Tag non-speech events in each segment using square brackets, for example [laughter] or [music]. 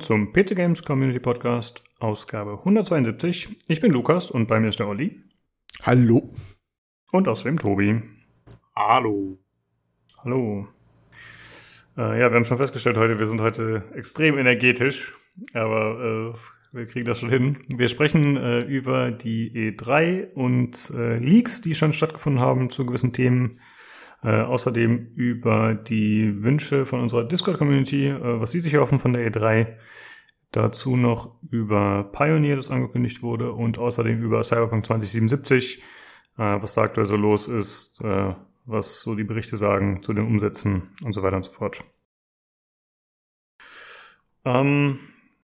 willkommen zum PC Games Community Podcast, Ausgabe 172. Ich bin Lukas und bei mir ist der Olli. Hallo. Und außerdem Tobi. Hallo. Hallo. Äh, ja, wir haben schon festgestellt heute, wir sind heute extrem energetisch, aber äh, wir kriegen das schon hin. Wir sprechen äh, über die E3 und äh, Leaks, die schon stattgefunden haben zu gewissen Themen. Äh, außerdem über die Wünsche von unserer Discord-Community, äh, was sie sich erhoffen von der E3. Dazu noch über Pioneer, das angekündigt wurde, und außerdem über Cyberpunk 2077, äh, was da aktuell so los ist, äh, was so die Berichte sagen zu den Umsätzen und so weiter und so fort. Ähm,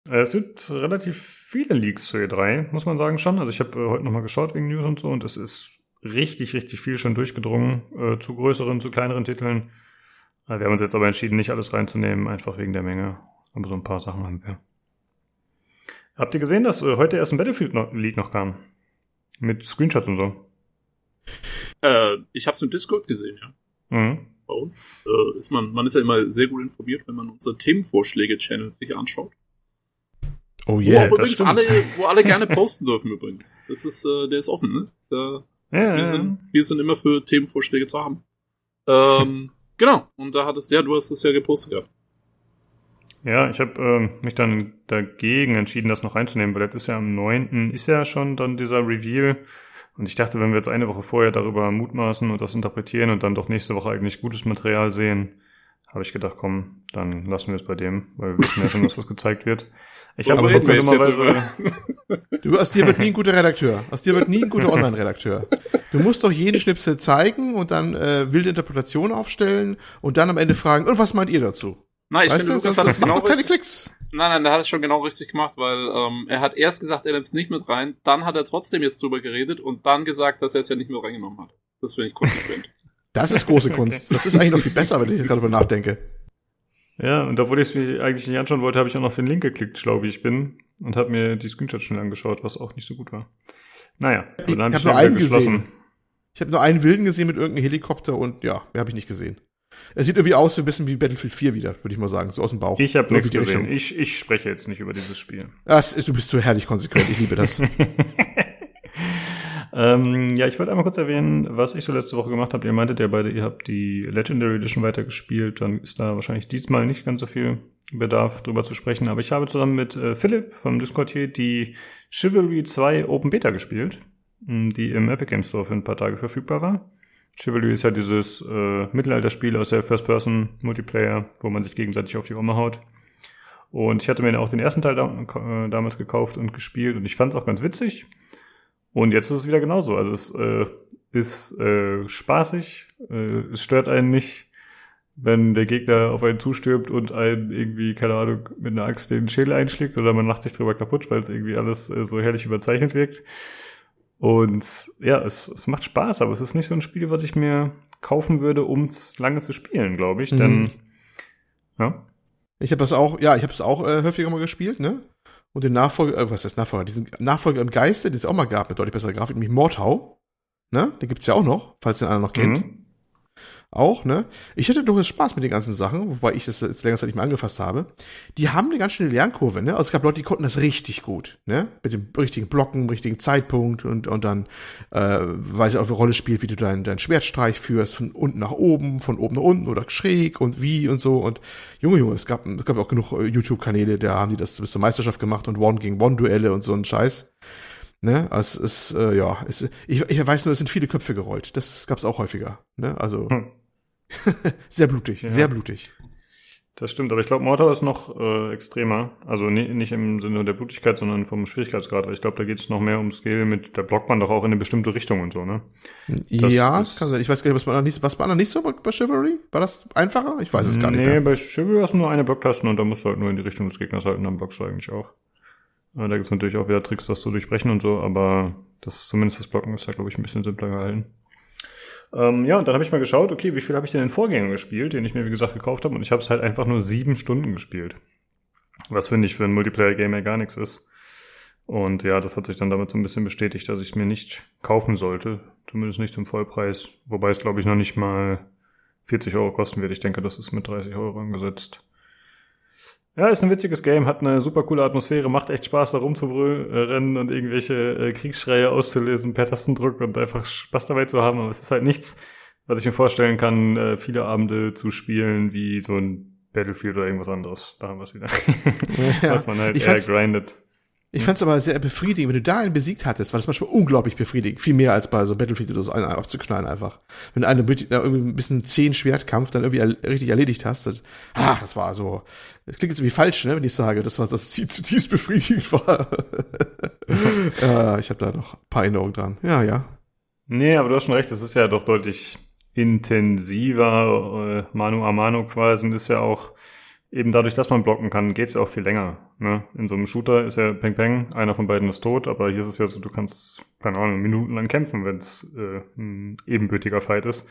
es sind relativ viele Leaks zu E3, muss man sagen schon. Also ich habe äh, heute nochmal geschaut wegen News und so und es ist richtig, richtig viel schon durchgedrungen, äh, zu größeren, zu kleineren Titeln. Äh, wir haben uns jetzt aber entschieden, nicht alles reinzunehmen, einfach wegen der Menge. Aber so ein paar Sachen haben wir. Habt ihr gesehen, dass äh, heute erst ein Battlefield League noch kam? Mit Screenshots und so. Äh, ich habe es im Discord gesehen, ja. Mhm. Bei uns. Äh, ist man, man ist ja immer sehr gut informiert, wenn man unsere Themenvorschläge-Channel sich anschaut. Oh yeah, wo, übrigens alle, wo alle gerne [laughs] posten dürfen übrigens. Das ist, äh, der ist offen, ne? Da, Ja, wir, sind, wir sind immer für Themenvorschläge zu haben. Ähm, [laughs] genau. Und da hat es, ja, du hast es ja gepostet gehabt. Ja, ich habe ähm, mich dann dagegen entschieden, das noch reinzunehmen, weil jetzt ist ja am 9. ist ja schon dann dieser Reveal. Und ich dachte, wenn wir jetzt eine Woche vorher darüber mutmaßen und das interpretieren und dann doch nächste Woche eigentlich gutes Material sehen, habe ich gedacht, komm, dann lassen wir es bei dem, weil wir wissen ja schon, dass was gezeigt wird. Ich habe trotzdem jetzt dummerweise, Du, aus dir wird nie ein guter Redakteur. Aus dir wird nie ein guter Online-Redakteur. Du musst doch jeden Schnipsel zeigen und dann äh, wilde Interpretationen aufstellen und dann am Ende fragen, und was meint ihr dazu? Nein, ich weißt finde, du, Lukas das macht genau doch keine richtig. Klicks. Nein, nein, der hat es schon genau richtig gemacht, weil ähm, er hat erst gesagt, er nimmt es nicht mit rein, dann hat er trotzdem jetzt drüber geredet und dann gesagt, dass er es ja nicht mit reingenommen hat. Das finde ich konsequent. Das ist große Kunst. Das ist eigentlich noch viel besser, wenn ich gerade darüber nachdenke. Ja, und obwohl ich es mir eigentlich nicht anschauen wollte, habe ich auch noch auf den Link geklickt, schlau wie ich bin, und habe mir die Screenshots schnell angeschaut, was auch nicht so gut war. Naja, Ich dann hab ich nur einen wieder gesehen. Ich habe nur einen Wilden gesehen mit irgendeinem Helikopter und ja, mehr habe ich nicht gesehen. Es sieht irgendwie aus so ein bisschen wie Battlefield 4 wieder, würde ich mal sagen, so aus dem Bauch. Ich habe nichts gesehen. Richtung. Ich, ich spreche jetzt nicht über dieses Spiel. Das du bist so herrlich konsequent, ich liebe das. [laughs] ähm, ja, ich wollte einmal kurz erwähnen, was ich so letzte Woche gemacht habe. Ihr meintet ja beide, ihr habt die Legendary Edition weitergespielt. Dann ist da wahrscheinlich diesmal nicht ganz so viel Bedarf, drüber zu sprechen. Aber ich habe zusammen mit äh, Philipp vom Discord hier die Chivalry 2 Open Beta gespielt, die im Epic Games Store für ein paar Tage verfügbar war. Chivalry ist ja dieses äh, Mittelalterspiel aus der First-Person-Multiplayer, wo man sich gegenseitig auf die Oma haut. Und ich hatte mir auch den ersten Teil da, äh, damals gekauft und gespielt und ich fand es auch ganz witzig. Und jetzt ist es wieder genauso. Also es äh, ist äh, spaßig, äh, es stört einen nicht, wenn der Gegner auf einen zustürmt und einen irgendwie, keine Ahnung, mit einer Axt den Schädel einschlägt oder man macht sich drüber kaputt, weil es irgendwie alles äh, so herrlich überzeichnet wirkt. Und ja, es, es macht Spaß, aber es ist nicht so ein Spiel, was ich mir kaufen würde, um es lange zu spielen, glaube ich. Mhm. Denn ja, Ich habe das auch, ja, ich habe es auch äh, häufiger mal gespielt, ne? Und den Nachfolger, äh, was heißt Nachfolger? Diesen Nachfolger im Geiste, den es auch mal gab mit deutlich besserer Grafik, nämlich Mordhau. Ne? Den gibt's ja auch noch, falls den einer noch kennt. Mhm. Auch, ne? Ich hatte durchaus Spaß mit den ganzen Sachen, wobei ich das jetzt länger Zeit nicht mehr angefasst habe. Die haben eine ganz schöne Lernkurve, ne? Also es gab Leute, die konnten das richtig gut, ne? Mit dem richtigen Blocken, richtigen Zeitpunkt und, und dann, äh, weil es auch eine Rolle spielt, wie du deinen dein Schwertstreich führst, von unten nach oben, von oben nach unten oder schräg und wie und so. Und Junge, Junge, es gab, es gab auch genug äh, YouTube-Kanäle, da haben die das bis zur Meisterschaft gemacht und One gegen One-Duelle und so ein Scheiß. Ne, also es ist, äh, ja, es, ich, ich weiß nur, es sind viele Köpfe gerollt. Das gab's auch häufiger. Ne? Also Hm. [laughs] sehr blutig, Ja. sehr blutig. Das stimmt, aber ich glaube, Mortar ist noch äh, extremer. Also ni- nicht im Sinne der Blutigkeit, sondern vom Schwierigkeitsgrad. Aber ich glaube, da geht es noch mehr um Skill mit, da blockt man doch auch in eine bestimmte Richtung und so, ne? Das ja, das kann sein. Ich weiß gar nicht, was bei anderen nicht, was bei anderen nicht so bei, Chivalry? War das einfacher? Ich weiß es gar nicht Nee, bei Chivalry hast du nur eine Blocktaste und da musst du halt nur in die Richtung des Gegners halten, dann blockst du eigentlich auch. Äh, da gibt's natürlich auch wieder Tricks, das zu durchbrechen und so, aber das zumindest das Blocken ist da, glaube ich, ein bisschen simpler gehalten. Ähm, ja, und dann habe ich mal geschaut, okay, wie viel habe ich denn in den Vorgängern gespielt, den ich mir, wie gesagt, gekauft habe, und ich habe es halt einfach nur sieben Stunden gespielt. Was finde ich für ein Multiplayer-Game ja gar nichts ist. Und ja, das hat sich dann damit so ein bisschen bestätigt, dass ich es mir nicht kaufen sollte. Zumindest nicht zum Vollpreis. Wobei es, glaube ich, noch nicht mal 40 Euro kosten wird. Ich denke, das ist mit 30 Euro angesetzt. Ja, ist ein witziges Game, hat eine super coole Atmosphäre, macht echt Spaß, da rumzurennen und irgendwelche äh, Kriegsschreie auszulesen per Tastendruck und einfach Spaß dabei zu haben. Aber es ist halt nichts, was ich mir vorstellen kann, äh, viele Abende zu spielen, wie so ein Battlefield oder irgendwas anderes. Da haben wir es wieder. [laughs] Ja. was man halt eher grindet. Ich fand es aber sehr befriedigend, wenn du da einen besiegt hattest, war das manchmal unglaublich befriedigend. Viel mehr als bei so Battlefield oder so einen aufzuknallen einfach. Wenn du einen irgendwie ein bisschen zehn Schwertkampf dann irgendwie richtig erledigt hast, das, ah, das war so, das klingt jetzt irgendwie falsch, ne, wenn ich sage, dass das [laughs] zutiefst befriedigend war. [laughs] ja, ich habe da noch ein paar Erinnerungen dran. Ja, ja. Nee, aber du hast schon recht, es ist ja doch deutlich intensiver, äh, Manu a Manu quasi und ist ja auch eben dadurch, dass man blocken kann, geht's ja auch viel länger. Ne? In so einem Shooter ist ja Peng Peng, einer von beiden ist tot, aber hier ist es ja so, du kannst, keine Ahnung, minutenlang kämpfen, wenn es äh, ein ebenbürtiger Fight ist.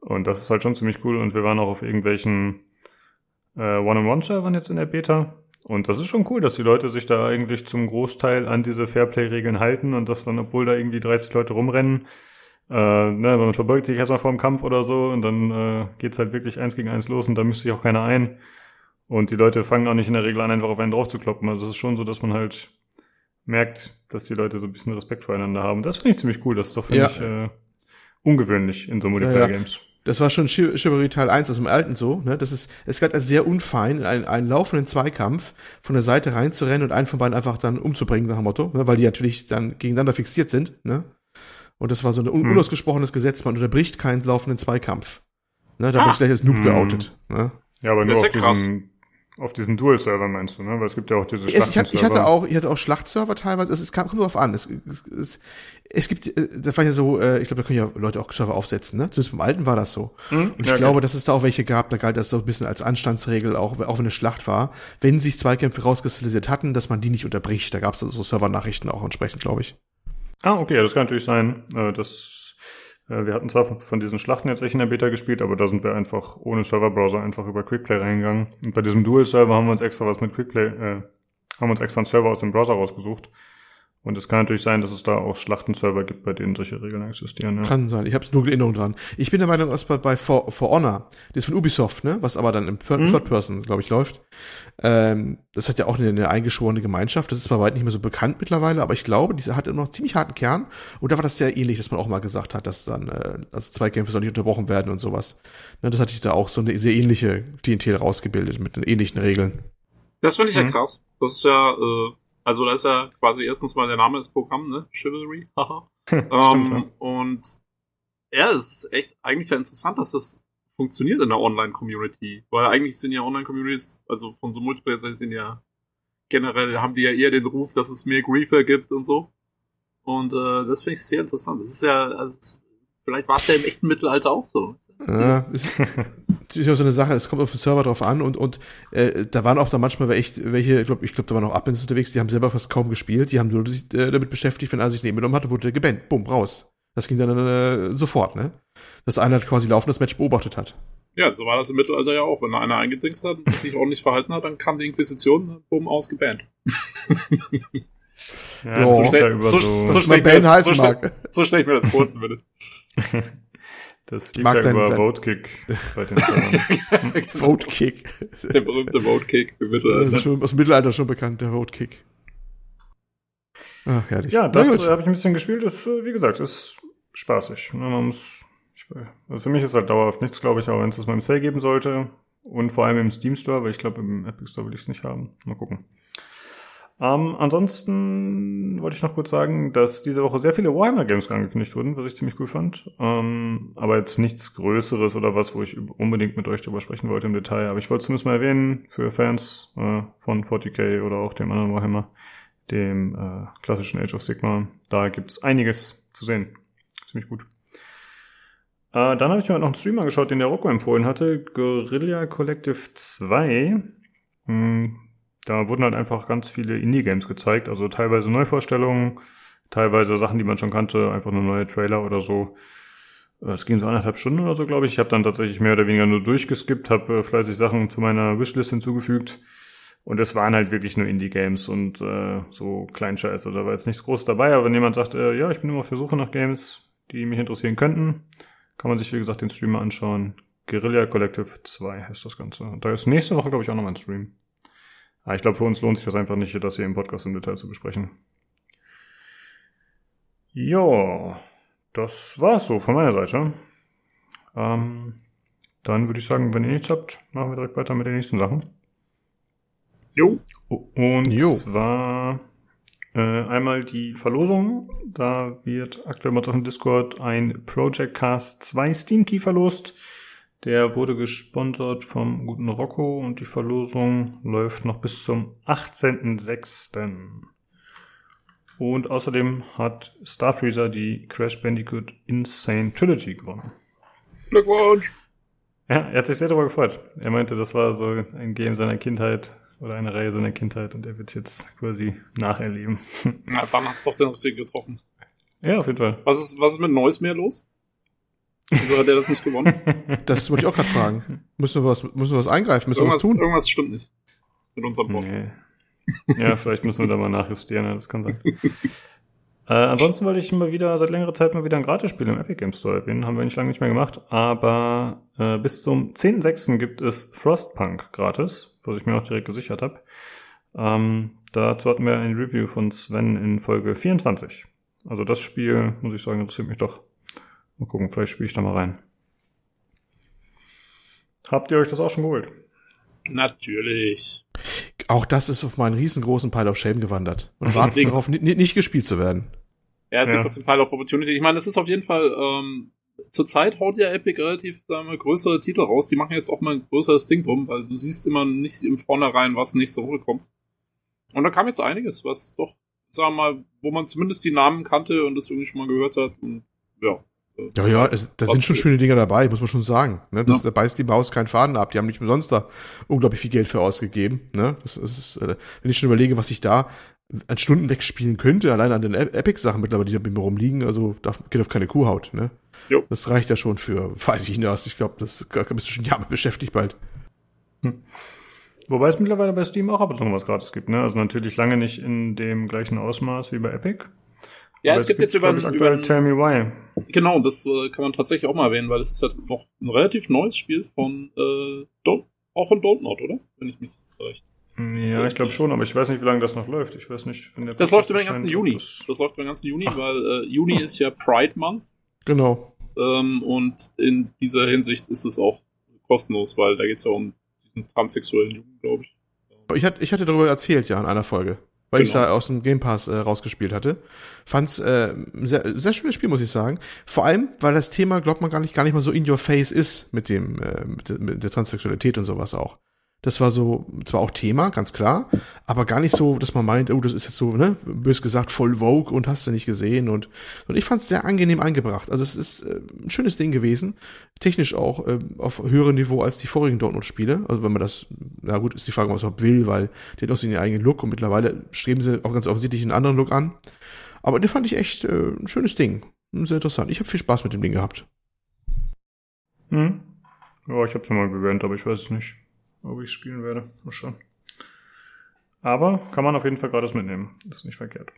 Und das ist halt schon ziemlich cool. Und wir waren auch auf irgendwelchen äh, One-on-One-Servern jetzt in der Beta. Und das ist schon cool, dass die Leute sich da eigentlich zum Großteil an diese Fairplay-Regeln halten und dass dann, obwohl da irgendwie 30 Leute rumrennen, äh, ne, man verbeugt sich erstmal vor dem Kampf oder so und dann äh, geht's halt wirklich eins gegen eins los und da mischt sich auch keiner ein. Und die Leute fangen auch nicht in der Regel an, einfach auf einen drauf zu kloppen. Also es ist schon so, dass man halt merkt, dass die Leute so ein bisschen Respekt voreinander haben. Das finde ich ziemlich cool. Das ist doch, finde ja. ich, äh, ungewöhnlich in so Multiplayer-Games. Ja, ja. Das war schon Chivalry Teil 1 aus dem Alten so, ne? Das ist, es galt als sehr unfein, einen, einen laufenden Zweikampf von der Seite reinzurennen und einen von beiden einfach dann umzubringen, nach dem Motto, ne? weil die natürlich dann gegeneinander fixiert sind, ne? Und das war so ein un hm. unausgesprochenes Gesetz, man unterbricht keinen laufenden Zweikampf. Ne? Da ah. bist du gleich als Noob hm. geoutet, ne? Ja, aber nur auf diesen, auf diesen Dual-Server meinst du, ne? Weil es gibt ja auch diese Schlachtserver. Ich hatte auch, ich hatte auch Schlachtserver teilweise. Es, es kam, kommt drauf an. Es, es, es, es gibt, äh, das war ja so, äh, ich glaube, da können ja Leute auch Server aufsetzen, ne? Zumindest beim Alten war das so. Mhm, und ich ja, glaube, okay. dass es da auch welche gab, da galt das so ein bisschen als Anstandsregel, auch, auch wenn eine Schlacht war. Wenn sich Zweikämpfe rauskristallisiert hatten, dass man die nicht unterbricht. Da gab es so Servernachrichten auch entsprechend, glaube ich. Ah, okay, das kann natürlich sein. Äh, das wir hatten zwar von diesen Schlachten jetzt echt in der Beta gespielt, aber da sind wir einfach ohne Serverbrowser einfach über Quickplay reingegangen. Und bei diesem Dual-Server haben wir uns extra was mit Quickplay, äh, haben uns extra einen Server aus dem Browser rausgesucht. Und es kann natürlich sein, dass es da auch Schlachtenserver gibt, bei denen solche Regeln existieren. Ja. Kann sein. Ich habe nur Erinnerung dran. Ich bin der Meinung, dass bei, bei For, For Honor, das ist von Ubisoft, ne, was aber dann im Third, mhm. Third Person, glaube ich, läuft. Ähm, das hat ja auch eine, eine eingeschworene Gemeinschaft. Das ist zwar weit nicht mehr so bekannt mittlerweile, aber ich glaube, diese hat immer noch ziemlich harten Kern. Und da war das sehr ähnlich, dass man auch mal gesagt hat, dass dann äh, also zwei Kämpfe sollen nicht unterbrochen werden und sowas. Ne, das hatte ich da auch so eine sehr ähnliche Klientel rausgebildet mit den ähnlichen Regeln. Das finde ich mhm. ja krass. Das ist ja äh, also da ist ja quasi erstens mal der Name des Programms, ne? Chivalry, [laughs] haha. ähm, ja. Und ja, es ist echt eigentlich ja interessant, dass das funktioniert in der Online-Community. Weil eigentlich sind ja Online-Communities, also von so Multiplayer sind ja generell, haben die ja eher den Ruf, dass es mehr Griefer gibt und so. Und äh, das finde ich sehr interessant. Das ist ja, also Vielleicht war es ja im echten Mittelalter auch so. Ja, ist natürlich auch so eine Sache, es kommt auf den Server drauf an und, und äh, da waren auch da manchmal echt welche, ich glaube, ich glaub, da waren auch Admins unterwegs, die haben selber fast kaum gespielt, die haben nur sich äh, damit beschäftigt, wenn einer sich nebengenommen hatte, wurde der gebannt, bumm, raus. Das ging dann äh, sofort, ne? Dass einer halt quasi laufendes Match beobachtet hat. Ja, so war das im Mittelalter ja auch. Wenn einer eingedingst hat und sich ordentlich verhalten hat, dann kam die Inquisition, bumm, ausgebannt. Ja, so, schnell, so, so, so, schnell das, so, schnell, so stelle ich mir das vor zumindest. [laughs] Das lief ja über Votekick bei den [laughs] Votekick. Der berühmte Votekick im Mittelalter. Schon, aus dem Mittelalter schon bekannt, der Votekick. Ach, herrlich. Ja, das habe ich ein bisschen gespielt. Ist, äh, wie gesagt, ist spaßig. Ne, man muss, ich, also für mich ist halt dauerhaft nichts, glaube ich, aber wenn es das mal im Sale geben sollte und vor allem im Steam Store, weil ich glaube, im Epic Store will ich es nicht haben. Mal gucken. Ähm, ansonsten wollte ich noch kurz sagen, dass diese Woche sehr viele Warhammer-Games angekündigt wurden, was ich ziemlich cool fand. Ähm, aber jetzt nichts Größeres oder was, wo ich unbedingt mit euch drüber sprechen wollte im Detail. Aber ich wollte zumindest mal erwähnen, für Fans äh, von 40k oder auch dem anderen Warhammer, dem äh, klassischen Age of Sigma, da gibt's einiges zu sehen. Ziemlich gut. Äh, dann habe ich mir noch einen Streamer geschaut, den der Rocco empfohlen hatte, Guerilla Collective 2. Hm, da wurden halt einfach ganz viele Indie-Games gezeigt, also teilweise Neuvorstellungen, teilweise Sachen, die man schon kannte, einfach nur neue Trailer oder so. Äh, es ging so anderthalb Stunden oder so, glaube ich. Ich habe dann tatsächlich mehr oder weniger nur durchgeskippt, habe äh, fleißig Sachen zu meiner Wishlist hinzugefügt. Und es waren halt wirklich nur Indie-Games und äh, so Kleinscheiße. Da war jetzt nichts Großes dabei, aber wenn jemand sagt, äh, ja, ich bin immer auf der Suche nach Games, die mich interessieren könnten, kann man sich, wie gesagt, den Streamer anschauen. Guerilla Collective 2 heißt das Ganze. Und da ist nächste Woche, glaube ich, auch noch ein Stream. Aber ich glaube, für uns lohnt sich das einfach nicht, das hier im Podcast im Detail zu besprechen. Ja, das war's so von meiner Seite. Ähm, dann würde ich sagen, wenn ihr nichts habt, machen wir direkt weiter mit den nächsten Sachen. Jo. Und jo. zwar äh, einmal die Verlosung. Da wird aktuell mal auf dem Discord ein Project Cast 2 Steam Key verlost. Der wurde gesponsert vom guten Rocco und die Verlosung läuft noch bis zum 18.06. Und außerdem hat Starfreezer die Crash Bandicoot Insane Trilogy gewonnen. Glückwunsch! Ja, er hat sich sehr darüber gefreut. Er meinte, das war so ein Game seiner Kindheit oder eine Reihe seiner Kindheit und er wird es jetzt quasi nacherleben. Na, dann hat es doch den richtigen getroffen. Ja, auf jeden Fall. Was ist, was ist mit Neues mehr los? Wieso hat er das nicht gewonnen? [laughs] Das wollte ich auch gerade fragen. Müssen wir was, müssen wir was eingreifen? Müssen irgendwas, wir was tun? Irgendwas stimmt nicht. Mit unserem Blog. Nee. Ja, vielleicht müssen wir da mal nachjustieren, das kann sein. [laughs] äh, ansonsten wollte ich mal wieder, seit längerer Zeit mal wieder ein Gratisspiel im Epic Games Store erwähnen. Haben wir nicht lange nicht mehr gemacht. Aber äh, bis zum 10.06. gibt es Frostpunk gratis, was ich mir auch direkt gesichert habe. Ähm, dazu hatten wir ein Review von Sven in Folge 24. Also das Spiel, muss ich sagen, interessiert mich doch. Mal gucken, vielleicht spiele ich da mal rein. Habt ihr euch das auch schon geholt? Natürlich. Auch das ist auf meinen riesengroßen Pile of Shame gewandert. Und wartet Ding. darauf, ni- nicht gespielt zu werden. Ja, es Ja. gibt auf den Pile of Opportunity. Ich meine, das ist auf jeden Fall, ähm, zurzeit haut ja Epic relativ, sagen wir, größere Titel raus. Die machen jetzt auch mal ein größeres Ding drum, weil du siehst immer nicht im Vornherein, was nächste Woche kommt. Und da kam jetzt einiges, was doch, sagen wir mal, wo man zumindest die Namen kannte und das irgendwie schon mal gehört hat. Und ja. Ja, ja, es, da sind schon ist. schöne Dinge dabei, muss man schon sagen. Ne? Das, Ja. Da beißt die Maus keinen Faden ab. Die haben nicht umsonst da unglaublich viel Geld für ausgegeben. Ne? Das ist, äh, wenn ich schon überlege, was ich da an Stunden wegspielen könnte, allein an den E- Epic-Sachen mittlerweile, die da bei mir rumliegen, also da geht auf keine Kuhhaut. Ne? Jo. Das reicht ja schon für, weiß ich nicht, was. ich glaube, das da bist du schon Jahre beschäftigt bald. Wobei es mittlerweile bei Steam auch ab und zu noch was gratis gibt, ne? Also natürlich lange nicht in dem gleichen Ausmaß wie bei Epic. Ja, Aber es gibt jetzt über, über aktuell Tell Me Why. Genau, das äh, kann man tatsächlich auch mal erwähnen, weil es ist halt noch ein relativ neues Spiel von äh, Don't, auch von Don't Not, oder? Wenn ich mich recht. Ja, ich glaube schon, aber ich weiß nicht, wie lange das noch läuft. Ich weiß nicht, wenn der Das läuft über den ganzen Juni. das- Das läuft über den ganzen Juni, weil äh, Juni ist ja Pride Month Genau. ähm, und in dieser Hinsicht ist es auch kostenlos, weil da geht es ja um diesen transsexuellen Jungen, glaube ich. Ich hatte, ich hatte darüber erzählt, ja, in einer Folge. Weil ich Genau. da aus dem Game Pass äh, rausgespielt hatte. Fand's äh, ein sehr, sehr schönes Spiel, muss ich sagen. Vor allem, weil das Thema, glaubt man gar nicht, gar nicht mal so in your face ist mit dem, äh, mit, mit der Transsexualität und sowas auch. Das war so, zwar auch Thema, ganz klar, aber gar nicht so, dass man meint, oh, das ist jetzt so, ne, bös gesagt, voll Vogue und hast du nicht gesehen und, und ich fand's sehr angenehm eingebracht. Also es ist äh, ein schönes Ding gewesen. Technisch auch äh, auf höherem Niveau als die vorigen Dortmund-Spiele. Also wenn man das, na gut, ist die Frage, was man will, weil die hat auch ihren eigenen Look und mittlerweile streben sie auch ganz offensichtlich einen anderen Look an. Aber den fand ich echt äh, ein schönes Ding. Sehr interessant. Ich habe viel Spaß mit dem Ding gehabt. Hm? Ja, ich habe es mal gegönnt, aber ich weiß es nicht, ob ich spielen werde. Mal schauen. Aber kann man auf jeden Fall gratis mitnehmen. Ist nicht verkehrt.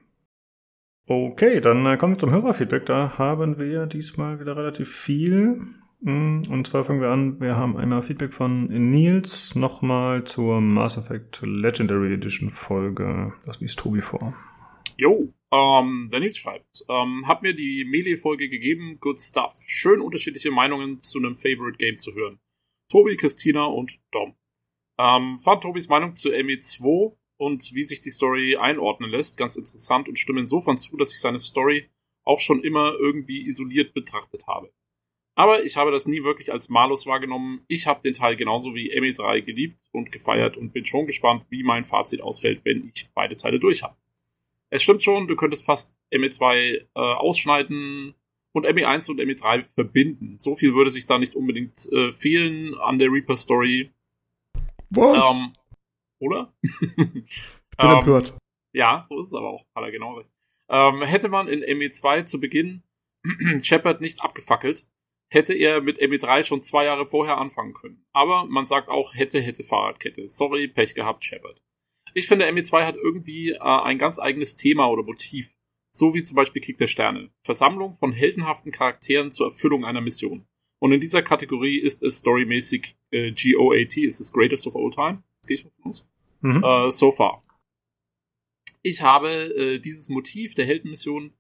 Okay, dann äh, kommen wir zum Hörerfeedback. Da haben wir diesmal wieder relativ viel. Mm, Und zwar fangen wir an. Wir haben einmal Feedback von Nils nochmal zur Mass Effect Legendary Edition Folge. Das liest Tobi vor. Jo, ähm, der Nils schreibt, ähm, hab mir die Melee-Folge gegeben, good stuff. Schön unterschiedliche Meinungen zu einem Favorite Game zu hören. Tobi, Christina und Dom. Ähm, fand Tobis Meinung zu ME2 und wie sich die Story einordnen lässt ganz interessant und stimme insofern zu, dass ich seine Story auch schon immer irgendwie isoliert betrachtet habe. Aber ich habe das nie wirklich als Malus wahrgenommen. Ich habe den Teil genauso wie ME3 geliebt und gefeiert und bin schon gespannt, wie mein Fazit ausfällt, wenn ich beide Teile durch habe. Es stimmt schon, du könntest fast ME2 äh, ausschneiden und ME1 und ME3 verbinden. So viel würde sich da nicht unbedingt äh, fehlen an der Reaper-Story. Was? Ähm, oder? Bin Ähm, empört. ja, so ist es aber auch. Hat er genau recht. Ähm, hätte man in ME2 zu Beginn [clears throat] Shepard nicht abgefackelt, hätte er mit ME3 schon zwei Jahre vorher anfangen können. Aber man sagt auch, hätte, hätte Fahrradkette. Sorry, Pech gehabt, Shepard. Ich finde, ME2 hat irgendwie äh, ein ganz eigenes Thema oder Motiv. So wie zum Beispiel Krieg der Sterne. Versammlung von heldenhaften Charakteren zur Erfüllung einer Mission. Und in dieser Kategorie ist es storymäßig äh, GOAT, ist das Greatest of All Time. Gehe ich mal von aus. Mhm. Äh, so far. Ich habe äh, dieses Motiv der Heldenmission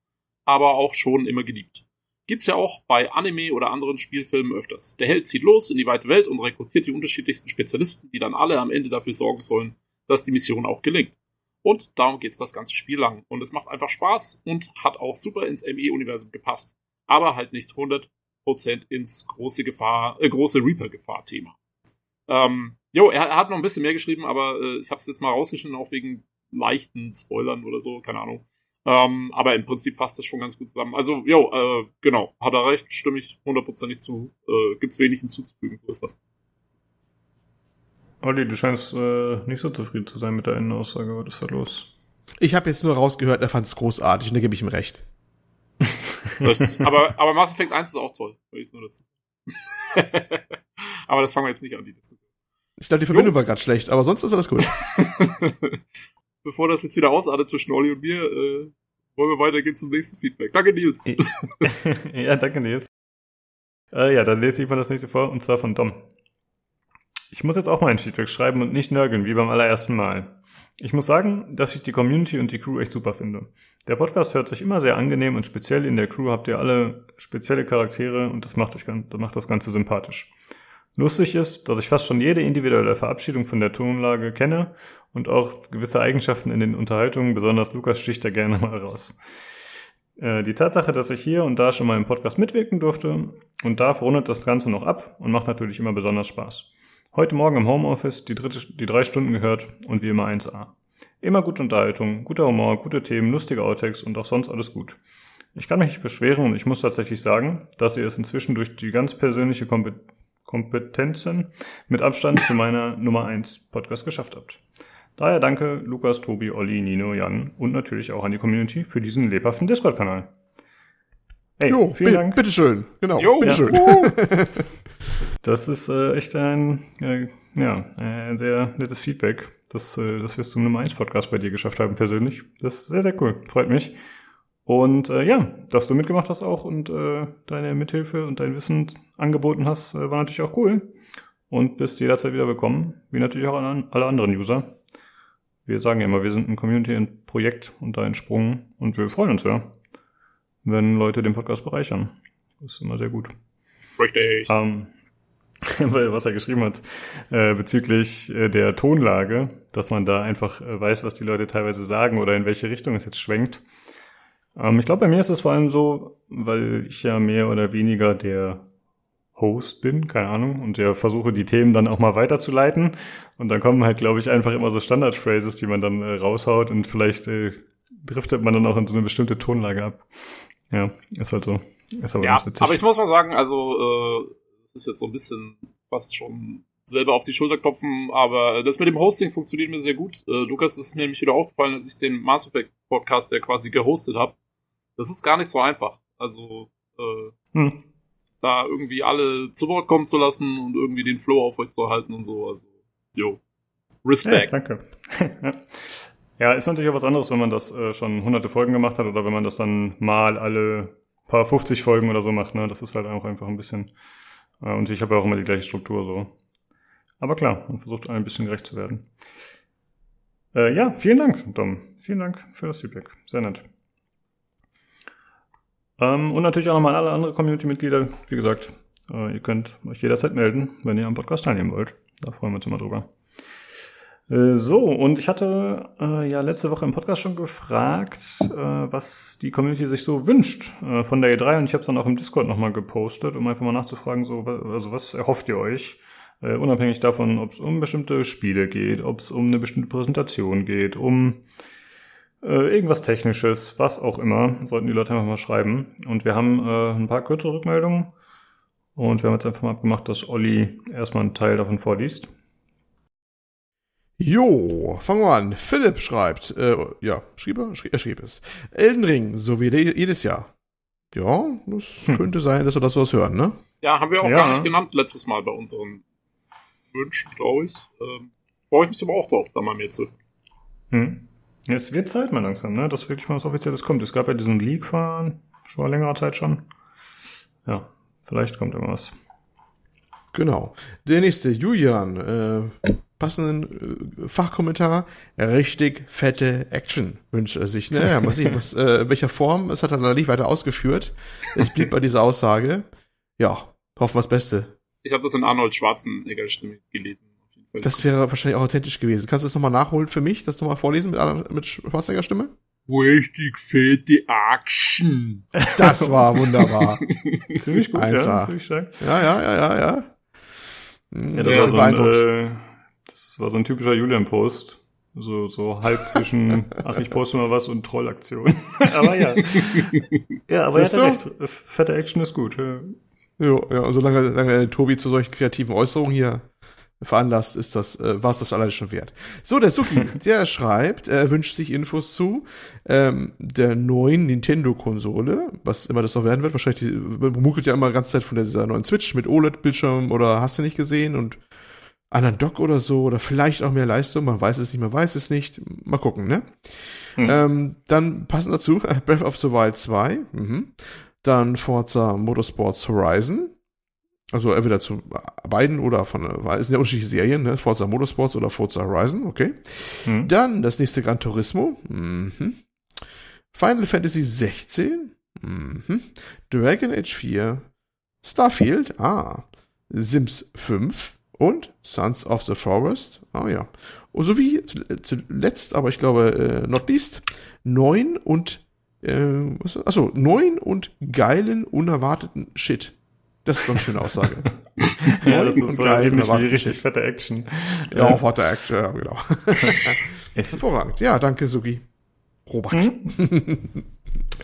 aber auch schon immer geliebt. Gibt's ja auch bei Anime oder anderen Spielfilmen öfters. Der Held zieht los in die weite Welt und rekrutiert die unterschiedlichsten Spezialisten, die dann alle am Ende dafür sorgen sollen, dass die Mission auch gelingt. Und darum geht's das ganze Spiel lang. Und es macht einfach Spaß und hat auch super ins ME-Universum gepasst. Aber halt nicht 100% ins große Gefahr, äh, große Reaper-Gefahr-Thema. Ähm, jo, er, er, hat noch ein bisschen mehr geschrieben, aber äh, ich habe es jetzt mal rausgeschnitten, auch wegen leichten Spoilern oder so, keine Ahnung. Ähm, aber im Prinzip fasst das schon ganz gut zusammen. Also, jo, äh, genau, hat er recht, stimme ich hundertprozentig zu. Äh, gibt's wenig hinzuzufügen, so ist das. Olli, du scheinst äh, nicht so zufrieden zu sein mit der Endaussage. Was ist da los? Ich habe jetzt nur rausgehört, er fand es großartig und da gebe ich ihm recht. [laughs] Richtig. Aber, aber Mass Effect 1 ist auch toll, ich nur dazu [laughs] aber das fangen wir jetzt nicht an, die Diskussion. Ich glaube, die Verbindung jo. war gerade schlecht, aber sonst ist alles gut. [laughs] Bevor das jetzt wieder ausartet zwischen Olli und mir, äh, wollen wir weitergehen zum nächsten Feedback. Danke, Nils. ja, danke, Nils. Äh, ja, dann lese ich mal das nächste vor, und zwar von Dom. Ich muss jetzt auch mal ein Feedback schreiben und nicht nörgeln, wie beim allerersten Mal. Ich muss sagen, dass ich die Community und die Crew echt super finde. Der Podcast hört sich immer sehr angenehm und speziell in der Crew habt ihr alle spezielle Charaktere und das macht, euch, das macht das Ganze sympathisch. Lustig ist, dass ich fast schon jede individuelle Verabschiedung von der Tonlage kenne und auch gewisse Eigenschaften in den Unterhaltungen, besonders Lukas sticht da gerne mal raus. Äh, die Tatsache, dass ich hier und da schon mal im Podcast mitwirken durfte und darf, rundet das Ganze noch ab und macht natürlich immer besonders Spaß. Heute Morgen im Homeoffice die, dritte, die drei Stunden gehört und wie immer 1A. Immer gute Unterhaltung, guter Humor, gute Themen, lustige Outtakes und auch sonst alles gut. Ich kann mich nicht beschweren und ich muss tatsächlich sagen, dass ihr es inzwischen durch die ganz persönliche Kompetenzen mit Abstand zu meiner Nummer 1 Podcast geschafft habt. Daher danke Lukas, Tobi, Olli, Nino, Jan und natürlich auch an die Community für diesen lebhaften Discord-Kanal. Hey, jo, vielen Dank. Bitteschön, genau. Jo, bitteschön. Ja. [laughs] das ist äh, echt ein, äh, ja, ein sehr nettes Feedback, dass, äh, dass wir es zum Nummer 1 Podcast bei dir geschafft haben, persönlich. Das ist sehr, sehr cool. Freut mich. Und äh, ja, dass du mitgemacht hast auch und äh, deine Mithilfe und dein Wissen angeboten hast, äh, war natürlich auch cool. Und bist jederzeit wieder willkommen, wie natürlich auch an alle anderen User. Wir sagen ja immer, wir sind ein Community-Projekt und da entsprungen und wir freuen uns ja wenn Leute den Podcast bereichern. Das ist immer sehr gut. Richtig. Ähm, [laughs] was er geschrieben hat, äh, bezüglich äh, der Tonlage, dass man da einfach äh, weiß, was die Leute teilweise sagen oder in welche Richtung es jetzt schwenkt. Ähm, ich glaube, bei mir ist es vor allem so, weil ich ja mehr oder weniger der Host bin, keine Ahnung, und ja versuche die Themen dann auch mal weiterzuleiten. Und dann kommen halt, glaube ich, einfach immer so Standard-Phrases, die man dann äh, raushaut und vielleicht äh, driftet man dann auch in so eine bestimmte Tonlage ab. Ja, ist halt so. Ist aber ja, ganz witzig. Aber ich muss mal sagen, also äh, es ist jetzt so ein bisschen fast schon selber auf die Schulter klopfen, aber das mit dem Hosting funktioniert mir sehr gut. Äh, Lukas ist mir nämlich wieder aufgefallen, als ich den Mass Effect Podcast ja quasi gehostet habe. Das ist gar nicht so einfach. Also äh, hm. da irgendwie alle zu Wort kommen zu lassen und irgendwie den Flow auf euch zu halten und so. Also, jo. Respekt. Hey, danke. [laughs] Ja, ist natürlich auch was anderes, wenn man das äh, schon hunderte Folgen gemacht hat oder wenn man das dann mal alle paar 50 Folgen oder so macht. Ne? Das ist halt auch einfach ein bisschen. Äh, und ich habe ja auch immer die gleiche Struktur so. Aber klar, man versucht ein bisschen gerecht zu werden. Äh, ja, vielen Dank, Dom. Vielen Dank für das Feedback. Sehr nett. Ähm, und natürlich auch nochmal alle anderen Community-Mitglieder. Wie gesagt, äh, ihr könnt euch jederzeit melden, wenn ihr am Podcast teilnehmen wollt. Da freuen wir uns immer drüber. Äh, so, und ich hatte äh, ja letzte Woche im Podcast schon gefragt, äh, was die Community sich so wünscht äh, von der E3 und ich habe es dann auch im Discord nochmal gepostet, um einfach mal nachzufragen, so, also was erhofft ihr euch? Äh, unabhängig davon, ob es um bestimmte Spiele geht, ob es um eine bestimmte Präsentation geht, um äh, irgendwas Technisches, was auch immer, sollten die Leute einfach mal schreiben. Und wir haben äh, ein paar kürzere Rückmeldungen und wir haben jetzt einfach mal abgemacht, dass Olli erstmal einen Teil davon vorliest. Jo, fangen wir an. Philipp schreibt, äh, ja, schrieb er? er schrieb es. Elden Ring, so wie jedes Jahr. Ja, das hm. könnte sein, dass wir das was hören, ne? Ja, haben wir auch ja. gar nicht genannt letztes Mal bei unseren Wünschen, glaube ich. Ähm, Freue ich mich aber auch drauf, da mal mehr zu. Hm. Jetzt wird Zeit mal langsam, ne? Dass wirklich mal was Offizielles kommt. Es gab ja diesen Leak-Fahren, schon mal längerer Zeit schon. Ja, vielleicht kommt irgendwas. Genau. Der nächste, Julian, äh, passenden äh, Fachkommentar, richtig fette Action wünscht er sich. Ne? Ja, mal sehen, was, äh, welcher Form, es hat er leider nicht weiter ausgeführt. Es blieb bei dieser Aussage. Ja, hoffen wir das Beste. Ich habe das in Arnold Schwarzenegger Stimme gelesen. Das wäre wahrscheinlich auch authentisch gewesen. Kannst du das nochmal nachholen für mich, das nochmal vorlesen mit, mit Schwarzenegger Stimme? Richtig fette Action. Das war wunderbar. [laughs] ziemlich gut, ja, ziemlich stark. Ja, ja, ja, ja, ja. Ja, das, ja, war so ein, äh, das war so ein typischer Julian-Post. So, so halb zwischen, [laughs] ach, ich poste mal was und Trollaktion. [laughs] aber ja. Ja, aber er hat recht. Fette Action ist gut. Ja, jo, ja, und solange, solange Tobi zu solchen kreativen Äußerungen hier veranlasst, ist das, äh, war es das alleine schon wert. So, der Suki, [laughs] der schreibt, er wünscht sich Infos zu ähm, der neuen Nintendo-Konsole, was immer das noch werden wird. Wahrscheinlich, die, man munkelt ja immer die ganze Zeit von dieser neuen Switch mit OLED-Bildschirm oder hast du nicht gesehen und anderen Dock oder so oder vielleicht auch mehr Leistung, man weiß es nicht, man weiß es nicht. Mal gucken, ne? Hm. Ähm, dann passend dazu [laughs] Breath of the Wild 2, mhm. dann Forza Motorsports Horizon, also entweder zu beiden oder von, es sind ja unterschiedliche Serien, ne? Forza Motorsports oder Forza Horizon, okay. Hm. Dann das nächste Gran Turismo. Mhm. Final Fantasy 16. Mhm. Dragon Age 4. Starfield. Ah. Sims 5. Und Sons of the Forest. Ah ja. Und sowie zuletzt, aber ich glaube, äh, not least, neun und äh, was, achso, neun und geilen, unerwarteten Shit. Das ist so eine schöne Aussage. [laughs] ja, das ist so geil, wie richtig fette Action. Ja, ja. fette Action, ja, genau. [laughs] Hervorragend. Ja, danke, Sugi. Robert. Hm?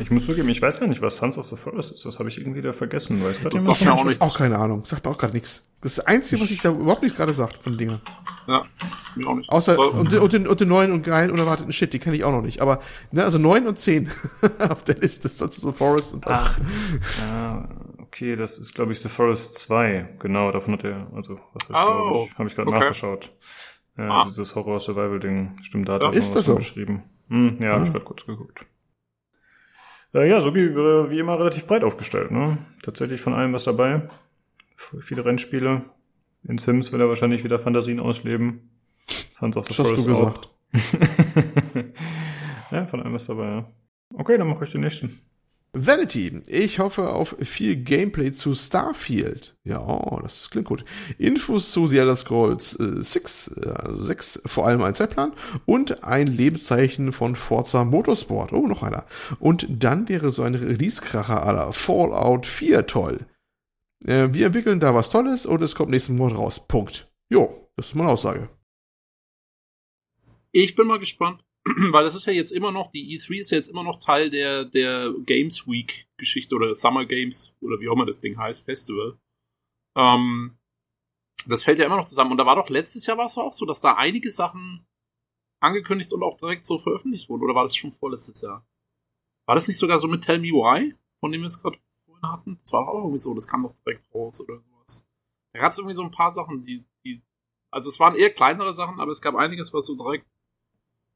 Ich muss zugeben, ich weiß gar nicht, was Sons of the Forest ist. Das habe ich irgendwie da vergessen. Weiß das sagt mir auch nichts. Auch keine Ahnung. Sagt mir auch gerade nichts. Das ist das Einzige, was ich da überhaupt nicht gerade sagt von Dingen. Ja, mir auch nicht. Außer, so. und, und, den, und den neuen und geilen unerwarteten Shit, die kenne ich auch noch nicht. Aber, ne, also neun und zehn [laughs] auf der Liste Sons of the Forest und das. Ach, ja, okay, das ist, glaube ich, The Forest 2. Genau, davon hat er, also, was weiß oh, ich, habe ich gerade okay. nachgeschaut. Ja, ah. dieses Horror-Survival-Ding. Stimmt, da hat er ist was so? geschrieben. Hm, ja, ah. habe ich gerade kurz geguckt. Äh, ja, so wie, wie immer relativ breit aufgestellt, ne? Tatsächlich von allem was dabei. Viele Rennspiele. In Sims will er wahrscheinlich wieder Fantasien ausleben. Sons of the das hast du gesagt. [laughs] ja, von allem was dabei, ja. Okay, dann mache ich den nächsten. Vanity. Ich hoffe auf viel Gameplay zu Starfield. Ja, das klingt gut. Infos zu The Elder Scrolls äh, 6, äh, also 6, vor allem ein Zeitplan und ein Lebenszeichen von Forza Motorsport. Oh, noch einer. Und dann wäre so ein Release-Kracher aller Fallout 4 toll. Äh, wir entwickeln da was Tolles und es kommt nächsten Monat raus. Punkt. Jo, das ist meine Aussage. Ich bin mal gespannt. [clears throat] weil das ist ja jetzt immer noch, die E3 ist ja jetzt immer noch Teil der, der Games Week Geschichte oder Summer Games oder wie auch immer das Ding heißt, Festival. Ähm, das fällt ja immer noch zusammen. Und da war doch letztes Jahr war es auch so, dass da einige Sachen angekündigt und auch direkt so veröffentlicht wurden. Oder war das schon vorletztes Jahr? War das nicht sogar so mit Tell Me Why, von dem wir es gerade vorhin hatten? Das war auch irgendwie so, das kam doch direkt raus oder sowas. Da gab es irgendwie so ein paar Sachen, die, die, also es waren eher kleinere Sachen, aber es gab einiges, was so direkt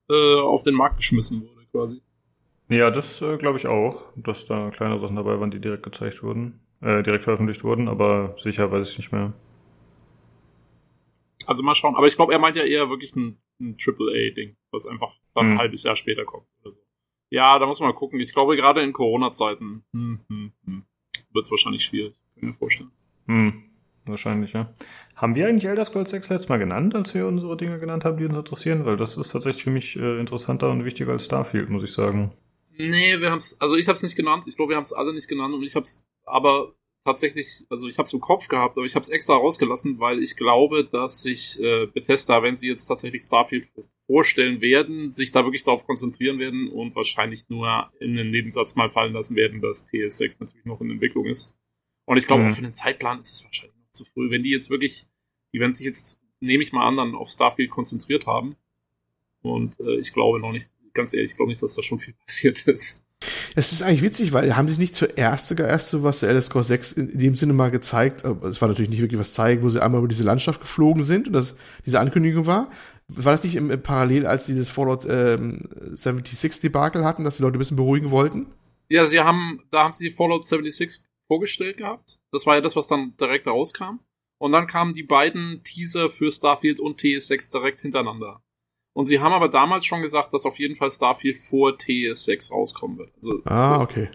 äh, auf den Markt geschmissen wurde, quasi. Ja, das äh, glaube ich auch, dass da kleine Sachen dabei waren, die direkt gezeigt wurden, äh, direkt veröffentlicht wurden, aber sicher weiß ich nicht mehr. Also mal schauen, aber ich glaube, er meint ja eher wirklich ein, ein AAA-Ding, was einfach dann hm. ein halbes Jahr später kommt oder so. Ja, da muss man mal gucken. Ich glaube, gerade in Corona-Zeiten hm, hm, hm, wird es wahrscheinlich schwierig, kann ich mir vorstellen. Hm. Wahrscheinlich, ja. Haben wir eigentlich Elder Scrolls 6 letztes Mal genannt, als wir unsere Dinge genannt haben, die uns interessieren? Weil das ist tatsächlich für mich äh, interessanter und wichtiger als Starfield, muss ich sagen. Nee, wir haben's, also ich hab's nicht genannt. Ich glaube, wir haben's alle nicht genannt und ich hab's aber tatsächlich, also ich hab's im Kopf gehabt, aber ich hab's extra rausgelassen, weil ich glaube, dass sich äh, Bethesda, wenn sie jetzt tatsächlich Starfield vorstellen werden, sich da wirklich darauf konzentrieren werden und wahrscheinlich nur in den Nebensatz mal fallen lassen werden, dass TS6 natürlich noch in Entwicklung ist. Und ich glaube, mhm. für den Zeitplan ist es wahrscheinlich zu früh. Wenn die jetzt wirklich, die werden sich jetzt, nehme ich mal an, dann auf Starfield konzentriert haben. Und äh, ich glaube noch nicht, ganz ehrlich, ich glaube nicht, dass da schon viel [laughs] passiert ist. Es ist eigentlich witzig, weil haben sie nicht zuerst sogar erst so was zu Core 6 in dem Sinne mal gezeigt, es war natürlich nicht wirklich was zeigen, wo sie einmal über diese Landschaft geflogen sind und das diese Ankündigung war. War das nicht im, im Parallel, als sie das Fallout ähm, 76 Debakel hatten, dass die Leute ein bisschen beruhigen wollten? Ja, sie haben, da haben sie Fallout 76 vorgestellt gehabt. Das war ja das, was dann direkt rauskam. Und dann kamen die beiden Teaser für Starfield und TS6 direkt hintereinander. Und sie haben aber damals schon gesagt, dass auf jeden Fall Starfield vor TS6 rauskommen wird. Also, ah, okay.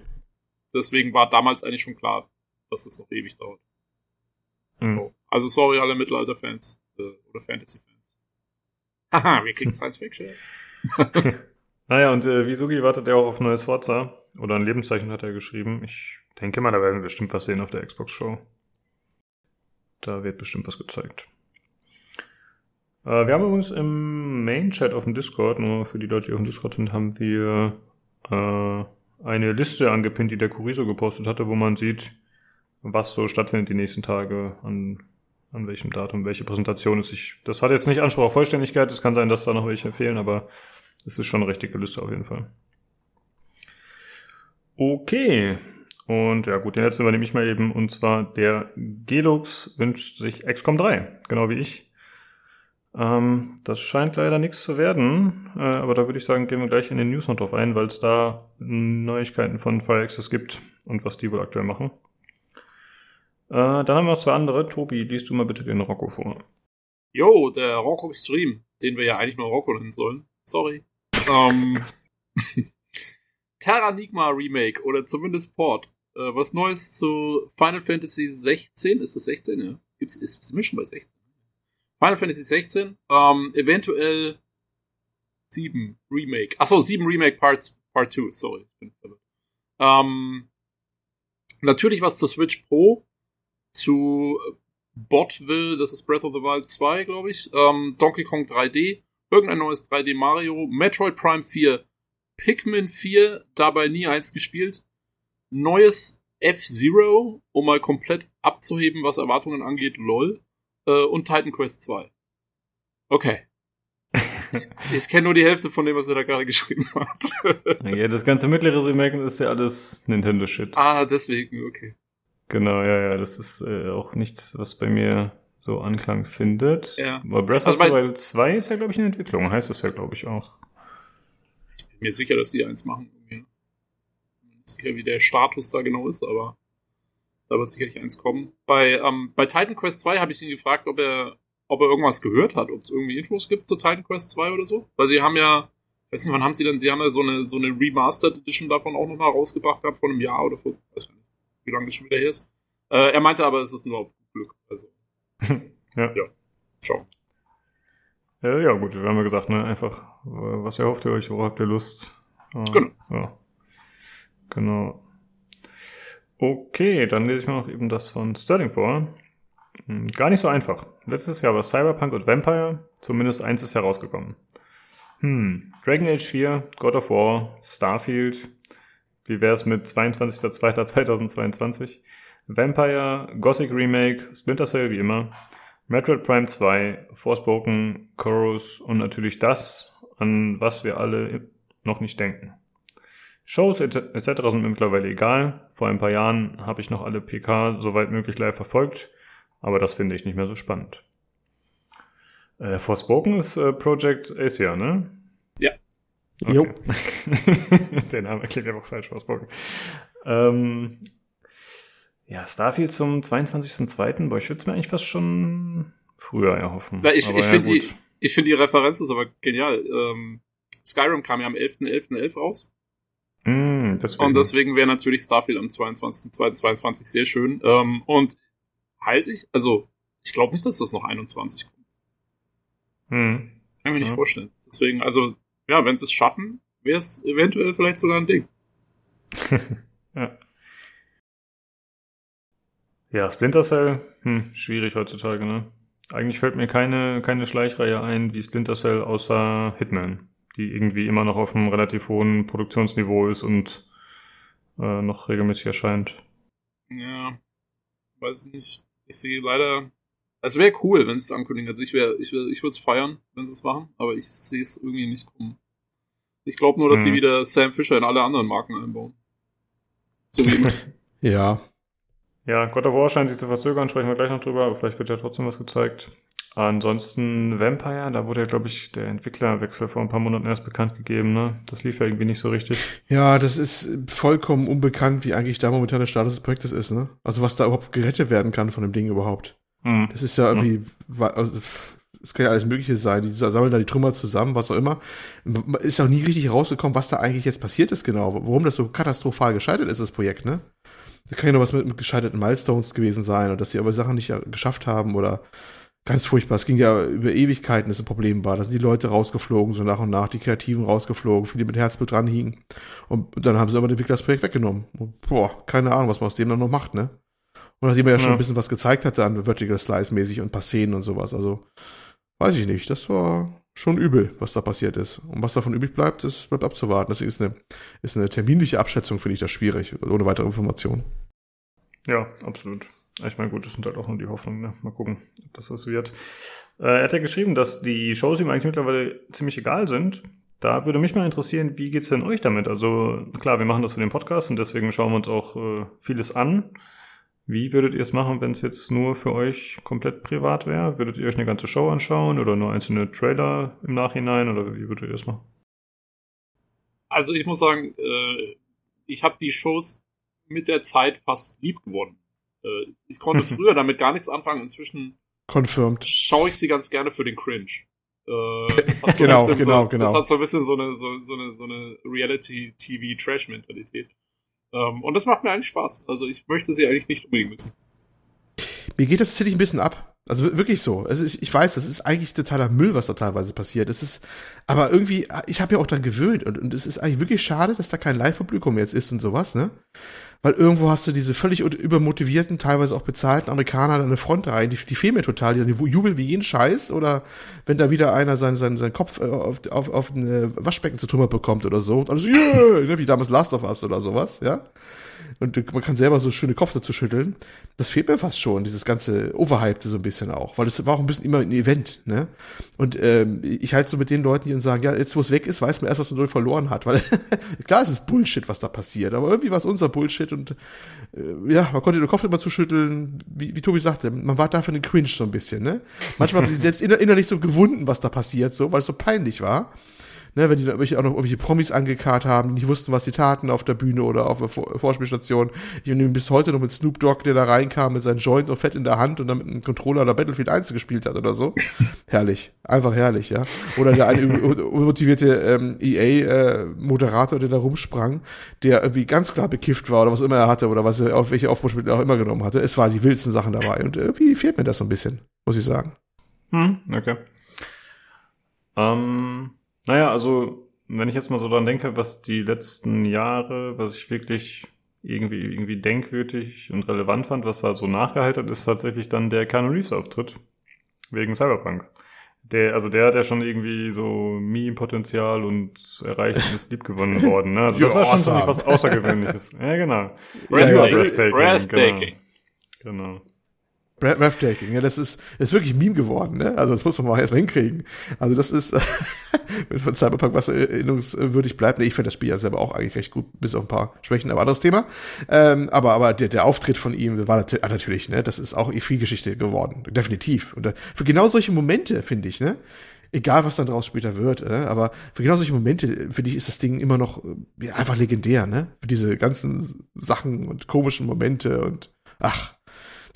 Deswegen war damals eigentlich schon klar, dass es noch ewig dauert. Mhm. So. Also sorry alle Mittelalter-Fans äh, oder Fantasy-Fans. [laughs] Haha, wir kriegen [laughs] Science Fiction. naja, und äh, Visugi wartet ja auch auf neues Forza. Oder ein Lebenszeichen hat er geschrieben. Ich denke mal, da werden wir bestimmt was sehen auf der Xbox-Show. Da wird bestimmt was gezeigt. Äh, wir haben übrigens im Main-Chat auf dem Discord, nur für die Leute, die auf dem Discord sind, haben wir äh, eine Liste angepinnt, die der Kuriso gepostet hatte, wo man sieht, was so stattfindet die nächsten Tage, an, an welchem Datum, welche Präsentation es sich. Das hat jetzt nicht Anspruch auf Vollständigkeit, es kann sein, dass da noch welche fehlen, aber es ist schon eine richtige Liste auf jeden Fall. Okay. Und ja gut, den letzten übernehme ich mal eben. Und zwar der Gelux wünscht sich XCOM 3, genau wie ich. Ähm, das scheint leider nichts zu werden, äh, aber da würde ich sagen, gehen wir gleich in den News noch drauf ein, weil es da Neuigkeiten von Fire Access gibt und was die wohl aktuell machen. Äh, dann haben wir noch zwei andere. Tobi, liest du mal bitte den Rocco vor. Jo, der Rocco Extreme, den wir ja eigentlich nur Rocco nennen sollen. Sorry. Ähm, [laughs] Terranigma Remake oder zumindest Port. Äh, was Neues zu Final Fantasy 16? Ist das 16? Ja. Gibt's, ist, sind wir schon bei 16? Final Fantasy 16, ähm, eventuell 7 Remake. Achso, 7 Remake Parts, Part 2, sorry. Ähm, natürlich was zur Switch Pro, zu Botville, das ist Breath of the Wild 2, glaube ich, ähm, Donkey Kong 3D, irgendein neues 3D Mario, Metroid Prime 4, Pikmin 4, dabei nie eins gespielt, neues F-Zero, um mal komplett abzuheben, was Erwartungen angeht, lol, äh, und Titan Quest 2. Okay. ich, [laughs] ich kenne nur die Hälfte von dem, was er da gerade geschrieben hat. ja, das ganze mittlere Remake ist ja alles Nintendo-Shit. Ah, deswegen, okay. Genau, ja, ja, das ist äh, auch nichts, was bei mir so Anklang findet. Ja. Aber Breath of the Wild 2 ist ja, glaube ich, in Entwicklung, heißt das ja, glaube ich, auch. Ich bin mir sicher, dass sie eins machen. Ich bin nicht sicher, wie der Status da genau ist, aber da wird sicherlich eins kommen. Bei, ähm, bei Titan Quest 2 habe ich ihn gefragt, ob er, ob er irgendwas gehört hat, ob es irgendwie Infos gibt zu Titan Quest 2 oder so. Weil sie haben ja, weiß nicht, wann haben sie denn, sie haben ja so eine, so eine Remastered Edition davon auch nochmal rausgebracht gehabt, vor einem Jahr oder vor, weiß nicht, wie lange das schon wieder her ist. Äh, er meinte aber, es ist nur auf Glück. Also. [laughs] ja. Ja. Ciao. Ja, ja, gut, wir haben ja gesagt, ne, einfach, was erhofft ihr euch, worauf habt ihr Lust? Äh, genau. Ja. Genau. Okay, dann lese ich mir noch eben das von Sterling vor. Hm, gar nicht so einfach. Letztes Jahr war Cyberpunk und Vampire, zumindest eins ist herausgekommen. Hm, Dragon Age 4, God of War, Starfield. Wie wäre es mit 22.02.2022? Vampire, Gothic Remake, Splinter Cell wie immer, Metroid Prime 2, Forspoken, Chorus und natürlich das, an was wir alle noch nicht denken. Shows etc. sind mir mittlerweile egal. Vor ein paar Jahren habe ich noch alle PK soweit möglich live verfolgt, aber das finde ich nicht mehr so spannend. Äh, Forspoken ist äh, Project Asia, ne? Ja. Okay. Jo. [laughs] Der Name klingt einfach falsch, Forspoken. Ähm, ja, Starfield zum 22.02. Boah, ich würde es mir eigentlich fast schon früher erhoffen. Ja, ich, ich ja, finde die, ich find die Referenz ist aber genial. Ähm, Skyrim kam ja am 11.11.11 .11. raus. Mm, deswegen. Und deswegen wäre natürlich Starfield am 22.02.22 sehr schön. Ähm, und halte ich, also ich glaube nicht, dass das noch 21 kommt. Hm. Kann ich mir ja. nicht vorstellen. Deswegen, also, ja, wenn sie es schaffen, wäre es eventuell vielleicht sogar ein Ding. [laughs] ja. Ja, Splinter Cell, hm, schwierig heutzutage, ne? Eigentlich fällt mir keine, keine Schleichreihe ein wie Splinter Cell außer Hitman die irgendwie immer noch auf einem relativ hohen Produktionsniveau ist und äh, noch regelmäßig erscheint. Ja, weiß nicht. Ich sehe leider. Es wäre cool, wenn sie es ankündigen. Also ich wäre, ich, wär, ich würde es feiern, wenn sie es machen, aber ich sehe es irgendwie nicht kommen. Ich glaube nur, dass hm. sie mhm. wieder Sam Fisher in alle anderen Marken einbauen. So wie [laughs] ja. Ja, God of War scheint sich zu verzögern, sprechen wir gleich noch drüber, aber vielleicht wird ja trotzdem was gezeigt. Ansonsten Vampire, da wurde ja, glaube ich, der Entwicklerwechsel vor ein paar Monaten erst bekannt gegeben, ne? Das lief ja irgendwie nicht so richtig. Ja, das ist vollkommen unbekannt, wie eigentlich da momentan der Status des Projektes ist, ne? Also was da überhaupt gerettet werden kann von dem Ding überhaupt. Mhm. Das ist ja irgendwie, also, es kann ja alles Mögliche sein. Die sammeln da die Trümmer zusammen, was auch immer. Ist auch nie richtig rausgekommen, was da eigentlich jetzt passiert ist genau. Warum das so katastrophal gescheitert ist, das Projekt, ne? Da kann ja noch was mit, mit gescheiterten Milestones gewesen sein und dass sie aber Sachen nicht geschafft haben oder ganz furchtbar. Es ging ja über Ewigkeiten, dass ein Problem war. Da sind die Leute rausgeflogen, so nach und nach, die Kreativen rausgeflogen, viele mit Herzblut dran hingen. Und, und dann haben sie aber den Entwickler das Projekt weggenommen. Und, boah, keine Ahnung, was man aus dem dann noch macht, ne? Und nachdem er ja, ja schon ein bisschen was gezeigt hatte an Vertical Slice mäßig und ein paar Szenen und sowas. Also, weiß ich nicht. Das war schon übel, was da passiert ist. Und was davon übrig bleibt, das bleibt abzuwarten. Deswegen ist eine, ist eine terminliche Abschätzung, finde ich das schwierig, ohne weitere Informationen. Ja, absolut. Ich meine, gut, das sind halt auch nur die Hoffnungen. Ne? Mal gucken, ob das was wird. Äh, er hat ja geschrieben, dass die Shows ihm eigentlich mittlerweile ziemlich egal sind. Da würde mich mal interessieren, wie geht's denn euch damit? Also klar, wir machen das für den Podcast und deswegen schauen wir uns auch äh, vieles an. Wie würdet ihr es machen, wenn es jetzt nur für euch komplett privat wäre? Würdet ihr euch eine ganze Show anschauen oder nur einzelne Trailer im Nachhinein oder wie würdet ihr es machen? Also ich muss sagen, äh, ich habe die Shows mit der Zeit fast lieb gewonnen. Äh, ich konnte [laughs] früher damit gar nichts anfangen. Inzwischen Confirmed. schaue ich sie ganz gerne für den Cringe. Äh, so genau, genau, so, genau. Das hat so ein bisschen so eine, so, so eine, so eine Reality-TV-Trash-Mentalität. Ähm, und das macht mir eigentlich Spaß. Also ich möchte sie eigentlich nicht unbedingt missen. Mir geht das tatsächlich ein bisschen ab. Also wirklich so. Also ich weiß, das ist eigentlich totaler Müll, was da teilweise passiert. Es ist, aber irgendwie, ich habe ja auch dran gewöhnt und, und es ist eigentlich wirklich schade, dass da kein Live-Publikum jetzt ist und sowas, ne? weil irgendwo hast du diese völlig übermotivierten, teilweise auch bezahlten Amerikaner an der Front rein, die, die fehlen mir total, die dann jubeln wie jeden Scheiß oder wenn da wieder einer seinen, seinen, seinen Kopf äh, auf, auf, auf ein äh, Waschbecken zu Trümmer bekommt oder so und alles, yeah, ne, wie damals Last of Us oder sowas, ja und man kann selber so schöne Kopf dazu schütteln. Das fehlt mir fast schon, dieses ganze Overhypte so ein bisschen auch, weil das war auch ein bisschen immer ein Event, ne? Und ähm, ich halte so mit den Leuten, die dann sagen, ja, jetzt wo es weg ist, weiß man erst, was man verloren hat, weil [laughs] klar, es ist Bullshit, was da passiert, aber irgendwie war es unser Bullshit und äh, ja, man konnte den Kopf immer zu schütteln, wie, wie Tobi sagte, man war da für den Cringe so ein bisschen, ne? Manchmal haben sie [laughs] selbst innerlich so gewunden, was da passiert, so, weil es so peinlich war ne, wenn die da auch noch irgendwelche Promis angekarrt haben, die nicht wussten, was sie taten auf der Bühne oder auf der Vorspielstation. Ich nehme bis heute noch mit Snoop Dogg, der da reinkam mit seinem Joint und Fett in der Hand und dann mit einem Controller oder Battlefield 1 gespielt hat oder so. [laughs] herrlich. Einfach herrlich, ja. Oder der eine [laughs] motivierte ähm, EA-Moderator, äh, der da rumsprang, der irgendwie ganz klar bekifft war oder was immer er hatte oder was er auf welche Aufbauspiele auch immer genommen hatte. Es waren die wildsten Sachen dabei und irgendwie fehlt mir das so ein bisschen, muss ich sagen. Hm, okay. Ähm, naja, also wenn ich jetzt mal so dran denke, was die letzten Jahre, was ich wirklich irgendwie, irgendwie denkwürdig und relevant fand, was da so nachgehalten hat, ist tatsächlich dann der Keanu Reeves Auftritt. Wegen Cyberpunk. Der, also der hat ja schon irgendwie so Meme-Potenzial und erreicht und ist lieb gewonnen [laughs] worden. Ne? Also das war schon ziemlich was Außergewöhnliches. ja, genau. [laughs] Breathtaking. Breathtaking. Genau. genau. Breathtaking, ja, das ist, ist wirklich Meme geworden, ne? Also das muss man mal erstmal hinkriegen. Also das ist, [laughs] wenn von Cyberpunk was erinnerungswürdig bleibt, ne, ich finde das Spiel ja selber auch eigentlich recht gut, bis auf ein paar Schwächen, aber anderes Thema. Ähm, aber aber der, der Auftritt von ihm war natürlich, natürlich, ne, das ist auch viel-Geschichte geworden, definitiv. Und für genau solche Momente, finde ich, ne? Egal, was dann draus später wird, ne? aber für genau solche Momente, finde ich, ist das Ding immer noch ja, einfach legendär, ne? Für diese ganzen Sachen und komischen Momente und ach,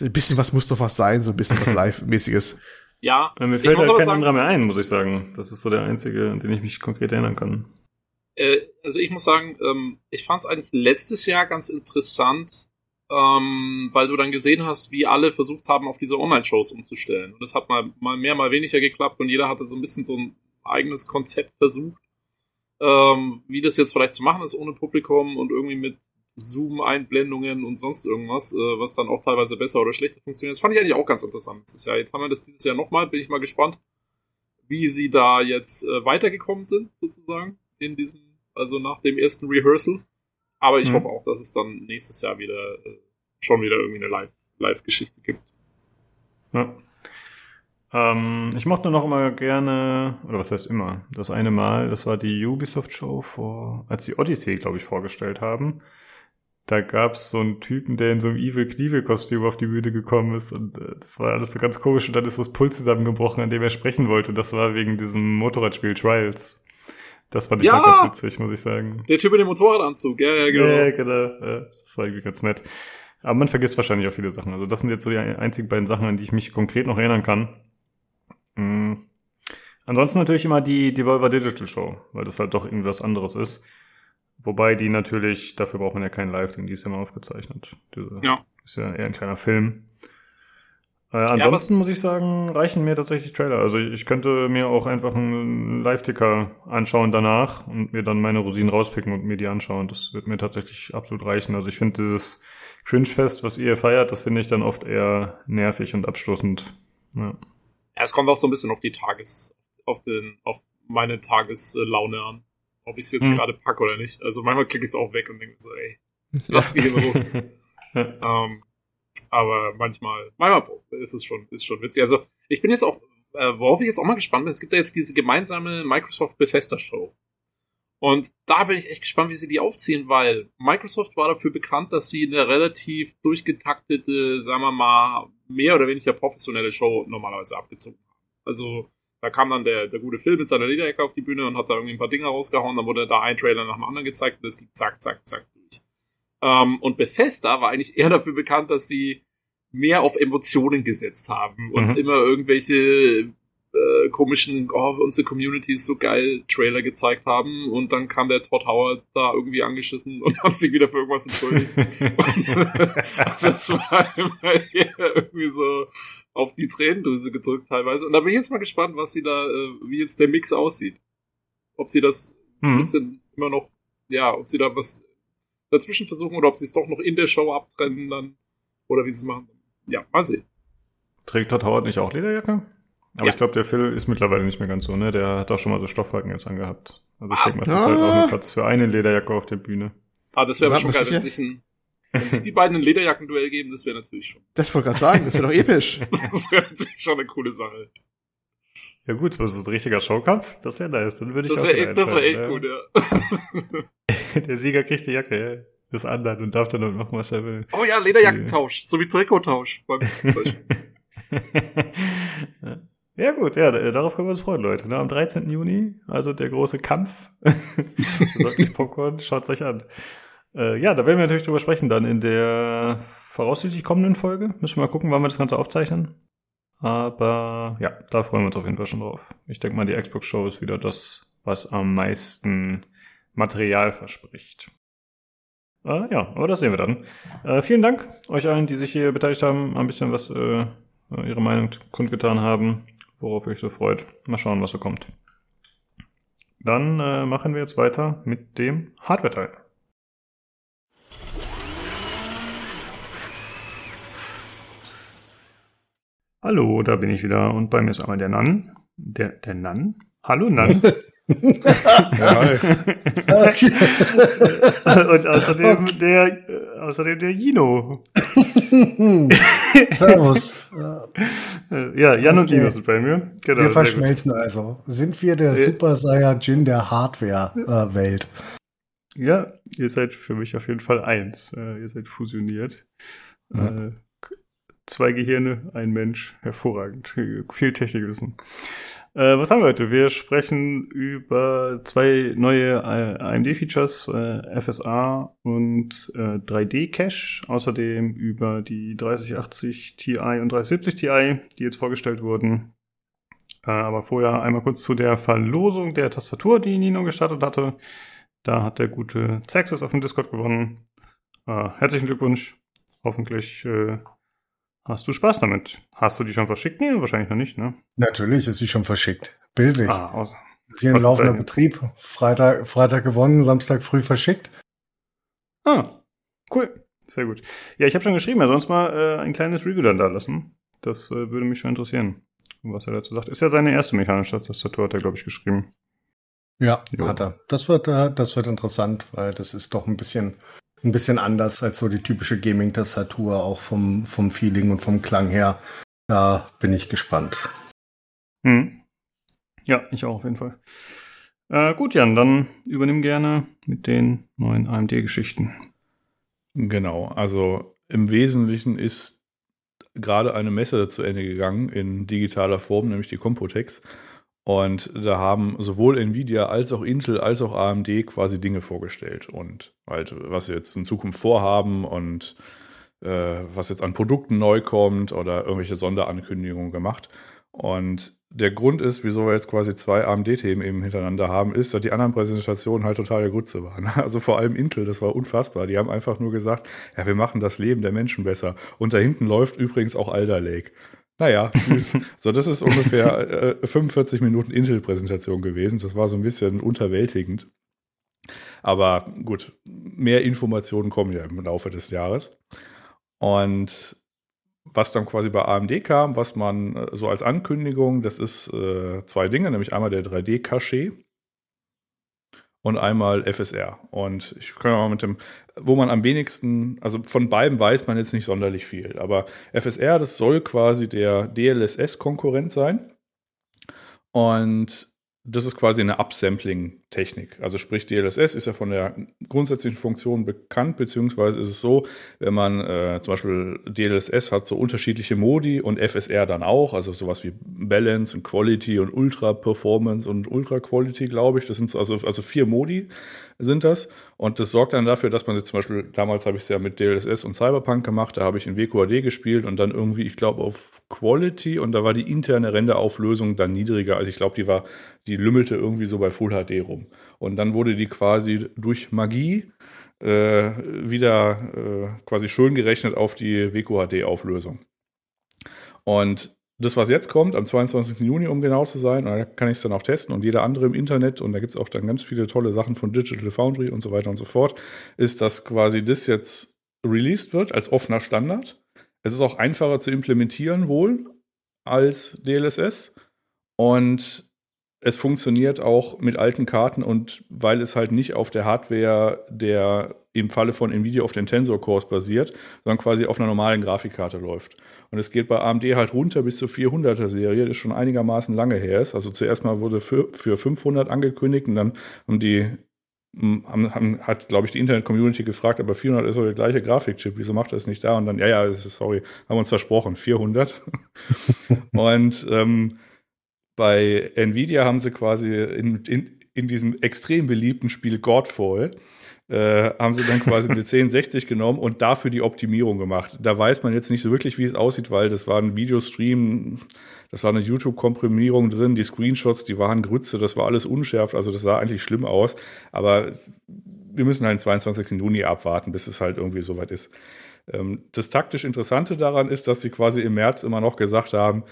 ein bisschen was muss doch was sein, so ein bisschen was [laughs] Live-mäßiges. Ja. Mir fällt halt kein anderer mehr ein, muss ich sagen. Das ist so der einzige, an den ich mich konkret erinnern kann. Äh, also ich muss sagen, ähm, ich fand es eigentlich letztes Jahr ganz interessant, ähm, weil du dann gesehen hast, wie alle versucht haben, auf diese Online-Shows umzustellen. Und es hat mal, mal mehr, mal weniger geklappt und jeder hatte so ein bisschen so ein eigenes Konzept versucht, ähm, wie das jetzt vielleicht zu machen ist ohne Publikum und irgendwie mit Zoom-Einblendungen und sonst irgendwas, äh, was dann auch teilweise besser oder schlechter funktioniert. Das fand ich eigentlich auch ganz interessant. Das ist ja, jetzt haben wir das dieses Jahr nochmal, bin ich mal gespannt, wie sie da jetzt äh, weitergekommen sind, sozusagen, in diesem, also nach dem ersten Rehearsal. Aber ich mhm. hoffe auch, dass es dann nächstes Jahr wieder äh, schon wieder irgendwie eine Live-Geschichte Live gibt. Ja. Ähm, ich mochte noch immer gerne, oder was heißt immer, das eine Mal, das war die Ubisoft-Show vor, als die Odyssey, glaube ich, vorgestellt haben da gab's so einen Typen, der in so einem Evil Knievel Kostüm auf die Bühne gekommen ist und äh, das war alles so ganz komisch und dann ist das Pult zusammengebrochen, an dem er sprechen wollte und das war wegen diesem Motorradspiel Trials. Das fand ich ja, ganz witzig, muss ich sagen. Der Typ in dem Motorradanzug, ja, ja, genau. Ja, genau. Ja, das war irgendwie ganz nett. Aber man vergisst wahrscheinlich auch viele Sachen. Also das sind jetzt so die einzigen beiden Sachen, an die ich mich konkret noch erinnern kann. Mhm. Ansonsten natürlich immer die Devolver Digital Show, weil das halt doch irgendwie was anderes ist. Wobei die natürlich, dafür braucht man ja keinen Live-Ding, die ist ja mal aufgezeichnet. Diese ja. Ist ja eher ein kleiner Film. Äh, ansonsten ja, muss ich sagen, reichen mir tatsächlich Trailer. Also ich, ich könnte mir auch einfach einen Live-Ticker anschauen danach und mir dann meine Rosinen rauspicken und mir die anschauen. Das wird mir tatsächlich absolut reichen. Also ich finde dieses Cringe-Fest, was ihr feiert, das finde ich dann oft eher nervig und abstoßend. Ja. ja, es kommt auch so ein bisschen auf die Tages, auf den, auf meine Tageslaune an. Ob ich es jetzt hm. gerade packe oder nicht. Also manchmal klicke ich es auch weg und denke so, ey, lass mich in Ruhe. [laughs] ähm, aber manchmal, manchmal ist es schon, ist schon witzig. Also ich bin jetzt auch, äh, worauf ich jetzt auch mal gespannt bin, es gibt ja jetzt diese gemeinsame Microsoft Bethesda Show. Und da bin ich echt gespannt, wie sie die aufziehen, weil Microsoft war dafür bekannt, dass sie eine relativ durchgetaktete, sagen wir mal, mehr oder weniger professionelle Show normalerweise abgezogen haben. Also da kam dann der, der gute Phil mit seiner Lederjacke auf die Bühne und hat da irgendwie ein paar Dinge rausgehauen, dann wurde da ein Trailer nach dem anderen gezeigt und es ging zack, zack, zack durch. Ähm, und Bethesda war eigentlich eher dafür bekannt, dass sie mehr auf Emotionen gesetzt haben und mhm. immer irgendwelche äh, komischen, oh, unsere Community ist so geil, Trailer gezeigt haben und dann kam der Todd Howard da irgendwie angeschissen und [laughs] hat sich wieder für irgendwas entschuldigt. also [laughs] [laughs] das war immer irgendwie so auf die Tränendrüse gedrückt teilweise. Und da bin ich jetzt mal gespannt, was sie da, äh, wie jetzt der Mix aussieht. Ob sie das mhm. ein bisschen immer noch, ja, ob sie da was dazwischen versuchen oder ob sie es doch noch in der Show abtrennen dann oder wie sie es machen. Ja, mal sehen. Trägt Todd Howard nicht auch Lederjacke? Aber ja. ich glaube, der Phil ist mittlerweile nicht mehr ganz so, ne? Der hat auch schon mal so Stoffwalken jetzt angehabt. Also ich denke mal, das ist halt auch ein Platz für eine Lederjacke auf der Bühne. Ah, das wäre schon geil, wenn sich, ein, wenn sich die beiden ein Lederjackenduell geben, das wäre natürlich schon. Das wollte gerade sagen, das wäre doch episch. [laughs] das wäre natürlich schon eine coole Sache. Ja gut, so ein richtiger Showkampf, das wäre nice. Dann würde ich das wär echt, Das wäre echt ja. gut, ja. [laughs] der Sieger kriegt die Jacke des anderen und darf dann machen, was er will. Oh ja, Lederjackentausch, so wie Trikottausch. Beim [laughs] Ja gut, ja, darauf können wir uns freuen, Leute. Ne? Am 13. Juni, also der große Kampf. Sagt nicht Popcorn, schaut's euch an. Äh, ja, da werden wir natürlich drüber sprechen dann in der voraussichtlich kommenden Folge. Müssen wir mal gucken, wann wir das Ganze aufzeichnen. Aber ja, da freuen wir uns auf jeden Fall schon drauf. Ich denke mal, die Xbox-Show ist wieder das, was am meisten Material verspricht. Äh, ja, aber das sehen wir dann. Äh, vielen Dank euch allen, die sich hier beteiligt haben, ein bisschen was äh, ihre Meinung kundgetan haben worauf ihr euch so freut. Mal schauen, was so kommt. Dann äh, machen wir jetzt weiter mit dem Hardware-Teil. Hallo, da bin ich wieder und bei mir ist einmal der Nan. Der, der Nan? Hallo Nan. [laughs] [laughs] und außerdem der, außerdem der Jino. [laughs] Servus. ja, Jan und Nino sind bei mir. Genau, wir verschmelzen also. Sind wir der äh, Super Saiyajin der Hardware-Welt? Äh, ja, ihr seid für mich auf jeden Fall eins. Äh, ihr seid fusioniert. Ja. Äh, zwei Gehirne, ein Mensch. Hervorragend. Viel Technikwissen. Äh, was haben wir heute? Wir sprechen über zwei neue äh, AMD-Features, äh, FSA und äh, 3D-Cache. Außerdem über die 3080 Ti und 3070 Ti, die jetzt vorgestellt wurden. Äh, aber vorher einmal kurz zu der Verlosung der Tastatur, die Nino gestartet hatte. Da hat der gute Zaxis auf dem Discord gewonnen. Äh, herzlichen Glückwunsch. Hoffentlich äh, Hast du Spaß damit? Hast du die schon verschickt? Nee, wahrscheinlich noch nicht, ne? Natürlich ist sie schon verschickt. Bildlich. Ah, aus, sie ein laufender Betrieb. Freitag, Freitag gewonnen, Samstag früh verschickt. Ah, cool. Sehr gut. Ja, ich habe schon geschrieben, er soll uns mal äh, ein kleines Review dann da lassen. Das äh, würde mich schon interessieren, was er dazu sagt. Ist ja seine erste mechanische Tastatur, hat er, glaube ich, geschrieben. Ja, jo. hat er. Das wird, äh, das wird interessant, weil das ist doch ein bisschen ein bisschen anders als so die typische Gaming-Tastatur, auch vom, vom Feeling und vom Klang her. Da bin ich gespannt. Hm. Ja, ich auch auf jeden Fall. Äh, gut, Jan, dann übernimm gerne mit den neuen AMD-Geschichten. Genau, also im Wesentlichen ist gerade eine Messe zu Ende gegangen in digitaler Form, nämlich die Compotex. Und da haben sowohl Nvidia als auch Intel als auch AMD quasi Dinge vorgestellt und halt, was sie jetzt in Zukunft vorhaben und äh, was jetzt an Produkten neu kommt oder irgendwelche Sonderankündigungen gemacht. Und der Grund ist, wieso wir jetzt quasi zwei AMD-Themen eben hintereinander haben, ist, dass die anderen Präsentationen halt total der Grütze waren. [laughs] Also vor allem Intel, das war unfassbar. Die haben einfach nur gesagt, ja, wir machen das Leben der Menschen besser. Und da hinten läuft übrigens auch Alder Lake. Naja, tschüss. so, das ist ungefähr äh, 45 Minuten Intel-Präsentation gewesen. Das war so ein bisschen unterwältigend. Aber gut, mehr Informationen kommen ja im Laufe des Jahres. Und was dann quasi bei AMD kam, was man äh, so als Ankündigung, das ist äh, zwei Dinge, nämlich einmal der 3D-Cache und einmal FSR. Und ich kann mal mit dem, wo man am wenigsten, also von beiden weiß man jetzt nicht sonderlich viel, aber FSR, das soll quasi der DLSS-Konkurrent sein. Und das ist quasi eine Upsampling-Technik. Also sprich, DLSS ist ja von der grundsätzlichen Funktion bekannt, beziehungsweise ist es so, wenn man äh, zum Beispiel DLSS hat so unterschiedliche Modi und FSR dann auch, also sowas wie Balance und Quality und Ultra Performance und Ultra Quality, glaube ich. Das sind also, also vier Modi sind das. Und das sorgt dann dafür, dass man jetzt zum Beispiel, damals habe ich es ja mit DLSS und Cyberpunk gemacht, da habe ich in WQAD gespielt und dann irgendwie, ich glaube, auf Quality und da war die interne Renderauflösung dann niedriger. Also ich glaube, die war, die lümmelte irgendwie so bei Full HD rum. Und dann wurde die quasi durch Magie äh, wieder äh, quasi schön gerechnet auf die WQHD-Auflösung. Und das, was jetzt kommt, am 22. Juni, um genau zu sein, da kann ich es dann auch testen und jeder andere im Internet, und da gibt es auch dann ganz viele tolle Sachen von Digital Foundry und so weiter und so fort, ist, dass quasi das jetzt released wird als offener Standard. Es ist auch einfacher zu implementieren wohl als DLSS und es funktioniert auch mit alten Karten und weil es halt nicht auf der Hardware der im Falle von Nvidia auf den Tensor Cores basiert, sondern quasi auf einer normalen Grafikkarte läuft. Und es geht bei AMD halt runter bis zur 400er Serie, das schon einigermaßen lange her ist. Also zuerst mal wurde für, für 500 angekündigt und dann haben die hm, haben, haben, hat, glaube ich, die Internet-Community gefragt, aber 400 ist doch der gleiche Grafikchip, wieso macht er es nicht da? Und dann, ja, ja, sorry, haben wir uns versprochen, 400. [laughs] und ähm, bei Nvidia haben sie quasi in, in, in diesem extrem beliebten Spiel Godfall äh, haben sie dann quasi eine [laughs] 1060 genommen und dafür die Optimierung gemacht. Da weiß man jetzt nicht so wirklich, wie es aussieht, weil das war ein Videostream, das war eine YouTube-Komprimierung drin, die Screenshots, die waren Grütze, das war alles unschärft, also das sah eigentlich schlimm aus. Aber wir müssen halt den 22. Juni abwarten, bis es halt irgendwie soweit ist. Ähm, das taktisch Interessante daran ist, dass sie quasi im März immer noch gesagt haben,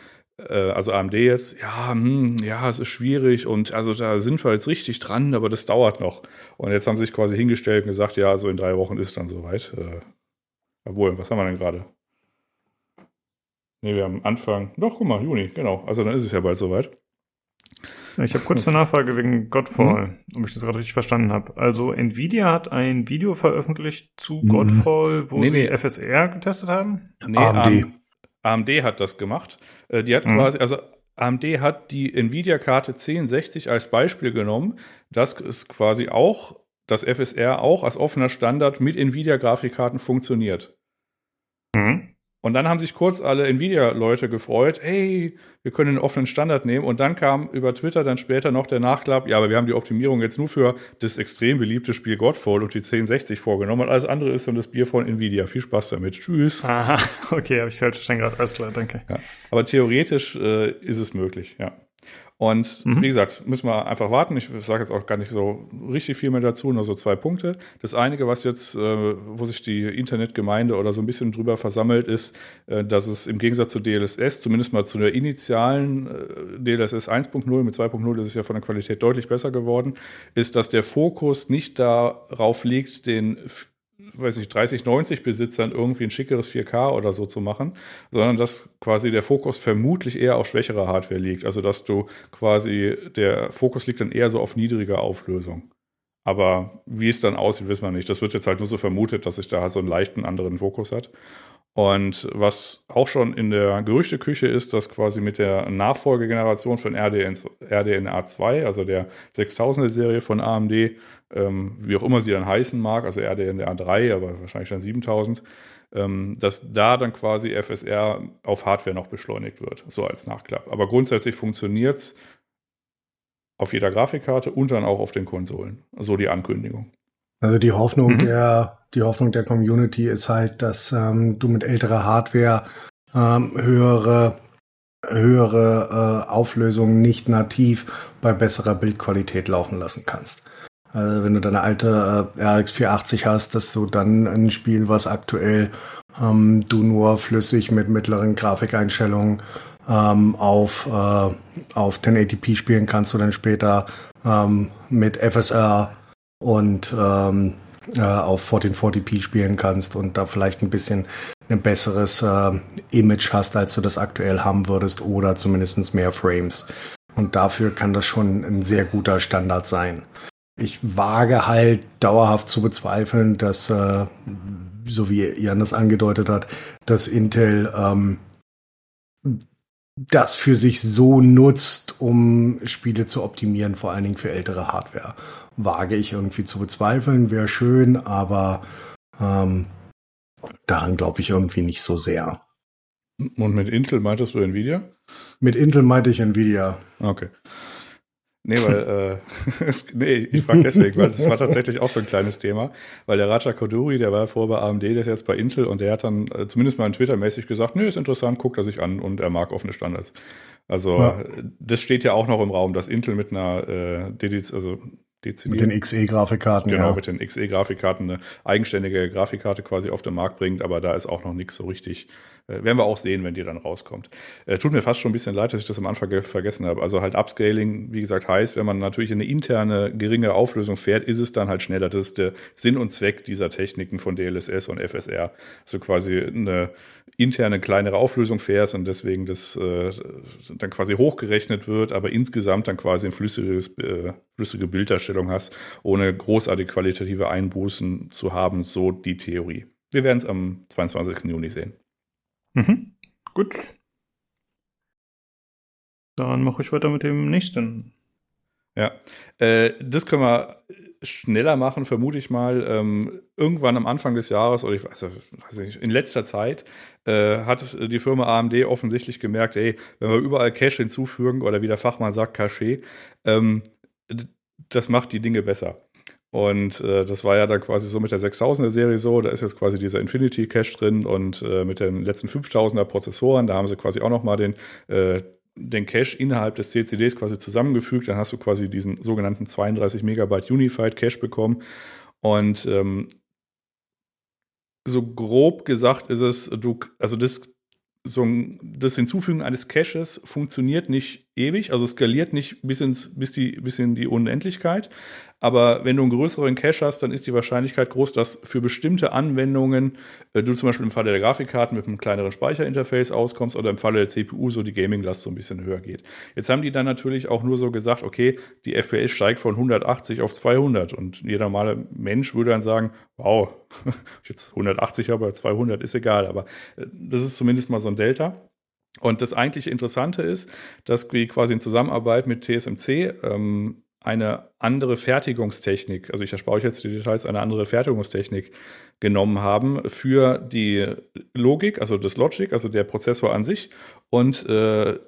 also AMD jetzt, ja, hm, ja, es ist schwierig und also da sind wir jetzt richtig dran, aber das dauert noch. Und jetzt haben sie sich quasi hingestellt und gesagt, ja, so in drei Wochen ist dann soweit. Äh, obwohl, was haben wir denn gerade? Ne, wir haben Anfang, doch, guck mal, Juni, genau. Also dann ist es ja bald soweit. Ich habe kurz eine Nachfrage wegen Godfall, mhm. ob ich das gerade richtig verstanden habe. Also Nvidia hat ein Video veröffentlicht zu mhm. Godfall, wo nee, sie nee. FSR getestet haben? Nee, AMD. AMD hat das gemacht. Äh, die hat mhm. quasi, also AMD hat die Nvidia-Karte 1060 als Beispiel genommen. Das ist quasi auch, das FSR auch als offener Standard mit Nvidia-Grafikkarten funktioniert. Mhm. Und dann haben sich kurz alle Nvidia-Leute gefreut, hey, wir können einen offenen Standard nehmen. Und dann kam über Twitter dann später noch der Nachklapp, ja, aber wir haben die Optimierung jetzt nur für das extrem beliebte Spiel Godfall und die 1060 vorgenommen. Und alles andere ist dann das Bier von Nvidia. Viel Spaß damit. Tschüss. Aha, [laughs] okay, habe ich falsch verstanden gerade. Alles klar, danke. Ja, aber theoretisch äh, ist es möglich, ja. Und mhm. wie gesagt, müssen wir einfach warten. Ich sage jetzt auch gar nicht so richtig viel mehr dazu, nur so zwei Punkte. Das einige, was jetzt, äh, wo sich die Internetgemeinde oder so ein bisschen drüber versammelt, ist, äh, dass es im Gegensatz zu DLSS, zumindest mal zu der initialen äh, DLSS 1.0 mit 2.0 ist es ja von der Qualität deutlich besser geworden, ist, dass der Fokus nicht darauf liegt, den weiß nicht, 30, 90 Besitzern irgendwie ein schickeres 4K oder so zu machen, sondern dass quasi der Fokus vermutlich eher auf schwächere Hardware liegt. Also dass du quasi, der Fokus liegt dann eher so auf niedriger Auflösung. Aber wie es dann aussieht, wissen wir nicht. Das wird jetzt halt nur so vermutet, dass sich da so einen leichten anderen Fokus hat. Und was auch schon in der Gerüchteküche ist, dass quasi mit der Nachfolgegeneration von RDN, RDNA 2, also der 6000er Serie von AMD, ähm, wie auch immer sie dann heißen mag, also RDNA 3, aber wahrscheinlich dann 7000, ähm, dass da dann quasi FSR auf Hardware noch beschleunigt wird, so als Nachklapp. Aber grundsätzlich funktioniert es auf jeder Grafikkarte und dann auch auf den Konsolen. So die Ankündigung. Also die Hoffnung mhm. der die Hoffnung der Community ist halt, dass ähm, du mit älterer Hardware ähm, höhere höhere äh, Auflösungen nicht nativ bei besserer Bildqualität laufen lassen kannst. Also wenn du deine alte äh, RX 480 hast, dass du dann ein Spiel, was aktuell ähm, du nur flüssig mit mittleren Grafikeinstellungen ähm, auf, äh, auf 1080p spielen kannst, du dann später ähm, mit FSR und ähm, äh, auf 1440p spielen kannst und da vielleicht ein bisschen ein besseres äh, Image hast, als du das aktuell haben würdest oder zumindest mehr Frames. Und dafür kann das schon ein sehr guter Standard sein. Ich wage halt dauerhaft zu bezweifeln, dass, äh, so wie Jan das angedeutet hat, dass Intel ähm, das für sich so nutzt, um Spiele zu optimieren, vor allen Dingen für ältere Hardware. Wage ich irgendwie zu bezweifeln, wäre schön, aber ähm, daran glaube ich irgendwie nicht so sehr. Und mit Intel meintest du Nvidia? Mit Intel meinte ich Nvidia. Okay. Nee, weil, äh, [laughs] nee, ich frage deswegen, weil das war tatsächlich auch so ein kleines Thema, weil der Raja Koduri, der war vorher bei AMD, der ist jetzt bei Intel und der hat dann äh, zumindest mal in Twitter-mäßig gesagt, nee, ist interessant, guckt er sich an und er mag offene Standards. Also ja. das steht ja auch noch im Raum, dass Intel mit einer äh, also dezidiert. Mit den XE-Grafikkarten, Genau, ja. mit den XE-Grafikkarten eine eigenständige Grafikkarte quasi auf den Markt bringt, aber da ist auch noch nichts so richtig. Äh, werden wir auch sehen, wenn die dann rauskommt. Äh, tut mir fast schon ein bisschen leid, dass ich das am Anfang vergessen habe. Also halt Upscaling, wie gesagt, heißt, wenn man natürlich eine interne geringe Auflösung fährt, ist es dann halt schneller. Das ist der Sinn und Zweck dieser Techniken von DLSS und FSR. Also quasi eine interne kleinere Auflösung fährst und deswegen das äh, dann quasi hochgerechnet wird, aber insgesamt dann quasi ein flüssiges, äh, flüssige Bilderstellung hast, ohne großartige qualitative Einbußen zu haben, so die Theorie. Wir werden es am 22. Juni sehen. Mhm. Gut. Dann mache ich weiter mit dem nächsten. Ja, äh, das können wir schneller machen, vermute ich mal. Ähm, irgendwann am Anfang des Jahres, oder ich weiß, weiß nicht, in letzter Zeit, äh, hat die Firma AMD offensichtlich gemerkt, ey, wenn wir überall Cache hinzufügen oder wie der Fachmann sagt, Cache, ähm, das macht die Dinge besser. Und äh, das war ja dann quasi so mit der 6000er Serie so, da ist jetzt quasi dieser Infinity Cache drin und äh, mit den letzten 5000er Prozessoren, da haben sie quasi auch nochmal den, äh, den Cache innerhalb des CCDs quasi zusammengefügt, dann hast du quasi diesen sogenannten 32 Megabyte Unified Cache bekommen. Und ähm, so grob gesagt ist es, du, also das so ein, das Hinzufügen eines Caches funktioniert nicht ewig, also skaliert nicht bis, ins, bis, die, bis in die Unendlichkeit. Aber wenn du einen größeren Cache hast, dann ist die Wahrscheinlichkeit groß, dass für bestimmte Anwendungen äh, du zum Beispiel im Falle der Grafikkarten mit einem kleineren Speicherinterface auskommst oder im Falle der CPU so die Gaming-Last so ein bisschen höher geht. Jetzt haben die dann natürlich auch nur so gesagt, okay, die FPS steigt von 180 auf 200 und jeder normale Mensch würde dann sagen, wow, ich [laughs] jetzt 180 habe, 200 ist egal, aber äh, das ist zumindest mal so ein Delta. Und das eigentlich Interessante ist, dass wir quasi in Zusammenarbeit mit TSMC ähm, eine andere Fertigungstechnik, also ich erspare euch jetzt die Details, eine andere Fertigungstechnik genommen haben für die Logik, also das Logic, also der Prozessor an sich und äh,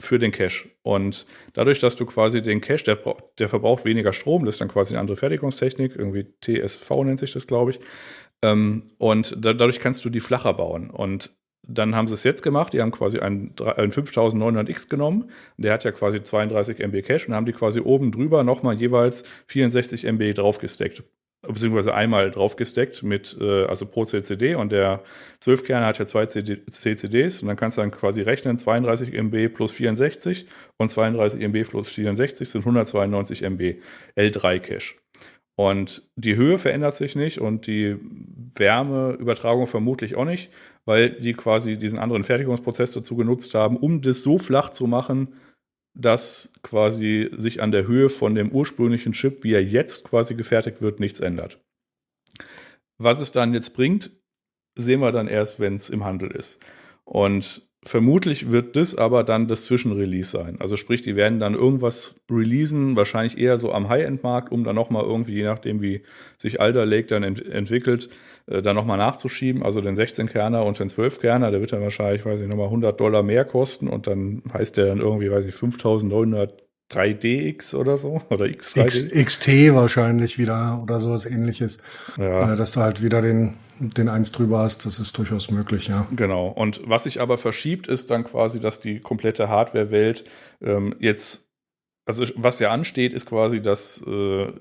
für den Cache. Und dadurch, dass du quasi den Cache, der, der verbraucht weniger Strom, das ist dann quasi eine andere Fertigungstechnik, irgendwie TSV nennt sich das, glaube ich. Ähm, und da, dadurch kannst du die flacher bauen. Und dann haben sie es jetzt gemacht, die haben quasi einen, einen 5900X genommen, der hat ja quasi 32 MB Cache und haben die quasi oben drüber nochmal jeweils 64 MB draufgesteckt beziehungsweise einmal draufgesteckt mit, äh, also pro CCD und der 12-Kerne hat ja zwei CD, CCDs und dann kannst du dann quasi rechnen, 32 MB plus 64 und 32 MB plus 64 sind 192 MB L3 Cache. Und die Höhe verändert sich nicht und die Wärmeübertragung vermutlich auch nicht, weil die quasi diesen anderen Fertigungsprozess dazu genutzt haben, um das so flach zu machen, dass quasi sich an der Höhe von dem ursprünglichen Chip, wie er jetzt quasi gefertigt wird, nichts ändert. Was es dann jetzt bringt, sehen wir dann erst, wenn es im Handel ist. Und Vermutlich wird das aber dann das Zwischenrelease sein. Also sprich, die werden dann irgendwas releasen, wahrscheinlich eher so am High-End-Markt, um dann nochmal irgendwie, je nachdem wie sich Alder Lake dann ent entwickelt, äh, dann nochmal nachzuschieben. Also den 16-Kerner und den 12-Kerner, der wird dann wahrscheinlich, weiß ich, nochmal 100 Dollar mehr kosten und dann heißt der dann irgendwie, weiß ich, 5900 3DX oder so [laughs] oder X3D. X, XT wahrscheinlich wieder oder sowas ähnliches. Ja. Äh, dass du halt wieder den, den eins drüber hast, das ist durchaus möglich, ja. Genau. Und was sich aber verschiebt, ist dann quasi, dass die komplette Hardware-Welt ähm, jetzt, also was ja ansteht, ist quasi, dass äh,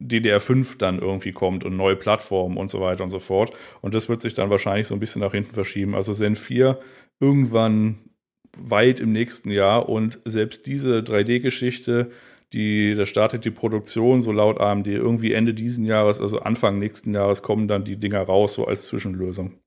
DDR5 dann irgendwie kommt und neue Plattformen und so weiter und so fort. Und das wird sich dann wahrscheinlich so ein bisschen nach hinten verschieben. Also Zen 4 irgendwann weit im nächsten Jahr und selbst diese 3D-Geschichte, die, da startet die Produktion so laut AMD irgendwie Ende diesen Jahres, also Anfang nächsten Jahres kommen dann die Dinger raus, so als Zwischenlösung.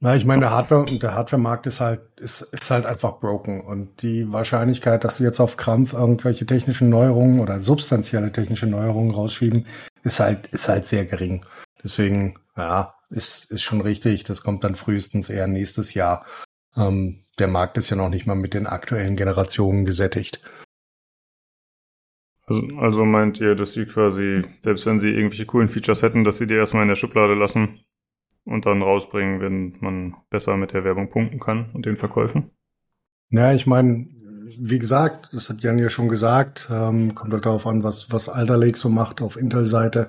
Na, ich meine, der Hardware, der Hardware-Markt ist halt, ist, ist halt einfach broken. Und die Wahrscheinlichkeit, dass sie jetzt auf Krampf irgendwelche technischen Neuerungen oder substanzielle technische Neuerungen rausschieben, ist halt, ist halt sehr gering. Deswegen, ja, ist, ist schon richtig. Das kommt dann frühestens eher nächstes Jahr. Ähm, der Markt ist ja noch nicht mal mit den aktuellen Generationen gesättigt. Also, also meint ihr, dass sie quasi, selbst wenn sie irgendwelche coolen Features hätten, dass sie die erstmal in der Schublade lassen und dann rausbringen, wenn man besser mit der Werbung punkten kann und den Verkäufen? Ja, ich meine, wie gesagt, das hat Jan ja schon gesagt, ähm, kommt halt darauf an, was, was Alder Lake so macht auf Intel-Seite.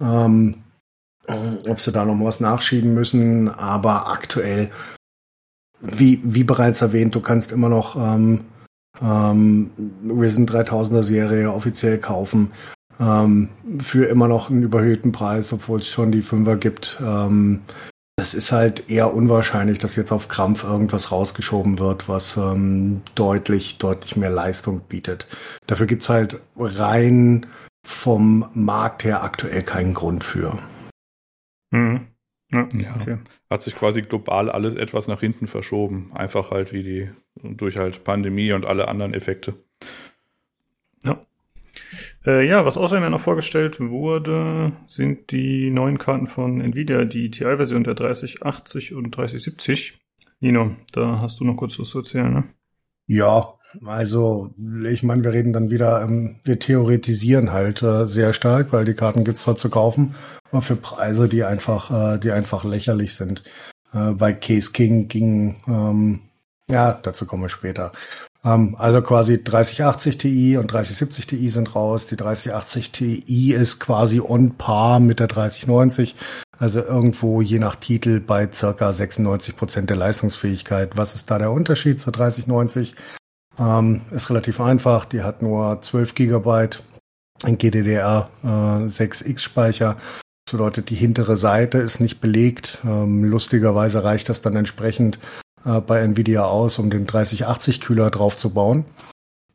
Ähm, ob sie da noch was nachschieben müssen, aber aktuell wie, wie bereits erwähnt, du kannst immer noch ähm, ähm, Risen 3000er Serie offiziell kaufen. Ähm, für immer noch einen überhöhten Preis, obwohl es schon die Fünfer gibt. Ähm, es ist halt eher unwahrscheinlich, dass jetzt auf Krampf irgendwas rausgeschoben wird, was ähm, deutlich, deutlich mehr Leistung bietet. Dafür gibt's halt rein vom Markt her aktuell keinen Grund für. Mhm. Ja, okay. Hat sich quasi global alles etwas nach hinten verschoben. Einfach halt wie die, durch halt Pandemie und alle anderen Effekte. Ja. Äh, ja, was außerdem ja noch vorgestellt wurde, sind die neuen Karten von Nvidia, die TI-Version der 3080 und 3070. Nino, da hast du noch kurz was zu erzählen, ne? Ja, also ich meine, wir reden dann wieder, ähm, wir theoretisieren halt äh, sehr stark, weil die Karten gibt's zwar zu kaufen, aber für Preise, die einfach, äh, die einfach lächerlich sind. Äh, bei Case King ging, ähm, ja, dazu kommen wir später. Ähm, also quasi 3080 Ti und 3070 Ti sind raus. Die 3080 Ti ist quasi on par mit der 3090. Also irgendwo je nach Titel bei circa 96 Prozent der Leistungsfähigkeit. Was ist da der Unterschied zur 3090? Ähm, ist relativ einfach. Die hat nur 12 Gigabyte GDDR äh, 6X Speicher. Das bedeutet, die hintere Seite ist nicht belegt. Ähm, lustigerweise reicht das dann entsprechend äh, bei Nvidia aus, um den 3080 Kühler draufzubauen.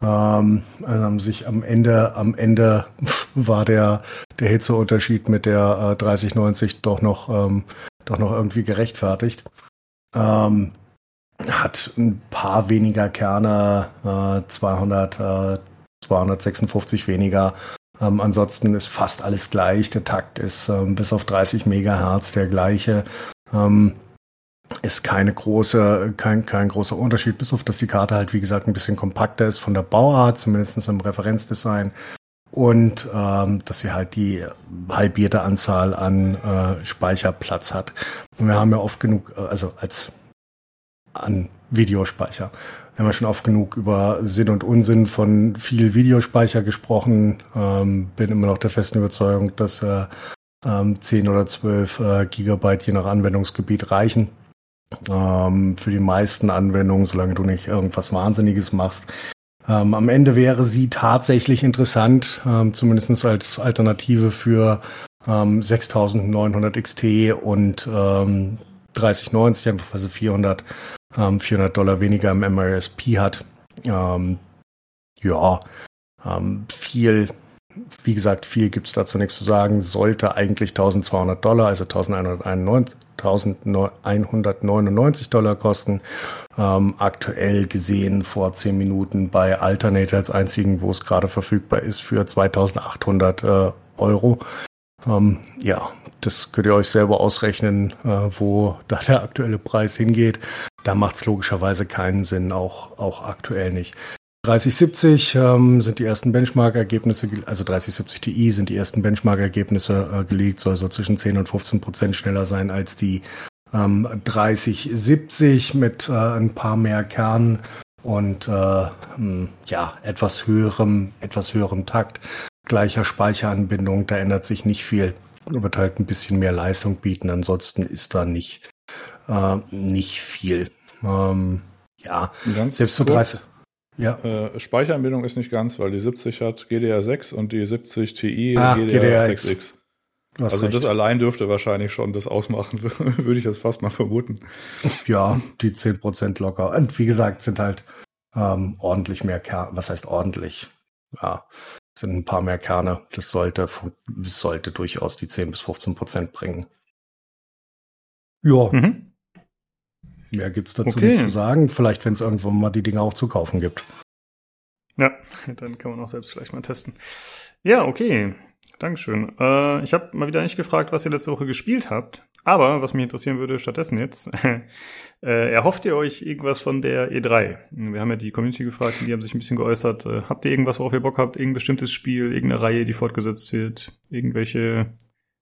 Ähm, also sich am Ende, am Ende [laughs] war der, der Hitzeunterschied mit der äh, 3090 doch noch, ähm, doch noch irgendwie gerechtfertigt. Ähm, hat ein paar weniger Kerne, äh, 200, äh, 256 weniger. Ähm, ansonsten ist fast alles gleich. Der Takt ist ähm, bis auf 30 Megahertz der gleiche. Ähm, ist keine große, kein, kein großer Unterschied, bis auf dass die Karte halt, wie gesagt, ein bisschen kompakter ist von der Bauart, zumindest im Referenzdesign. Und ähm, dass sie halt die halbierte Anzahl an äh, Speicherplatz hat. Und wir haben ja oft genug, äh, also als an Videospeicher. Wir haben ja schon oft genug über Sinn und Unsinn von viel Videospeicher gesprochen. Ähm, bin immer noch der festen Überzeugung, dass äh, ähm, 10 oder 12 äh, Gigabyte je nach Anwendungsgebiet reichen. Ähm, für die meisten Anwendungen, solange du nicht irgendwas Wahnsinniges machst. Ähm, am Ende wäre sie tatsächlich interessant, ähm, zumindest als Alternative für ähm, 6900 XT und ähm, 3090, einfach sie 400 ähm, 400 Dollar weniger im MRSP hat. Ähm, ja, ähm, viel, wie gesagt, viel gibt's dazu nichts zu sagen. Sollte eigentlich 1200 Dollar, also 1191, 1199 Dollar kosten. Ähm, aktuell gesehen vor 10 Minuten bei Alternate als einzigen, wo es gerade verfügbar ist, für 2800 äh, Euro. Ähm, ja, das könnt ihr euch selber ausrechnen, äh, wo da der aktuelle Preis hingeht. Da macht es logischerweise keinen Sinn, auch, auch aktuell nicht. 3070 ähm, sind die ersten Benchmark-Ergebnisse, also 3070 Ti sind die ersten Benchmark-Ergebnisse äh, gelegt, soll so zwischen 10 und 15 Prozent schneller sein als die ähm, 3070 mit äh, ein paar mehr Kernen. und äh, hm, ja, etwas höherem, etwas höherem Takt, gleicher Speicheranbindung, da ändert sich nicht viel. Wird halt ein bisschen mehr Leistung bieten, ansonsten ist da nicht, äh, nicht viel. Ähm, ja, Ganz selbst zu 30. Ja. Äh, Speicheranbindung ist nicht ganz, weil die 70 hat GDR6 und die 70 Ti ah, GDR6X. Also recht. das allein dürfte wahrscheinlich schon das ausmachen, [laughs] würde ich das fast mal vermuten. Ja, die 10% locker. Und wie gesagt, sind halt ähm, ordentlich mehr Kerne. Was heißt ordentlich? Ja, sind ein paar mehr Kerne. Das sollte, das sollte durchaus die 10 bis 15% bringen. Ja. Mhm. Mehr gibt's dazu okay. nicht zu sagen. Vielleicht, wenn es irgendwann mal die Dinge auch zu kaufen gibt. Ja, [laughs] dann kann man auch selbst vielleicht mal testen. Ja, okay. Dankeschön. Äh, ich habe mal wieder nicht gefragt, was ihr letzte Woche gespielt habt. Aber was mich interessieren würde, stattdessen jetzt, [laughs] äh, erhofft ihr euch irgendwas von der E3? Wir haben ja die Community gefragt, die haben sich ein bisschen geäußert. Äh, habt ihr irgendwas, worauf ihr Bock habt? Irgendein bestimmtes Spiel, irgendeine Reihe, die fortgesetzt wird? Irgendwelche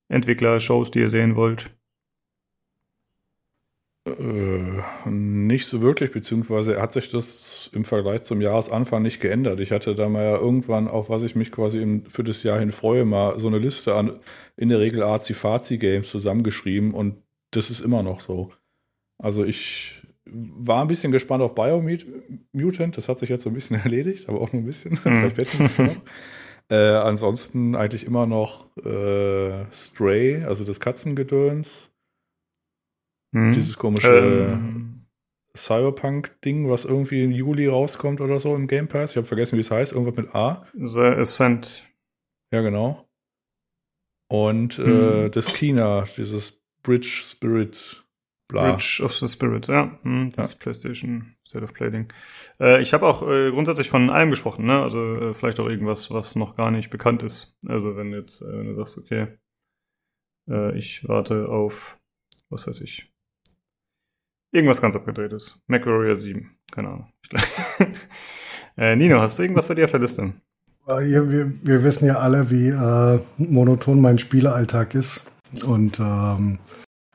Entwickler, Shows, die ihr sehen wollt? Äh, nicht so wirklich, beziehungsweise hat sich das im Vergleich zum Jahresanfang nicht geändert. Ich hatte da mal ja irgendwann, auf was ich mich quasi im, für das Jahr hin freue, mal so eine Liste an in der Regel Azi-Fazi-Games zusammengeschrieben und das ist immer noch so. Also ich war ein bisschen gespannt auf Biomutant, das hat sich jetzt so ein bisschen [laughs] erledigt, aber auch nur ein bisschen. Mhm. Vielleicht noch. Äh, ansonsten eigentlich immer noch äh, Stray, also das Katzengedöns. Hm. Dieses komische ähm. Cyberpunk-Ding, was irgendwie im Juli rauskommt oder so im Game Pass. Ich habe vergessen, wie es heißt. Irgendwas mit A. The Ascent. Ja, genau. Und äh, hm. äh, das Kina, dieses Bridge Spirit. Bla. Bridge of the Spirit, ja. Hm, das ja. PlayStation State of Play Ding. Äh, ich habe auch äh, grundsätzlich von allem gesprochen, ne? Also äh, vielleicht auch irgendwas, was noch gar nicht bekannt ist. Also wenn jetzt, äh, wenn du sagst, okay, äh, ich warte auf, was weiß ich, Irgendwas ganz abgedrehtes. MacWarrior 7. Keine Ahnung. [laughs] äh, Nino, hast du irgendwas bei dir auf der Liste? Wir, wir, wir wissen ja alle, wie äh, monoton mein Spielealltag ist. Und ähm,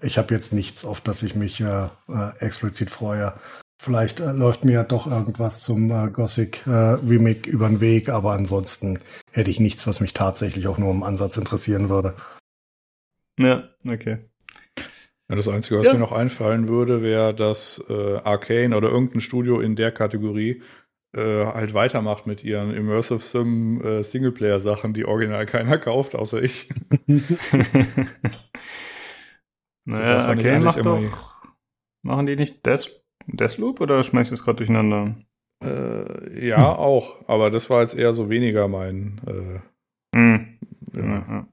ich habe jetzt nichts, auf das ich mich äh, äh, explizit freue. Vielleicht äh, läuft mir ja doch irgendwas zum äh, Gothic äh, Remake über den Weg, aber ansonsten hätte ich nichts, was mich tatsächlich auch nur im Ansatz interessieren würde. Ja, okay. Ja, das Einzige, was ja. mir noch einfallen würde, wäre, dass äh, Arcane oder irgendein Studio in der Kategorie äh, halt weitermacht mit ihren Immersive Sim äh, Singleplayer-Sachen, die original keiner kauft, außer ich. [laughs] naja, also Arcane macht doch. Machen die nicht Death, Deathloop oder schmeißt du es gerade durcheinander? Äh, ja, auch. Aber das war jetzt eher so weniger mein. Äh, mm. ja. Ja,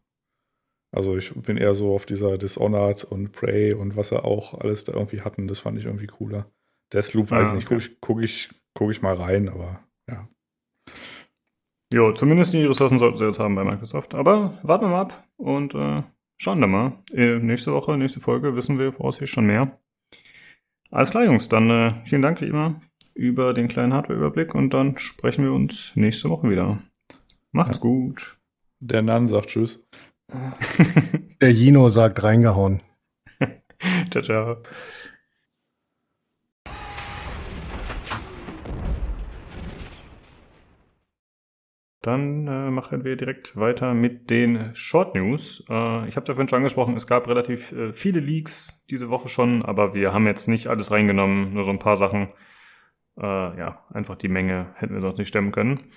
also ich bin eher so auf dieser Dishonored und Prey und was er auch alles da irgendwie hatten, das fand ich irgendwie cooler. Deathloop weiß ich ah, nicht, gucke ich, guck ich, guck ich mal rein, aber ja. Jo, zumindest die Ressourcen sollten sie jetzt haben bei Microsoft. Aber warten wir mal ab und äh, schauen wir mal. Äh, nächste Woche, nächste Folge wissen wir voraussichtlich schon mehr. Alles klar, Jungs. Dann äh, vielen Dank wie immer über den kleinen Hardware-Überblick und dann sprechen wir uns nächste Woche wieder. Macht's ja. gut. Der Nan sagt Tschüss. Der Jino sagt reingehauen. [laughs] ciao, ciao. Dann äh, machen wir direkt weiter mit den Short News. Äh, ich habe davon schon angesprochen, es gab relativ äh, viele Leaks diese Woche schon, aber wir haben jetzt nicht alles reingenommen, nur so ein paar Sachen. Äh, ja, einfach die Menge hätten wir sonst nicht stemmen können.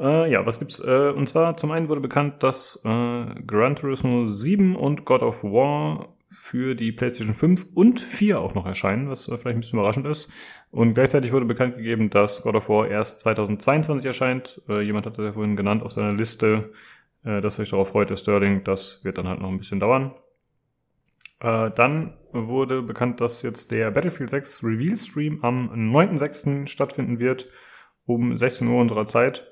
Äh, ja, was gibt's? Äh, und zwar zum einen wurde bekannt, dass äh, Gran Turismo 7 und God of War für die PlayStation 5 und 4 auch noch erscheinen, was äh, vielleicht ein bisschen überraschend ist. Und gleichzeitig wurde bekannt gegeben, dass God of War erst 2022 erscheint. Äh, jemand hat das ja vorhin genannt auf seiner Liste, äh, dass er sich darauf freut, der Sterling. Das wird dann halt noch ein bisschen dauern. Dann wurde bekannt, dass jetzt der Battlefield 6 Reveal Stream am 9.6. stattfinden wird, um 16 Uhr unserer Zeit.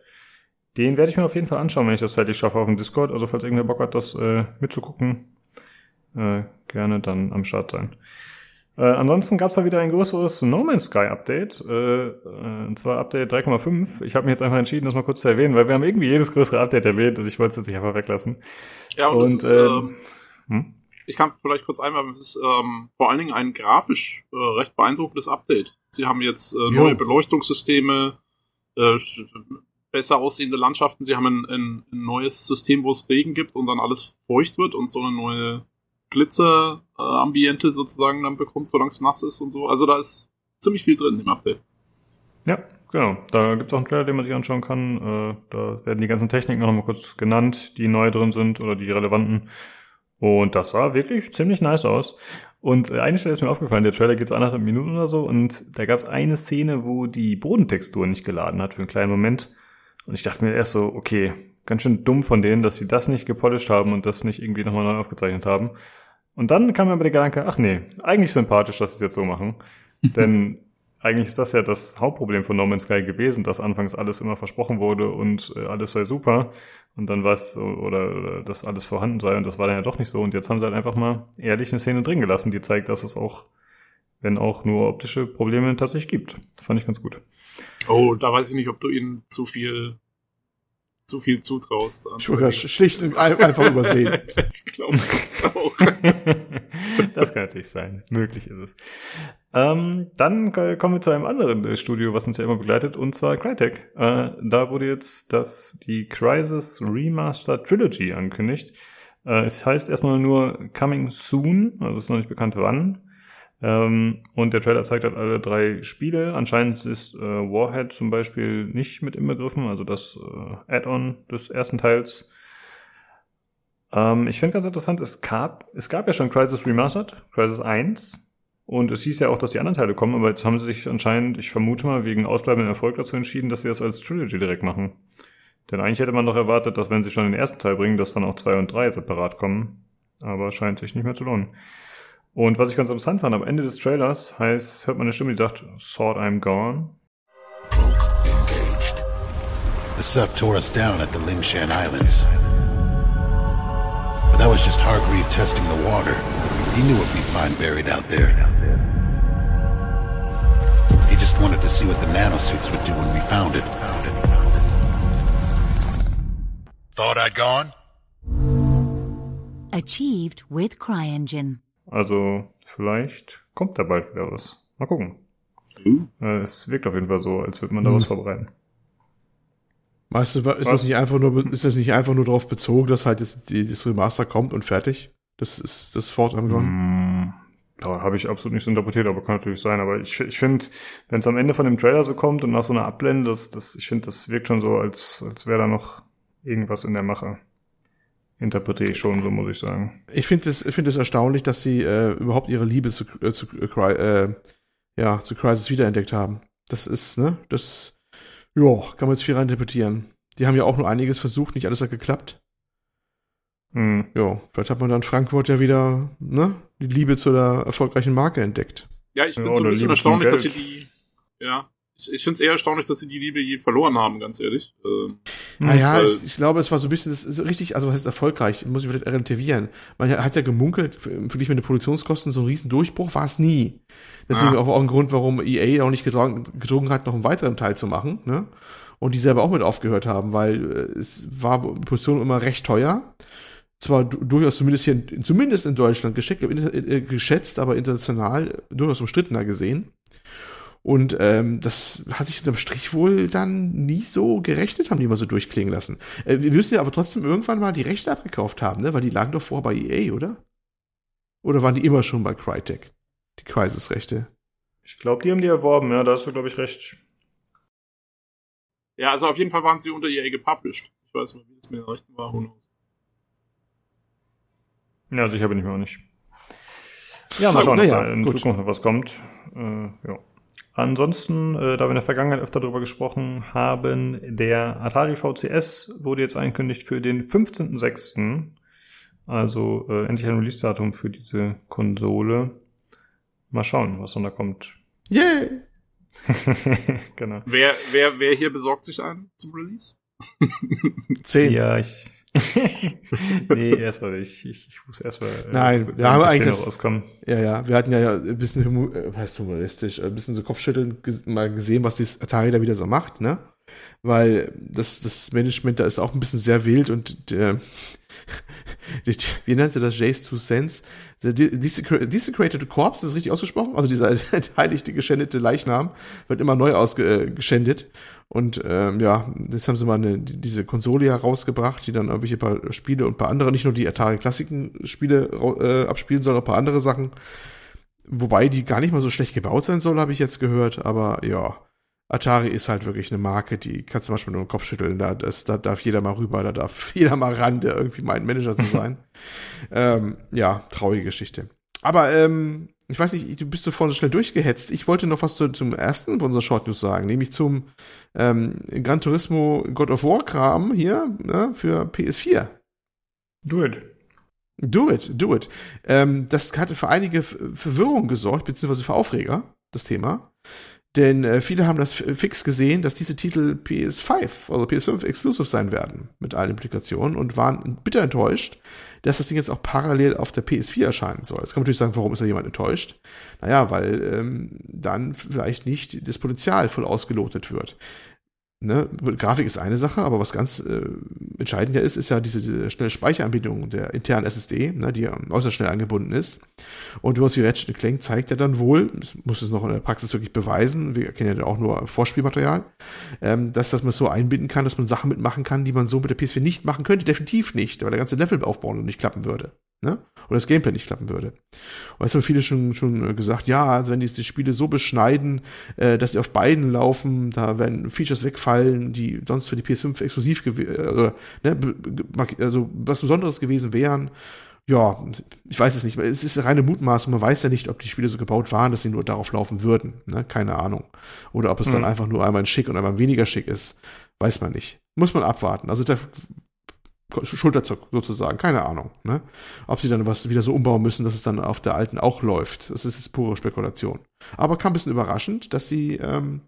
Den werde ich mir auf jeden Fall anschauen, wenn ich das zeitlich schaffe auf dem Discord. Also falls irgendwer Bock hat, das äh, mitzugucken, äh, gerne dann am Start sein. Äh, ansonsten gab es da wieder ein größeres No Man's Sky Update, äh, äh, und zwar Update 3,5. Ich habe mich jetzt einfach entschieden, das mal kurz zu erwähnen, weil wir haben irgendwie jedes größere Update erwähnt und ich wollte es jetzt nicht einfach weglassen. Ja, und, und ist, äh, hm? ich kann vielleicht kurz einmal, es ist ähm, vor allen Dingen ein grafisch äh, recht beeindruckendes Update. Sie haben jetzt äh, neue Beleuchtungssysteme, äh, besser aussehende Landschaften. Sie haben ein, ein, neues System, wo es Regen gibt und dann alles feucht wird und so eine neue Glitzer-Ambiente sozusagen dann bekommt, solange es nass ist und so. Also da ist ziemlich viel drin im Update. Ja, genau. Da gibt es auch einen Trailer, den man sich anschauen kann. Äh, da werden die ganzen Techniken noch mal kurz genannt, die neu drin sind oder die relevanten. Und das sah wirklich ziemlich nice aus. Und äh, eine Stelle ist mir aufgefallen, der Trailer geht so anderthalb Minuten oder so und da gab es eine Szene, wo die Bodentextur nicht geladen hat für einen kleinen Moment. Und ich dachte mir erst so, okay, ganz schön dumm von denen, dass sie das nicht gepolished haben und das nicht irgendwie nochmal neu aufgezeichnet haben. Und dann kam mir aber der Gedanke, ach nee, eigentlich sympathisch, dass sie es jetzt so machen. [laughs] Denn eigentlich ist das ja das Hauptproblem von No Man's Sky gewesen, dass anfangs alles immer versprochen wurde und äh, alles sei super und dann war es oder, oder dass alles vorhanden sei und das war dann ja doch nicht so und jetzt haben sie halt einfach mal ehrlich eine Szene drin gelassen, die zeigt, dass es auch, wenn auch nur optische Probleme tatsächlich gibt. Das fand ich ganz gut. Oh, da weiß ich nicht, ob du ihnen zu viel zu viel zutraust. Ich würde schlicht und einfach übersehen. [laughs] ich glaube auch. [laughs] das kann natürlich sein. Möglich ist es. Ähm, dann kommen wir zu einem anderen äh, Studio, was uns ja immer begleitet, und zwar Crytek. Äh, da wurde jetzt das, die Crisis Remaster Trilogy angekündigt. Äh, es heißt erstmal nur Coming Soon, also ist noch nicht bekannt wann. Ähm, und der Trailer zeigt halt alle drei Spiele. Anscheinend ist äh, Warhead zum Beispiel nicht mit inbegriffen, also das äh, Add-on des ersten Teils. Ähm, ich finde ganz interessant, es gab, es gab ja schon Crisis Remastered, Crisis 1. Und es hieß ja auch, dass die anderen Teile kommen, aber jetzt haben sie sich anscheinend, ich vermute mal, wegen ausbleibenden Erfolg dazu entschieden, dass sie das als Trilogy direkt machen. Denn eigentlich hätte man doch erwartet, dass wenn sie schon den ersten Teil bringen, dass dann auch zwei und drei separat kommen. Aber scheint sich nicht mehr zu lohnen. Und was ich ganz interessant fand, am Ende des Trailers heißt, hört man eine Stimme, die sagt, Sword I'm gone. Cloak engaged. The sub tore us down at the Lingshan Islands. But that was just Hargreave testing the water. He knew what we'd find buried out there. He just wanted to see what the nanosuits would do when we found it. Thought I'd gone? Achieved with CryEngine. Also vielleicht kommt da bald wieder was. Mal gucken. Mhm. Es wirkt auf jeden Fall so, als würde man da mhm. was vorbereiten. Weißt du, ist was? das nicht einfach nur, ist das nicht einfach nur darauf bezogen, dass halt jetzt die, das Remaster kommt und fertig? Das ist das Fort mm, Da habe ich absolut nicht so interpretiert, aber kann natürlich sein. Aber ich, ich finde, wenn es am Ende von dem Trailer so kommt und nach so einer Ablende, das, das, ich finde, das wirkt schon so, als, als wäre da noch irgendwas in der Mache interpretiere ich schon, so muss ich sagen. Ich finde es, es erstaunlich, dass sie äh, überhaupt ihre Liebe zu, äh, zu, äh, äh, ja, zu Crisis wiederentdeckt haben. Das ist, ne, das, ja, kann man jetzt viel rein interpretieren. Die haben ja auch nur einiges versucht, nicht alles hat geklappt. Mhm. Ja, vielleicht hat man dann Frankfurt ja wieder, ne, die Liebe zu der erfolgreichen Marke entdeckt. Ja, ich finde es ja, so ein bisschen erstaunlich, dass sie die, ja, ich, ich finde es eher erstaunlich, dass sie die Liebe je verloren haben, ganz ehrlich. Ähm, naja, ich, ich, glaube, es war so ein bisschen so richtig, also was heißt erfolgreich, muss ich vielleicht relativieren. Man hat ja gemunkelt, für dich mit den Produktionskosten so ein riesen Durchbruch war es nie. Deswegen ah. auch, auch ein Grund, warum EA auch nicht gedrungen, gedrungen hat, noch einen weiteren Teil zu machen, ne? Und die selber auch mit aufgehört haben, weil äh, es war die Produktion immer recht teuer zwar durchaus zumindest hier, zumindest in Deutschland äh, geschätzt, aber international durchaus umstrittener gesehen. Und ähm, das hat sich unterm Strich wohl dann nie so gerechnet, haben die immer so durchklingen lassen. Äh, wir müssen ja aber trotzdem irgendwann mal die Rechte abgekauft haben, ne? Weil die lagen doch vor bei EA, oder? Oder waren die immer schon bei Crytek? Die Crisis-Rechte. Ich glaube, die haben die erworben, ja, da hast du, glaube ich, recht. Ja, also auf jeden Fall waren sie unter EA gepublished. Ich weiß nicht, wie das mit den Rechten war, who knows. Ja, sicher bin ich mir auch nicht. Ja, mal schauen, ob ja, da in gut. Zukunft noch was kommt. Äh, ja. Ansonsten, äh, da wir in der Vergangenheit öfter darüber gesprochen haben, der Atari VCS wurde jetzt angekündigt für den 15.06. Also äh, endlich ein Release-Datum für diese Konsole. Mal schauen, was dann da kommt. Yay! [laughs] genau. Wer, wer, wer hier besorgt sich einen zum Release? Zehn. Ja, ich, [laughs] nee, erstmal ich, ich, ich muss erstmal. Äh, Nein, wir haben eigentlich das, rauskommen. Ja, ja, wir hatten ja ein bisschen äh, heißt humoristisch, ein bisschen so Kopfschütteln mal gesehen, was dieses Atari da wieder so macht, ne? Weil das, das Management da ist auch ein bisschen sehr wild und der, [laughs] wie nannte das Jace Two Cents? Desecrated Corpse, ist das richtig ausgesprochen? Also dieser [laughs] heiligte, geschändete Leichnam wird immer neu ausgeschändet. Äh, und ähm, ja, jetzt haben sie mal eine, diese Konsole herausgebracht, die dann irgendwelche paar Spiele und paar andere, nicht nur die Atari-Klassiken-Spiele äh, abspielen, sondern auch paar andere Sachen. Wobei die gar nicht mal so schlecht gebaut sein soll, habe ich jetzt gehört. Aber ja, Atari ist halt wirklich eine Marke, die kannst du manchmal nur den Kopf schütteln. Da, das, da darf jeder mal rüber, da darf [laughs] jeder mal ran, der irgendwie meint, Manager zu sein. [laughs] ähm, ja, traurige Geschichte. Aber ähm, ich weiß nicht, du bist so vorne schnell durchgehetzt. Ich wollte noch was zu, zum ersten von unserer Short News sagen, nämlich zum ähm, Gran Turismo God of War Kram hier ne, für PS4. Do it. Do it, do it. Ähm, das hatte für einige Verwirrung gesorgt, beziehungsweise für Aufreger, das Thema. Denn äh, viele haben das fix gesehen, dass diese Titel PS5, also PS5 exclusive sein werden, mit allen Implikationen und waren bitter enttäuscht, dass das Ding jetzt auch parallel auf der PS4 erscheinen soll. Jetzt kann man natürlich sagen, warum ist da jemand enttäuscht? Naja, weil ähm, dann vielleicht nicht das Potenzial voll ausgelotet wird ne, Grafik ist eine Sache, aber was ganz äh, entscheidend ist, ist ja diese, diese schnelle Speicheranbindung der internen SSD, ne, die äußerst schnell angebunden ist. Und was wie Ratchet Clank zeigt ja dann wohl, muss es noch in der Praxis wirklich beweisen, wir kennen ja auch nur Vorspielmaterial, ähm, dass, dass man es so einbinden kann, dass man Sachen mitmachen kann, die man so mit der PS4 nicht machen könnte, definitiv nicht, weil der ganze Levelaufbau noch nicht klappen würde. Ne? Oder das Gameplay nicht klappen würde. Und jetzt haben viele schon, schon gesagt, ja, also wenn die, die Spiele so beschneiden, äh, dass sie auf beiden laufen, da werden Features wegfallen, die sonst für die PS5 exklusiv gewesen, äh, ne, also was Besonderes gewesen wären. Ja, ich weiß es nicht. Es ist reine Mutmaßung. Man weiß ja nicht, ob die Spiele so gebaut waren, dass sie nur darauf laufen würden. Ne? Keine Ahnung. Oder ob es hm. dann einfach nur einmal schick und einmal weniger schick ist. Weiß man nicht. Muss man abwarten. Also da Schulterzuck sozusagen, keine Ahnung. Ne? Ob sie dann was wieder so umbauen müssen, dass es dann auf der alten auch läuft. Das ist jetzt pure Spekulation. Aber kam ein bisschen überraschend, dass sie, ähm,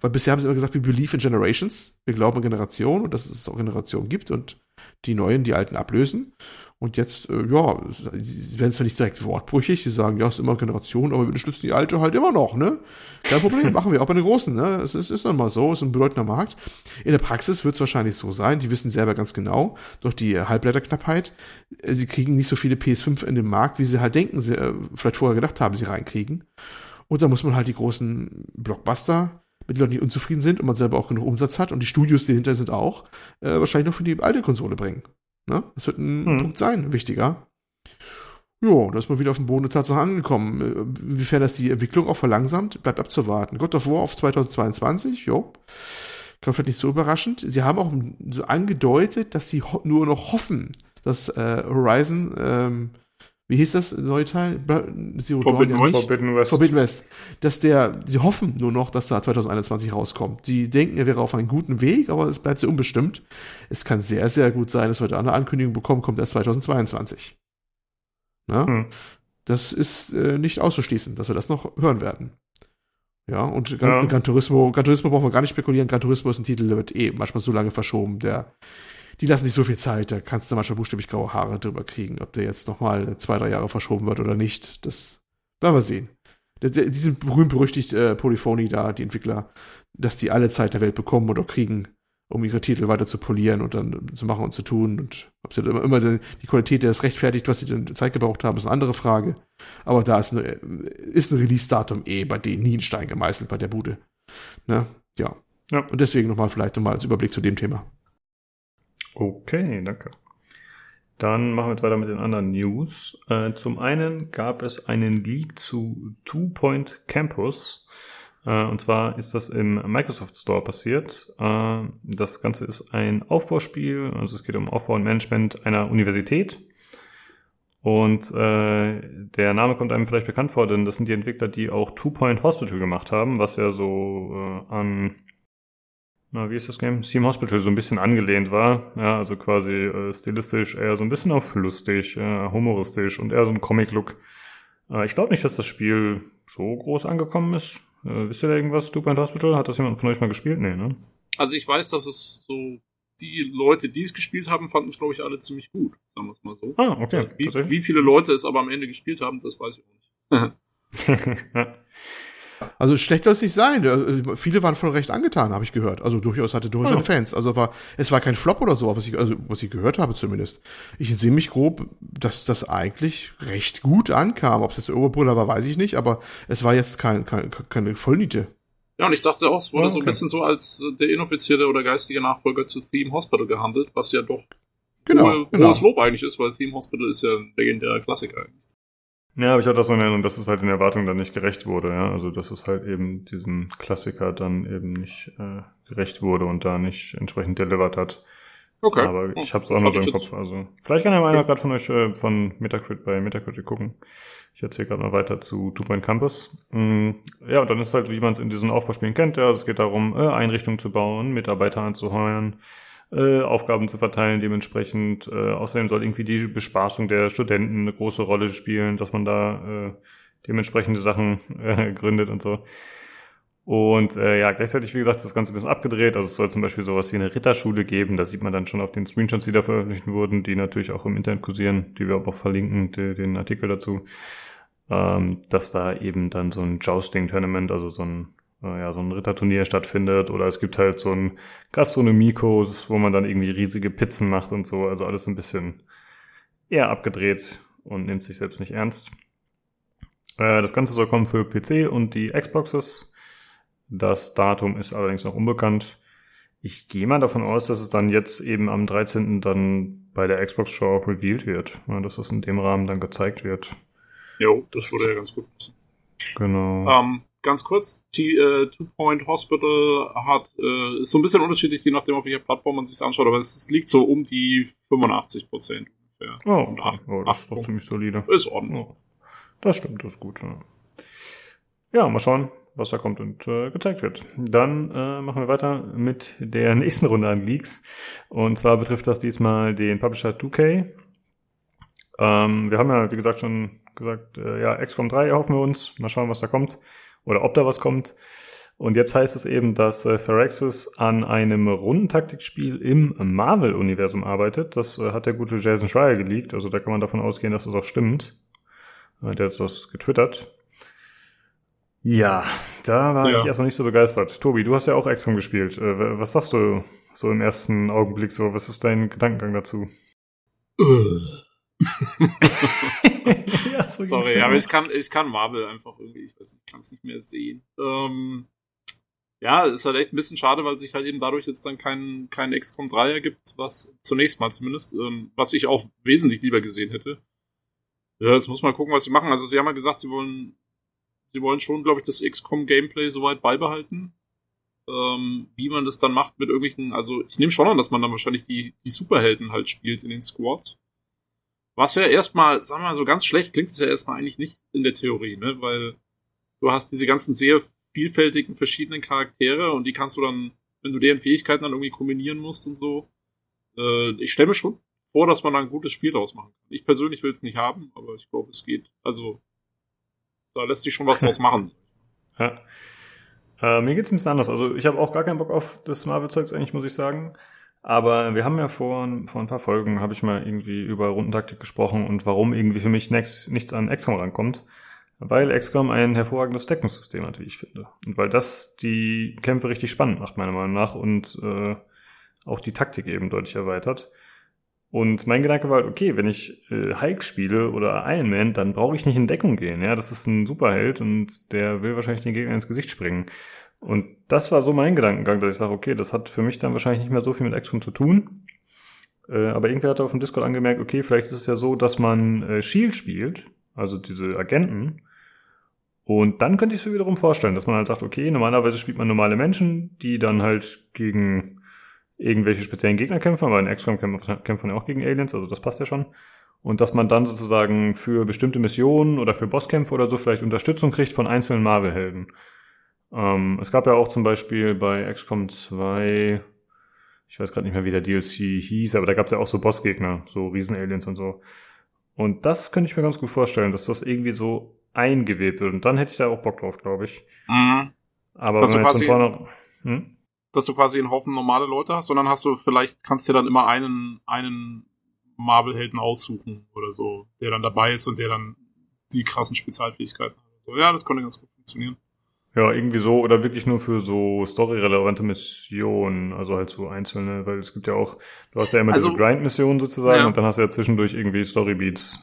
weil bisher haben sie immer gesagt, wir believe in generations, wir glauben in Generationen und dass es auch Generationen gibt und die neuen die alten ablösen. Und jetzt, äh, ja, sie werden zwar nicht direkt wortbrüchig, sie sagen, ja, es ist immer Generation, aber wir unterstützen die alte halt immer noch, ne? Kein Problem, [laughs] machen wir auch bei den Großen, ne? Es ist, ist dann mal so, es ist ein bedeutender Markt. In der Praxis wird es wahrscheinlich so sein, die wissen selber ganz genau, durch die Halbleiterknappheit, äh, sie kriegen nicht so viele PS5 in den Markt, wie sie halt denken, sie äh, vielleicht vorher gedacht haben, sie reinkriegen. Und da muss man halt die großen Blockbuster mit Leuten, die unzufrieden sind und man selber auch genug Umsatz hat und die Studios, die dahinter sind, auch, äh, wahrscheinlich noch für die alte Konsole bringen. Ne? Das wird ein hm. Punkt sein, wichtiger. Jo, da ist man wieder auf dem Boden der Tatsache angekommen. Äh, inwiefern das die Entwicklung auch verlangsamt, bleibt abzuwarten. God of War auf 2022, jo. Kann vielleicht nicht so überraschend. Sie haben auch so angedeutet, dass sie nur noch hoffen, dass äh, Horizon ähm, wie hieß das neue Teil? Zero Forbidden, Dawn ja Forbidden West. Forbidden West. Dass der, sie hoffen nur noch, dass da 2021 rauskommt. Sie denken, er wäre auf einem guten Weg, aber es bleibt sehr unbestimmt. Es kann sehr, sehr gut sein, dass wir da eine Ankündigung bekommen, kommt erst 2022. Na? Hm. Das ist äh, nicht auszuschließen, dass wir das noch hören werden. Ja, und Gran, ja. Gran Turismo, Gran Turismo brauchen wir gar nicht spekulieren. Gran Turismo ist ein Titel, der wird eh manchmal so lange verschoben, der die lassen sich so viel Zeit, da kannst du manchmal buchstäblich graue Haare drüber kriegen, ob der jetzt nochmal zwei, drei Jahre verschoben wird oder nicht. Das werden wir sehen. Die sind berühmt-berüchtigt äh, Polyphony da, die Entwickler, dass die alle Zeit der Welt bekommen oder kriegen, um ihre Titel weiter zu polieren und dann zu machen und zu tun. Und ob sie immer, immer die Qualität das rechtfertigt, was sie denn Zeit gebraucht haben, ist eine andere Frage. Aber da ist, eine, ist ein Release-Datum eh bei denen nie ein Stein gemeißelt bei der Bude. Ne? Ja. ja. Und deswegen nochmal vielleicht nochmal als Überblick zu dem Thema. Okay, danke. Dann machen wir jetzt weiter mit den anderen News. Äh, zum einen gab es einen Leak zu Two Point Campus. Äh, und zwar ist das im Microsoft Store passiert. Äh, das Ganze ist ein Aufbauspiel. Also es geht um Aufbau und Management einer Universität. Und äh, der Name kommt einem vielleicht bekannt vor, denn das sind die Entwickler, die auch Two Point Hospital gemacht haben, was ja so äh, an na, wie ist das Game? Team Hospital so ein bisschen angelehnt war. Ja, also quasi äh, stilistisch eher so ein bisschen auf lustig, äh, humoristisch und eher so ein Comic-Look. Äh, ich glaube nicht, dass das Spiel so groß angekommen ist. Äh, wisst ihr da irgendwas, Two Point Hospital? Hat das jemand von euch mal gespielt? Nee, ne? Also ich weiß, dass es so die Leute, die es gespielt haben, fanden es, glaube ich, alle ziemlich gut. Sagen wir es mal so. Ah, okay. Wie, wie, viele Leute es aber am Ende gespielt haben, das weiß ich auch nicht. [laughs] [laughs] Also schlecht soll es nicht sein. Äh, viele waren von recht angetan, habe ich gehört. Also durchaus hatte durchaus seine Fans. Also war, es war kein Flop oder so, was ich, also was ich gehört habe zumindest. Ich entsinne mich grob, dass das eigentlich recht gut ankam. Ob es jetzt der Oberbrüller war, weiß ich nicht, aber es war jetzt kein, kein, keine Vollniete. Ja, und ich dachte auch, es wurde okay. so ein bisschen so als der inoffizielle oder geistige Nachfolger zu Theme Hospital gehandelt, was ja doch genau, hohe, genau. hohes Lob eigentlich ist, weil Theme Hospital ist ja ein legendärer Klassiker eigentlich. Ja, aber ich hatte das so in Erinnerung, dass es halt den Erwartungen dann nicht gerecht wurde, ja. Also dass es halt eben diesem Klassiker dann eben nicht äh, gerecht wurde und da nicht entsprechend delivered hat. Okay. Aber ich habe es auch noch so im Kopf. Also vielleicht kann ja mal einer gerade von euch äh, von Metacritic bei Metacritic gucken. Ich erzähle gerade mal weiter zu Two Point Campus. Mm, ja, und dann ist halt, wie man es in diesen Aufbauspielen kennt, ja, es geht darum, äh, Einrichtungen zu bauen, Mitarbeiter anzuheuern, äh, Aufgaben zu verteilen dementsprechend. Äh, außerdem soll irgendwie die Bespaßung der Studenten eine große Rolle spielen, dass man da äh, dementsprechende Sachen äh, [laughs] gründet und so. Und äh, ja, gleichzeitig, wie gesagt, das Ganze ein bisschen abgedreht. Also es soll zum Beispiel sowas wie eine Ritterschule geben. Das sieht man dann schon auf den Screenshots, die da veröffentlicht wurden, die natürlich auch im Internet kursieren, die wir auch verlinken, die, den Artikel dazu. Ähm, dass da eben dann so ein Jousting-Tournament, also so ein ja, so ein Ritterturnier stattfindet oder es gibt halt so ein Gastronomiekurs, wo man dann irgendwie riesige Pizzen macht und so, also alles ein bisschen eher abgedreht und nimmt sich selbst nicht ernst. Äh, das Ganze soll kommen für PC und die Xboxes. Das Datum ist allerdings noch unbekannt. Ich gehe mal davon aus, dass es dann jetzt eben am 13. dann bei der Xbox Show auch revealed wird, dass es in dem Rahmen dann gezeigt wird. Jo, das würde ja ganz gut passen. Genau. Ähm, ganz kurz, die äh, Two Point Hospital hat, äh, ist so ein bisschen unterschiedlich, je nachdem, auf welcher Plattform man sich anschaut, aber es, es liegt so um die 85 Prozent ungefähr. Oh, Und acht, oh, das ist doch ziemlich solide. Ist ordentlich. Oh, das stimmt, das ist gut. Ja. ja, mal schauen, was da kommt und äh, gezeigt wird. Dann äh, machen wir weiter mit der nächsten Runde an Leaks. Und zwar betrifft das diesmal den Publisher 2K. Ähm, wir haben ja, wie gesagt, schon gesagt, äh, ja, XCOM 3 erhoffen wir uns. Mal schauen, was da kommt oder ob da was kommt. Und jetzt heißt es eben, dass äh, Phyrexis an einem Rundentaktikspiel im Marvel-Universum arbeitet. Das äh, hat der gute Jason Schreier geleakt. Also da kann man davon ausgehen, dass das auch stimmt. Äh, der hat das getwittert. Ja, da war Ja. ich erstmal nicht so begeistert. Tobi, du hast ja auch XCOM gespielt. Äh, was sagst du so im ersten Augenblick so? Was ist dein Gedankengang dazu? [laughs] so Sorry, aber ich kann, ich kann Marvel einfach irgendwie, ich weiß nicht, ich kann es nicht mehr sehen. Ähm, ja, ist halt echt ein bisschen schade, weil sich halt eben dadurch jetzt dann kein, kein XCOM 3 ergibt, was zunächst mal zumindest, ähm, was ich auch wesentlich lieber gesehen hätte. Ja, jetzt muss man gucken, was sie machen. Also sie haben ja gesagt, sie wollen, sie wollen schon, glaube ich, das XCOM-Gameplay soweit beibehalten. Ähm, wie man das dann macht mit irgendwelchen, also ich nehme schon an, dass man dann wahrscheinlich die, die Superhelden halt spielt in den Squads. Was ja erstmal, sagen wir mal, so ganz schlecht klingt es ja erstmal eigentlich nicht in der Theorie, ne? Weil du hast diese ganzen sehr vielfältigen verschiedenen Charaktere und die kannst du dann, wenn du deren Fähigkeiten dann irgendwie kombinieren musst und so. Äh, ich stelle mir schon vor, dass man da ein gutes Spiel draus machen kann. Ich persönlich will es nicht haben, aber ich glaube, es geht. Also, da lässt sich schon was draus [laughs] machen. Ja. Äh, mir geht's ein bisschen anders. Also ich habe auch gar keinen Bock auf das Marvel-Zeugs eigentlich, muss ich sagen. Aber wir haben ja vor, vor ein paar Folgen, habe ich mal irgendwie über Rundentaktik gesprochen und warum irgendwie für mich next, nichts an XCOM rankommt. Weil XCOM ein hervorragendes Deckungssystem hat, wie ich finde. Und weil das die Kämpfe richtig spannend macht, meiner Meinung nach, und äh, auch die Taktik eben deutlich erweitert. Und mein Gedanke war, halt, okay, wenn ich äh, Hulk spiele oder Iron Man, dann brauche ich nicht in Deckung gehen. Ja, das ist ein Superheld und der will wahrscheinlich den Gegner ins Gesicht springen. Und das war so mein Gedankengang, dass ich sage, okay, das hat für mich dann wahrscheinlich nicht mehr so viel mit XCOM zu tun. Äh, aber irgendwer hat auf dem Discord angemerkt, okay, vielleicht ist es ja so, dass man äh, Shield spielt, also diese Agenten. Und dann könnte ich es mir wiederum vorstellen, dass man halt sagt, okay, normalerweise spielt man normale Menschen, die dann halt gegen irgendwelche speziellen Gegner kämpfen, weil in XCOM kämpfen kämpfen ja auch gegen Aliens, also das passt ja schon. Und dass man dann sozusagen für bestimmte Missionen oder für Bosskämpfe oder so vielleicht Unterstützung kriegt von einzelnen Marvel-Helden. Ähm, es gab ja auch zum Beispiel bei XCOM 2, ich weiß gerade nicht mehr, wie der DLC hieß, aber da gab es ja auch so Bossgegner, so Riesen-Aliens und so. Und das könnte ich mir ganz gut vorstellen, dass das irgendwie so eingewebt wird. Und dann hätte ich da auch Bock drauf, glaube ich. Mhm. Aber Dass wenn du man jetzt von quasi- vorne... Hm? Dass du quasi einen Haufen normale Leute hast, sondern hast du vielleicht, kannst dir dann immer einen, einen Marvel-Helden aussuchen oder so, der dann dabei ist und der dann die krassen Spezialfähigkeiten hat. So, ja, das könnte ganz gut funktionieren. Ja, irgendwie so oder wirklich nur für so storyrelevante Missionen, also halt so einzelne, weil es gibt ja auch, du hast ja immer also, diese Grind-Missionen sozusagen ja. und dann hast du ja zwischendurch irgendwie Storybeats.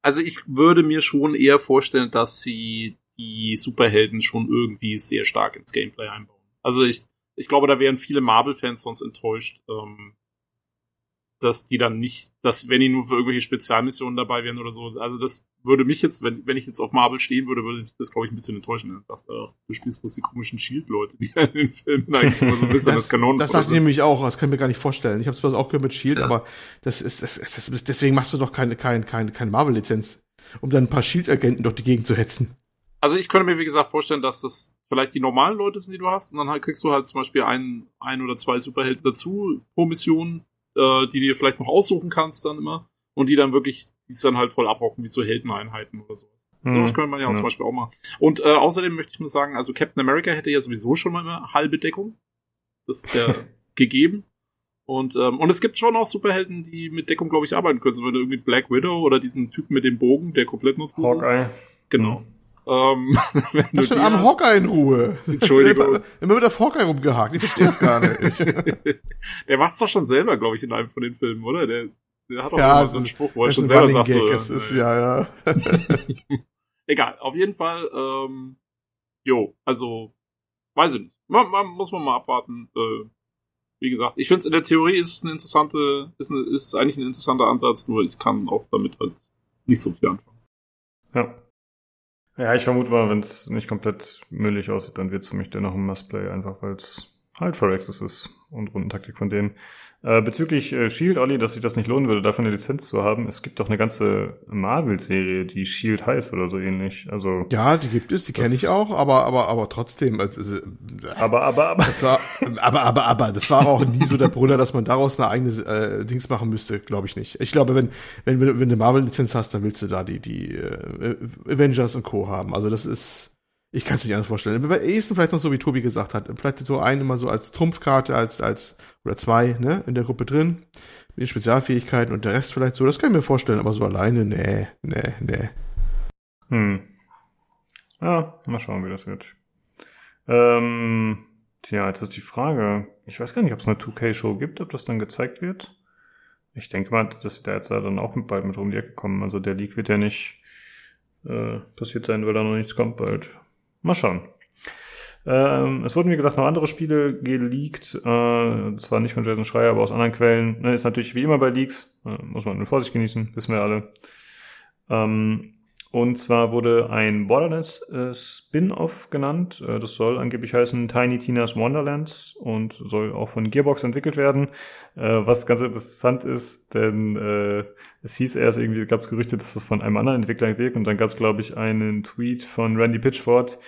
Also ich würde mir schon eher vorstellen, dass sie die Superhelden schon irgendwie sehr stark ins Gameplay einbauen. Also ich, ich glaube, da wären viele Marvel-Fans sonst enttäuscht, ähm, dass die dann nicht, dass wenn die nur für irgendwelche Spezialmissionen dabei wären oder so, also das würde mich jetzt, wenn, wenn ich jetzt auf Marvel stehen würde, würde mich das, glaube ich, ein bisschen enttäuschen. Dann sagst du, oh, du spielst bloß die komischen Shield-Leute, die [laughs] in den Filmen eigentlich immer so ein bisschen das, das Kanonen. Das sagt nämlich auch, das kann ich mir gar nicht vorstellen. Ich habe es zwar auch gehört mit Shield, ja. aber das ist, das, das, das, deswegen machst du doch keine, keine, keine, keine Marvel-Lizenz, um dann ein paar Shield-Agenten durch die Gegend zu hetzen. Also ich könnte mir, wie gesagt, vorstellen, dass das vielleicht die normalen Leute sind, die du hast, und dann halt kriegst du halt zum Beispiel ein, ein oder zwei Superhelden dazu pro Mission, äh, die dir vielleicht noch aussuchen kannst dann immer und die dann wirklich, die es dann halt voll abrocken, wie so Heldeneinheiten oder so. Mhm. Sowas könnte man ja, ja, zum Beispiel auch machen. Und äh, außerdem möchte ich nur sagen, also Captain America hätte ja sowieso schon mal eine halbe Deckung. Das ist ja [laughs] gegeben. Und, ähm, und es gibt schon auch Superhelden, die mit Deckung, glaube ich, arbeiten können. So wenn du irgendwie Black Widow oder diesen Typen mit dem Bogen, der komplett nutzlos Hawkeye. ist. Genau. Mhm. Ähm, [laughs] Lass den armen Hawkeye in Ruhe. Entschuldigung. [laughs] Immer mit der Hawkeye rumgehakt. Ich verstehe es [laughs] gar nicht. der macht's doch schon selber, glaube ich, in einem von den Filmen, oder? Der, der hat auch ja, immer so einen Spruch, wo er schon selber sagt. So, es ist, ja, ja. Egal, auf jeden Fall, ähm, jo, also, weiß ich nicht. Man, man, muss man mal abwarten. Äh, wie gesagt, ich finde es in der Theorie ist eine interessante, ist, eine, ist eigentlich ein interessanter Ansatz, nur ich kann auch damit halt nicht so viel anfangen. Ja. Ja, ich vermute mal, wenn es nicht komplett müllig aussieht, dann wird es für mich dennoch ein Must-Play, einfach weil es halt Phyrexis ist und Rundentaktik von denen. Äh, bezüglich äh, Shield, Olli, dass sich das nicht lohnen würde, dafür eine Lizenz zu haben. Es gibt doch eine ganze Marvel-Serie, die Shield heißt oder so ähnlich. Also ja, die gibt es, die kenne ich auch, aber aber aber trotzdem. Also, aber aber aber. Das war, aber aber aber das war auch nie so der Brüller, dass man daraus eine eigene äh, Dings machen müsste, glaube ich nicht. Ich glaube, wenn wenn wenn du eine Marvel-Lizenz hast, dann willst du da die die äh, Avengers und Co haben. Also das ist ich kann es mir nicht anders vorstellen. Bei ehesten vielleicht noch so, wie Tobi gesagt hat. Vielleicht so einen immer so als Trumpfkarte, als, als, oder zwei, ne, in der Gruppe drin. Mit den Spezialfähigkeiten und der Rest vielleicht so. Das kann ich mir vorstellen, aber so alleine, nee, nee, nee. Hm. Ja, mal schauen, wie das wird. Ähm, tja, jetzt ist die Frage. Ich weiß gar nicht, ob es eine 2K-Show gibt, ob das dann gezeigt wird. Ich denke mal, dass der jetzt dann auch bald mit um die Ecke kommen. Also der Leak wird ja nicht äh, passiert sein, weil da noch nichts kommt bald. Mal schauen. Ähm, es wurden, wie gesagt, noch andere Spiele geleakt. Äh, zwar nicht von Jason Schreier, aber aus anderen Quellen. Ne, ist natürlich wie immer bei Leaks. Äh, muss man mit Vorsicht genießen, wissen wir alle. Ähm, und zwar wurde ein Borderlands äh, Spin-off genannt. Äh, das soll angeblich heißen Tiny Tina's Wonderlands und soll auch von Gearbox entwickelt werden. Äh, was ganz interessant ist, denn äh, es hieß erst irgendwie, gab es Gerüchte, dass das von einem anderen Entwickler wirkt und dann gab es, glaube ich, einen Tweet von Randy Pitchford,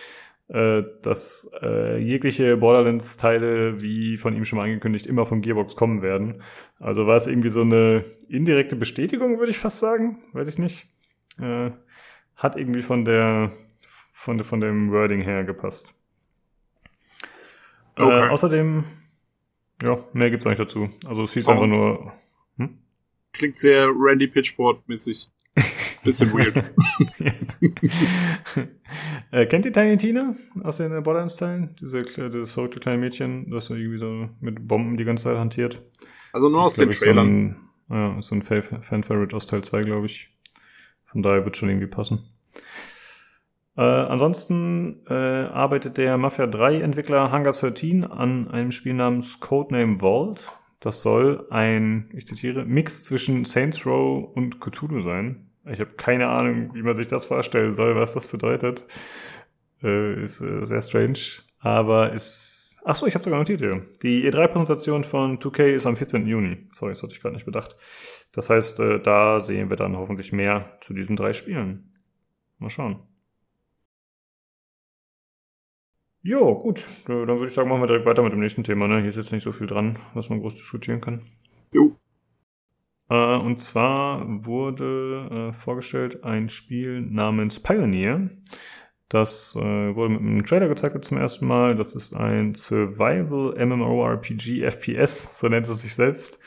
äh, dass äh, jegliche Borderlands-Teile, wie von ihm schon mal angekündigt, immer von Gearbox kommen werden. Also war es irgendwie so eine indirekte Bestätigung, würde ich fast sagen. Weiß ich nicht. Äh, hat irgendwie von der von, von dem Wording her gepasst. Äh, okay. Äh, außerdem, ja, mehr gibt's eigentlich dazu. Also es hieß oh. einfach nur. Hm? Klingt sehr Randy Pitchboard-mäßig. [laughs] Bisschen weird. [laughs] äh, kennt ihr Tiny Tina aus den Borderlands-Teilen? Diese, dieses verrückte kleine Mädchen, das irgendwie so mit Bomben die ganze Zeit hantiert. Also nur aus den Trailern. So ein, ja, so ein Fan-Favorite aus Teil 2, glaube ich. Von daher wird schon irgendwie passen. Äh, ansonsten äh, arbeitet der Mafia 3 Entwickler Hunger 13 an einem Spiel namens Codename Vault. Das soll ein, ich zitiere, Mix zwischen Saints Row und Cthulhu sein. Ich habe keine Ahnung, wie man sich das vorstellen soll, was das bedeutet. Äh, ist äh, sehr strange, aber ist. Ach so, ich habe sogar notiert hier. Die E3-Präsentation von 2K ist am 14. Juni. Sorry, das hatte ich gerade nicht bedacht. Das heißt, äh, da sehen wir dann hoffentlich mehr zu diesen drei Spielen. Mal schauen. Jo, gut. Dann würde ich sagen, machen wir direkt weiter mit dem nächsten Thema. Ne? Hier ist jetzt nicht so viel dran, was man groß diskutieren kann. Jo. Äh, und zwar wurde äh, vorgestellt ein Spiel namens Pioneer. Das äh, wurde mit einem Trailer gezeigt zum ersten Mal. Das ist ein Survival MMORPG FPS, so nennt es sich selbst.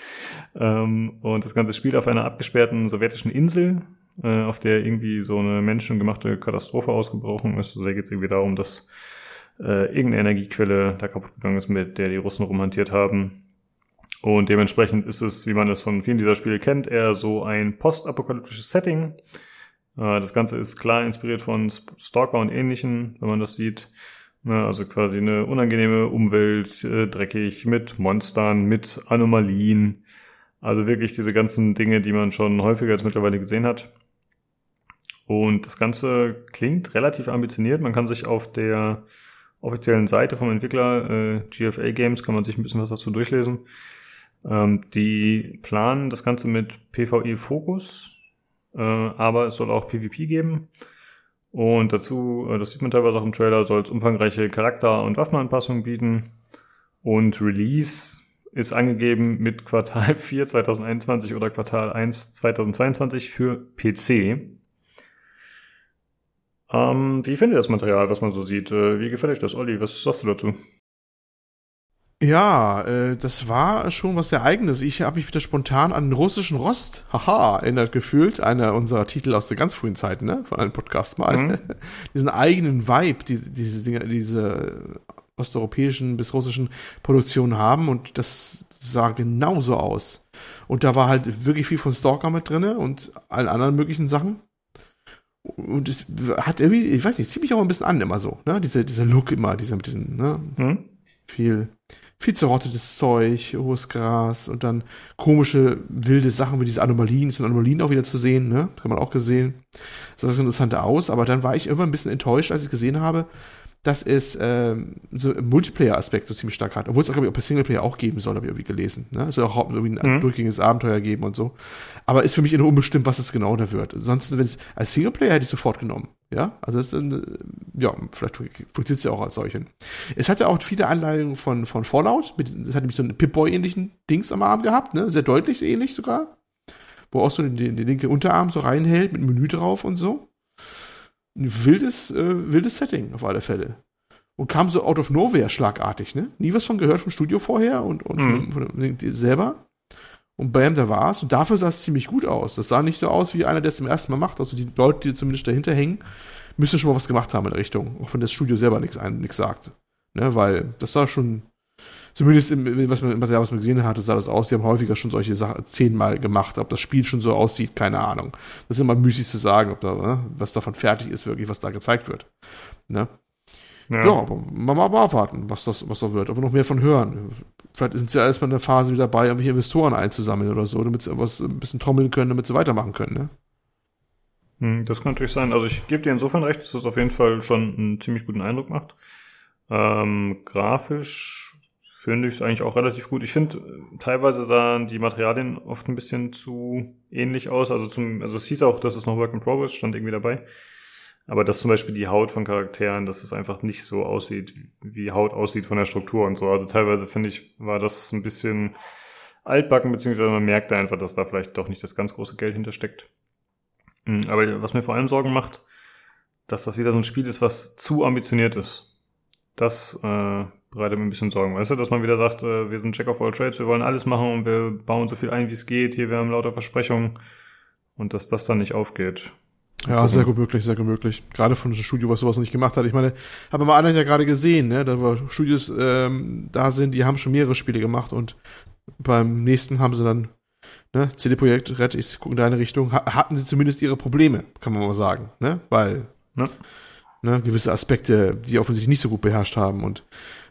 Ähm, und das ganze spielt auf einer abgesperrten sowjetischen Insel, äh, auf der irgendwie so eine menschengemachte Katastrophe ausgebrochen ist. Also da geht es irgendwie darum, dass äh, irgendeine Energiequelle da kaputt gegangen ist, mit der die Russen rumhantiert haben. Und dementsprechend ist es, wie man das von vielen dieser Spiele kennt, eher so ein postapokalyptisches Setting. Äh, das Ganze ist klar inspiriert von Stalker und ähnlichen, wenn man das sieht. Ne, also quasi eine unangenehme Umwelt, äh, dreckig, mit Monstern, mit Anomalien. Also wirklich diese ganzen Dinge, die man schon häufiger als mittlerweile gesehen hat. Und das Ganze klingt relativ ambitioniert. Man kann sich auf der offiziellen Seite vom Entwickler äh, GFA Games kann man sich ein bisschen was dazu durchlesen. Ähm, die planen das Ganze mit PvE Fokus, äh, aber es soll auch PvP geben. Und dazu, äh, das sieht man teilweise auch im Trailer, soll es umfangreiche Charakter- und Waffenanpassungen bieten. Und Release ist angegeben mit [laughs] Quartal 4 2021 oder Quartal 1 2022 für PC. Ähm, wie findet ihr das Material, was man so sieht? Äh, wie gefällt euch das, Olli? Was sagst du dazu? Ja, äh, das war schon was sehr eigenes. Ich habe mich wieder spontan an den russischen Rost, haha, erinnert gefühlt. Einer unserer Titel aus der ganz frühen Zeit, ne? Von einem Podcast mal. Mhm. [laughs] Diesen eigenen Vibe, die, diese Dinge, diese osteuropäischen bis russischen Produktionen haben und das sah genauso aus. Und da war halt wirklich viel von Stalker mit drinne und allen anderen möglichen Sachen. Und es hat irgendwie, ich weiß nicht, ziemlich auch ein bisschen an immer so, ne? Diese, dieser Look immer, dieser mit diesen, ne? Mhm. Viel viel zerrottetes Zeug, hohes Gras und dann komische, wilde Sachen wie diese Anomalien, sind Anomalien auch wieder zu sehen, ne? Hat man auch gesehen. Das sah das Interessante aus, aber dann war ich irgendwann ein bisschen enttäuscht, als ich gesehen habe, dass es ähm, so Multiplayer-Aspekt so ziemlich stark hat. Obwohl es auch, glaube ich, auch bei Singleplayer auch geben soll, habe ich irgendwie gelesen. Ne? Es soll auch irgendwie ein mhm. durchgängiges Abenteuer geben und so. Aber ist für mich immer unbestimmt, was es genau da wird. Ansonsten, wenn es als Singleplayer hätte ich sofort genommen. Ja, also ist dann, ja, vielleicht funktioniert es ja auch als solchen. Es hatte auch viele Anleitungen von, von Fallout. Mit, es hat nämlich so einen Pip-Boy-ähnlichen Dings am Arm gehabt, ne? Sehr deutlich ähnlich sogar. Wo auch so den, den, den linke Unterarm so reinhält mit Menü drauf und so ein wildes, äh, wildes Setting auf alle Fälle. Und kam so out of nowhere schlagartig, ne? Nie was von gehört vom Studio vorher und, und mhm. von, von, von selber. Und bam, da war's. Und dafür sah es ziemlich gut aus. Das sah nicht so aus wie einer, der es zum ersten Mal macht. Also die Leute, die zumindest dahinter hängen, müssen schon mal was gemacht haben in der Richtung. Auch wenn das Studio selber nichts nichts sagt. Ne? Weil das sah schon, zumindest im, was man, was man gesehen hatte, sah das aus. Die haben häufiger schon solche Sachen zehnmal gemacht. Ob das Spiel schon so aussieht, keine Ahnung. Das ist immer müßig zu sagen, ob da, ne, was davon fertig ist, wirklich, was da gezeigt wird. Ne? Ja. ja, aber mal, mal abwarten, was das, was da wird. Aber noch mehr von hören. Vielleicht sind sie ja erstmal in der Phase wieder dabei, irgendwelche Investoren einzusammeln oder so, damit sie was ein bisschen trommeln können, damit sie weitermachen können, ne? Hm, das kann natürlich sein. Also ich gebe dir insofern recht, dass das auf jeden Fall schon einen ziemlich guten Eindruck macht. Ähm, grafisch finde ich es eigentlich auch relativ gut. Ich finde, teilweise sahen die Materialien oft ein bisschen zu ähnlich aus. Also zum, also es hieß auch, dass es noch Work in Progress stand irgendwie dabei. Aber dass zum Beispiel die Haut von Charakteren, dass es einfach nicht so aussieht, wie Haut aussieht von der Struktur und so. Also teilweise finde ich, war das ein bisschen altbacken, beziehungsweise man merkte einfach, dass da vielleicht doch nicht das ganz große Geld hintersteckt. Hm, aber was mir vor allem Sorgen macht, dass das wieder so ein Spiel ist, was zu ambitioniert ist. Das äh, bereitet mir ein bisschen Sorgen. Weißt du, dass man wieder sagt, äh, wir sind Check of all Trades, wir wollen alles machen und wir bauen so viel ein, wie es geht. Hier, wir haben lauter Versprechungen. Und dass das dann nicht aufgeht. Ja, sehr gut möglich, sehr gut möglich. Gerade von einem Studio, was sowas nicht gemacht hat. Ich meine, haben wir anderen ja gerade gesehen, ne, da war Studios ähm, da sind, die haben schon mehrere Spiele gemacht und beim nächsten haben sie dann, ne, CD Projekt Red, ich gucke in deine Richtung, ha hatten sie zumindest ihre Probleme, kann man mal sagen, ne, weil ja. Ne, gewisse Aspekte, die offensichtlich nicht so gut beherrscht haben und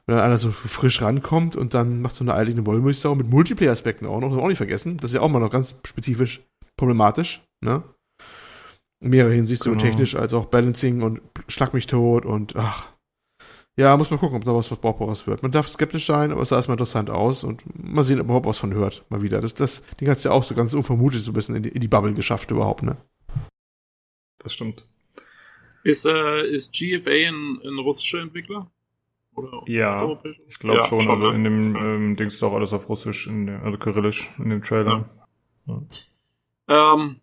wenn dann einer so frisch rankommt und dann macht so eine eilige Wollmilchsau mit Multiplayer-Aspekten auch noch, auch nicht vergessen. Das ist ja auch mal noch ganz spezifisch problematisch, ne? In mehrerer Hinsicht, genau. so technisch als auch Balancing und Schlag mich tot und ach. Ja, muss man gucken, ob da was, was Brauchbares wird. Man darf skeptisch sein, aber es sah erstmal interessant aus und mal sehen, ob man überhaupt was von hört. Mal wieder. Das, das, den kannst du ja auch so ganz unvermutet so ein bisschen in die, in die Bubble geschafft überhaupt, ne? Das stimmt. Ist, äh, ist GFA ein, ein russischer Entwickler? Oder ja, ich glaube ja, schon. schon. Also ne? in dem ähm, Dings ist auch alles auf Russisch, in der, also Kyrillisch in dem Trailer. Ja. Ja. Ähm,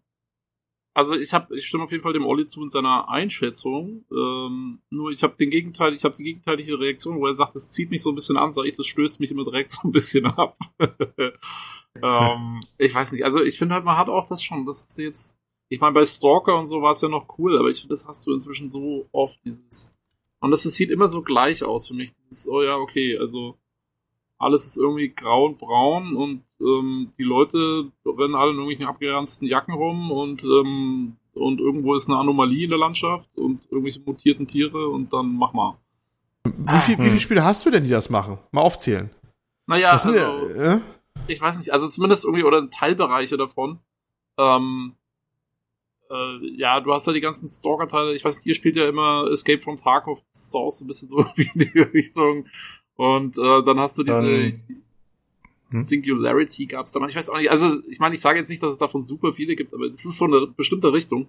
also ich habe, ich stimme auf jeden Fall dem Olli zu in seiner Einschätzung. Ähm, nur ich habe den Gegenteil, ich habe die gegenteilige Reaktion, wo er sagt, es zieht mich so ein bisschen an, sag ich, das stößt mich immer direkt [laughs] so ein bisschen ab. [laughs] ähm, ich weiß nicht, also ich finde halt, man hat auch das schon, das hast du jetzt, ich meine, bei Stalker und so war es ja noch cool, aber ich finde, das hast du inzwischen so oft, dieses Und das, das sieht immer so gleich aus für mich. Ist, oh ja, okay, also alles ist irgendwie grau und braun und ähm, die Leute rennen alle in irgendwelchen abgeranzten Jacken rum und, ähm, und irgendwo ist eine Anomalie in der Landschaft und irgendwelche mutierten Tiere und dann mach mal. Wie, viel, wie viele Spiele hast du denn, die das machen? Mal aufzählen. Naja, also, äh? ich weiß nicht, also zumindest irgendwie, oder Teilbereiche davon. Ähm, äh, ja, du hast ja die ganzen Stalker-Teile. Ich weiß nicht, ihr spielt ja immer Escape from Tarkov. Das ist auch so ein bisschen so [laughs] wie in die Richtung. Und äh, dann hast du diese dann, hm? Singularity gab's da mal. Ich weiß auch nicht. Also, ich meine, ich sage jetzt nicht, dass es davon super viele gibt, aber das ist so eine bestimmte Richtung,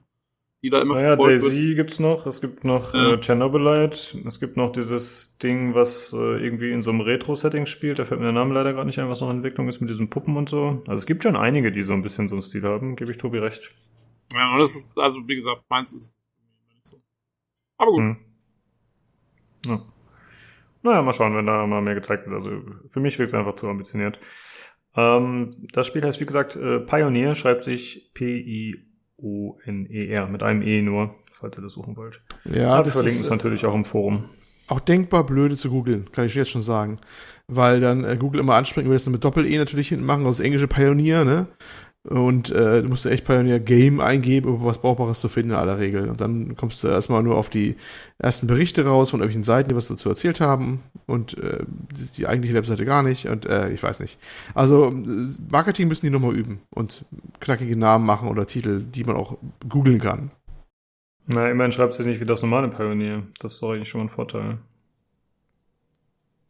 die da immer naja, Daisy wird. gibt's noch. Es gibt noch ja. äh, Chernobylite. Es gibt noch dieses Ding, was äh, irgendwie in so einem Retro-Setting spielt. Da fällt mir der Name leider gerade nicht ein, was noch in Entwicklung ist mit diesen Puppen und so. Also es gibt schon einige, die so ein bisschen so einen Stil haben. Gebe ich Tobi recht. Ja, und das ist, also wie gesagt, meins ist nicht so. Aber gut. Hm. Ja. Naja, mal schauen, wenn da mal mehr gezeigt wird. Also für mich wirkt es einfach zu ambitioniert. Ähm, das Spiel heißt, wie gesagt, äh, Pioneer schreibt sich P-I-O-N-E-R mit einem E nur, falls ihr das suchen wollt. Ja, Aber das verlinken es natürlich auch im Forum. Auch denkbar blöde zu googeln, kann ich jetzt schon sagen. Weil dann äh, Google immer anspringt, will das mit Doppel-E natürlich hinten machen, aus englische Pioneer, ne? Und äh, du musst echt Pioneer Game eingeben, um was Brauchbares zu finden in aller Regel. Und dann kommst du erstmal nur auf die ersten Berichte raus von irgendwelchen Seiten, die was dazu erzählt haben. Und äh, die eigentliche Webseite gar nicht. Und äh, ich weiß nicht. Also Marketing müssen die nochmal üben und knackige Namen machen oder Titel, die man auch googeln kann. Na, immerhin schreibst du nicht wie das normale Pioneer. Das ist doch eigentlich schon ein Vorteil.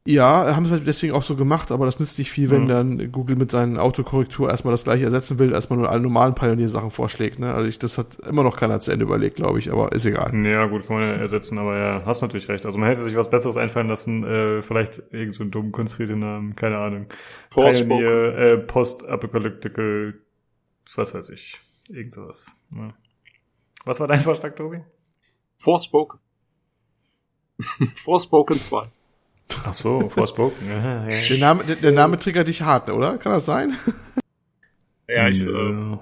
Ja, haben sie deswegen auch so gemacht, aber das nützt nicht viel, wenn mhm. dann Google mit seinen Autokorrektur erstmal das gleiche ersetzen will, erstmal nur alle normalen Pioneer-Sachen vorschlägt. Ne? Also ich, das hat immer noch keiner zu Ende überlegt, glaube ich, aber ist egal. Ja, gut, kann man ja ersetzen, aber ja, hast natürlich recht. Also man hätte sich was Besseres einfallen lassen, äh, vielleicht irgend so einen dummen konstruierten Namen, keine Ahnung. Pioneer, äh, Post-Apocalyptical, was weiß ich, irgend sowas. Ne? Was war dein Vorschlag, Tobi? Forspoken. [laughs] Forspoken 2. Ach so, Forspoken. ja, [laughs] ja. Der, Name, der, der, Name triggert dich hart, oder? Kann das sein? [laughs] Ja, ich. Äh, [laughs]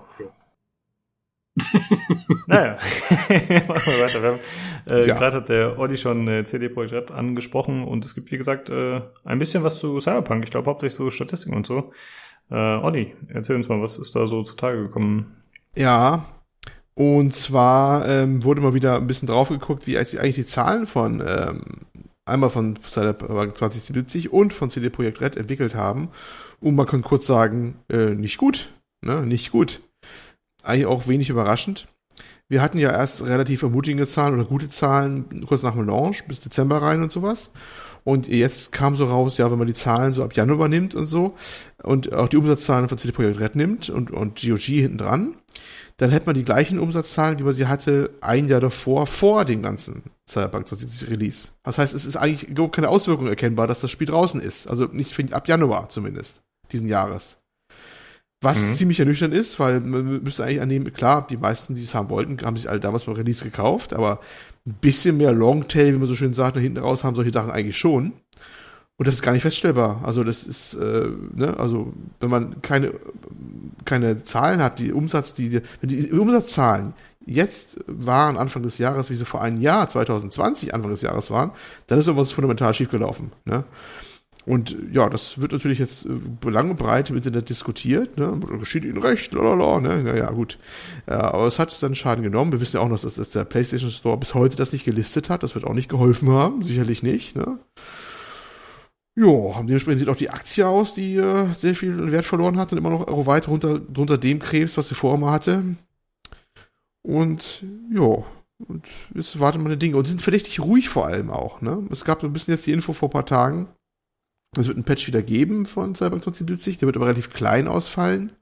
naja, machen wir weiter. Wir äh, ja. Gerade hat der Olli schon äh, CD Projekt Red angesprochen und es gibt, wie gesagt, äh, ein bisschen was zu Cyberpunk. Ich glaube hauptsächlich so Statistiken und so. Äh, Olli, erzähl uns mal, was ist da so zutage gekommen? Ja, und zwar ähm, wurde mal wieder ein bisschen drauf geguckt, wie eigentlich die Zahlen von ähm, einmal von Cyberpunk 2077 und von CD Projekt Red entwickelt haben. Und man kann kurz sagen, äh, nicht gut. Ne? Nicht gut. Eigentlich auch wenig überraschend. Wir hatten ja erst relativ ermutigende Zahlen oder gute Zahlen kurz nach dem Launch, bis Dezember rein und sowas. Und jetzt kam so raus, ja, wenn man die Zahlen so ab Januar nimmt und so und auch die Umsatzzahlen von CD Projekt Red nimmt und, und GOG hinten dran, dann hätte man die gleichen Umsatzzahlen, wie man sie hatte ein Jahr davor, vor dem ganzen Cyberpunk 2077 Release. Das heißt, es ist eigentlich überhaupt keine Auswirkung erkennbar, dass das Spiel draußen ist. Also nicht ab Januar zumindest, diesen Jahres. Was mhm. ziemlich ernüchternd ist, weil man müsste eigentlich annehmen, klar, die meisten, die es haben wollten, haben sich alle damals beim Release gekauft, aber ein bisschen mehr Longtail, wie man so schön sagt, nach hinten raus haben solche Sachen eigentlich schon. Und das ist gar nicht feststellbar. Also das ist, äh, ne, also wenn man keine, keine Zahlen hat, die Umsatz, die, wenn die Umsatzzahlen jetzt waren Anfang des Jahres, wie sie vor einem Jahr, 2020 Anfang des Jahres waren, dann ist irgendwas fundamental schiefgelaufen. Ne? Und ja, das wird natürlich jetzt äh, lang und breit im Internet diskutiert. Ne? Geschieht Ihnen recht, lalala, ne? Naja, gut. Ja, aber es hat seinen Schaden genommen. Wir wissen ja auch noch, dass, dass der PlayStation Store bis heute das nicht gelistet hat. Das wird auch nicht geholfen haben. Sicherlich nicht. Ne? Ja, dementsprechend sieht auch die Aktie aus, die äh, sehr viel Wert verloren hat und immer noch weit runter, drunter dem Krebs, was sie vorher mal hatte. Und ja, und jetzt warten wir die Dinge. Und sind verdächtig ruhig vor allem auch. Ne? Es gab so ein bisschen jetzt die Info vor ein paar Tagen. Es wird ein Patch wieder geben von Cyberpunk 2070, der wird aber relativ klein ausfallen.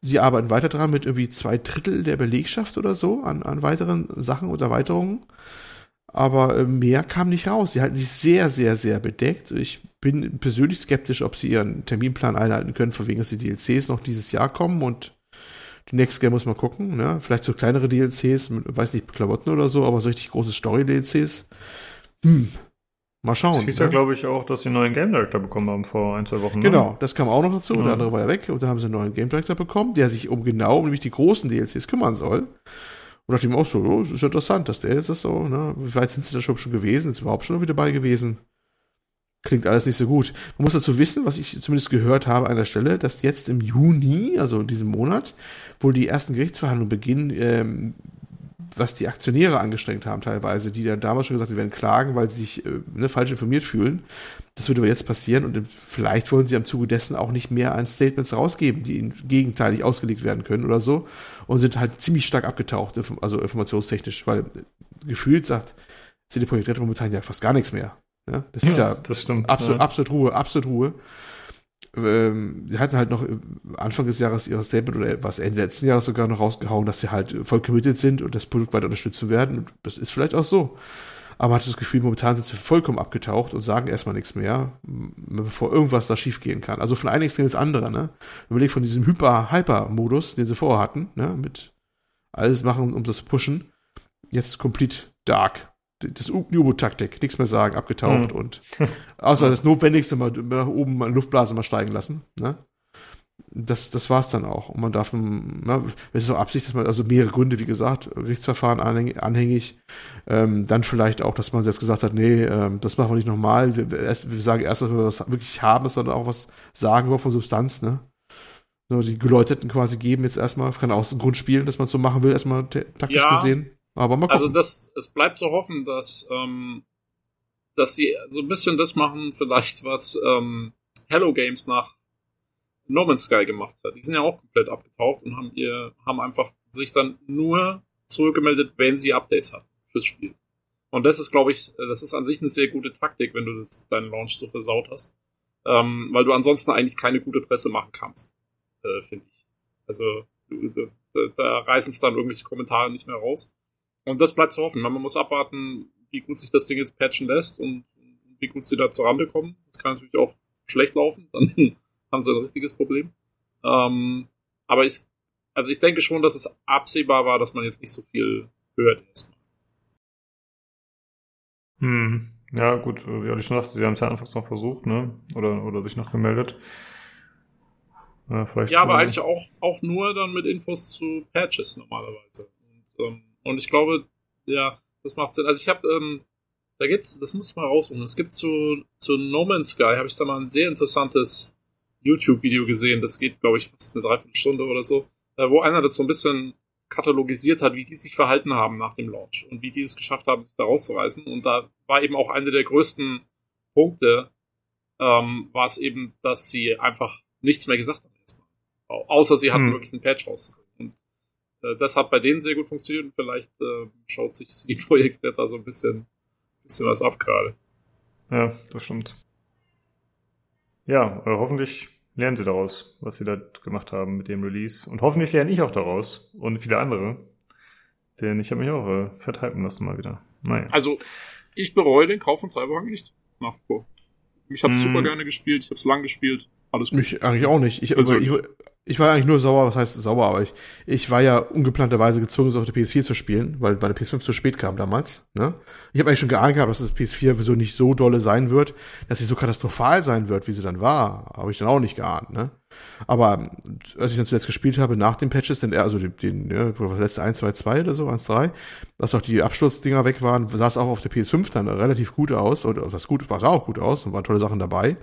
Sie arbeiten weiter dran mit irgendwie zwei Drittel der Belegschaft oder so an, an weiteren Sachen und Erweiterungen. Aber äh, mehr kam nicht raus. Sie halten sich sehr, sehr, sehr bedeckt. Ich bin persönlich skeptisch, ob sie ihren Terminplan einhalten können, von wegen, dass die DLCs noch dieses Jahr kommen und die Next Game muss man gucken, ne? Vielleicht so kleinere DLCs, mit, weiß nicht, Klamotten oder so, aber so richtig große Story-DLCs. Hm. Mal schauen. Es hieß ne? ja, glaube ich, auch, dass sie einen neuen Game Director bekommen haben vor ein, zwei Wochen. Ne? Genau, das kam auch noch dazu. Ja. Der andere war ja weg und dann haben sie einen neuen Game Director bekommen, der sich um genau, nämlich die großen DLCs kümmern soll. Und dachte ich auch so, oh, ist interessant, dass der jetzt das so, ne? Wie weit sind sie da schon, schon gewesen? Ist überhaupt schon wieder dabei gewesen? Klingt alles nicht so gut. Man muss dazu wissen, was ich zumindest gehört habe an der Stelle, dass jetzt im Juni, also in diesem Monat, wohl die ersten Gerichtsverhandlungen beginnen, ähm, was die Aktionäre angestrengt haben teilweise, die dann damals schon gesagt haben, die werden klagen, weil sie sich äh, ne, falsch informiert fühlen. Das wird aber jetzt passieren und vielleicht wollen sie am Zuge dessen auch nicht mehr an Statements rausgeben, die ihnen gegenteilig ausgelegt werden können oder so und sind halt ziemlich stark abgetaucht, also informationstechnisch, weil gefühlt sagt CD Projekt Red momentan ja fast gar nichts mehr. Ja, das ist ja, das stimmt. Absolut, ja. absolut Ruhe, absolut Ruhe. Ähm, sie hatten halt noch Anfang des Jahres ihres Statement oder was Ende letzten Jahres sogar noch rausgehauen, dass sie halt voll committed sind und das Produkt weiter unterstützen werden. Das ist vielleicht auch so. Aber man hat das Gefühl, momentan sind sie vollkommen abgetaucht und sagen erstmal nichts mehr, bevor irgendwas da schiefgehen kann. Also von einem Extrem ins andere, ne? Überleg von diesem Hyper-Hyper-Modus, den sie vorher hatten, ne? Mit alles machen, um das zu pushen. Jetzt komplett dark das U-Boot-Taktik, nichts mehr sagen, abgetaucht mhm. und außer das Notwendigste mal nach oben mal Luftblase mal steigen lassen. Ne? Das, das war's dann auch. Und man darf, na, es ist so Absicht, dass man, also mehrere Gründe, wie gesagt, Gerichtsverfahren anhängig, ähm, dann vielleicht auch, dass man jetzt gesagt hat, nee, ähm, das machen wir nicht nochmal. Wir, wir, sagen erst, dass wir was wirklich haben, sondern auch was sagen überhaupt von Substanz, ne? So, die Geläuteten quasi geben jetzt erstmal, kann auch ein Grund spielen, dass man es so machen will, erstmal taktisch ja. gesehen. Aber mal also gucken. Also das, es bleibt zu hoffen, dass, ähm, dass sie so ein bisschen das machen, vielleicht was ähm, Hello Games nach No Man's Sky gemacht hat. Die sind ja auch komplett abgetaucht und haben ihr, haben einfach sich dann nur zurückgemeldet, wenn sie Updates hatten fürs Spiel. Und das ist, glaube ich, das ist an sich eine sehr gute Taktik, wenn du das, deinen Launch so versaut hast. Ähm, weil du ansonsten eigentlich keine gute Presse machen kannst, äh, finde ich. Also da, da reißen es dann irgendwelche Kommentare nicht mehr raus. Und das bleibt zu hoffen. Man muss abwarten, wie gut sich das Ding jetzt patchen lässt und wie gut sie da zur Rande kommen. Das kann natürlich auch schlecht laufen, [laughs] dann haben sie ein richtiges Problem. Ähm, aber ich, also ich denke schon, dass es absehbar war, dass man jetzt nicht so viel hört erstmal. Hm. Ja, gut, wie ich schon sagte, sie haben es ja anfangs noch versucht, ne? Oder, oder sich noch gemeldet. Ja, ja aber eigentlich auch, auch nur dann mit Infos zu Patches normalerweise. Und ähm, und ich glaube, ja, das macht Sinn. Also ich habe, ähm, da gibt's, das muss ich mal rausholen. Es gibt zu, zu No Man's Sky, habe ich da mal ein sehr interessantes YouTube-Video gesehen. Das geht, glaube ich, fast eine Dreiviertelstunde oder so, wo einer das so ein bisschen katalogisiert hat, wie die sich verhalten haben nach dem Launch und wie die es geschafft haben, sich da rauszureißen. Und da war eben auch einer der größten Punkte, ähm, war es eben, dass sie einfach nichts mehr gesagt haben. Außer sie hatten hm. wirklich einen Patch rausgekommen. Äh, das hat bei denen sehr gut funktioniert und vielleicht äh, schaut sich [laughs] die Projekt da so ein bisschen, bisschen was ab gerade. Ja, das stimmt. Ja, äh, hoffentlich lernen sie daraus, was sie da gemacht haben mit dem Release. Und hoffentlich lerne ich auch daraus und viele andere. Denn ich habe mich auch äh, vertreiben lassen mal wieder. Naja. Also, ich bereue den Kauf von Cyberpunk nicht. Nach wie vor. Ich habe es mm. super gerne gespielt, ich habe es lang gespielt. Alles gut. Mich eigentlich auch nicht. Ich, also, ich, ich war eigentlich nur sauer, was heißt sauer, aber ich, ich war ja ungeplanterweise gezwungen, es auf der PS4 zu spielen, weil meine PS5 zu spät kam damals. Ne? Ich habe eigentlich schon geahnt gehabt, dass das PS4 so nicht so dolle sein wird, dass sie so katastrophal sein wird, wie sie dann war. Habe ich dann auch nicht geahnt. Ne? Aber als ich dann zuletzt gespielt habe, nach den Patches, den, also den, den ja, letzte 1, 2, 2 oder so, 1, 3, dass auch die Absturzdinger weg waren, sah es auch auf der PS5 dann relativ gut aus. Oder was gut, war auch gut aus und waren tolle Sachen dabei.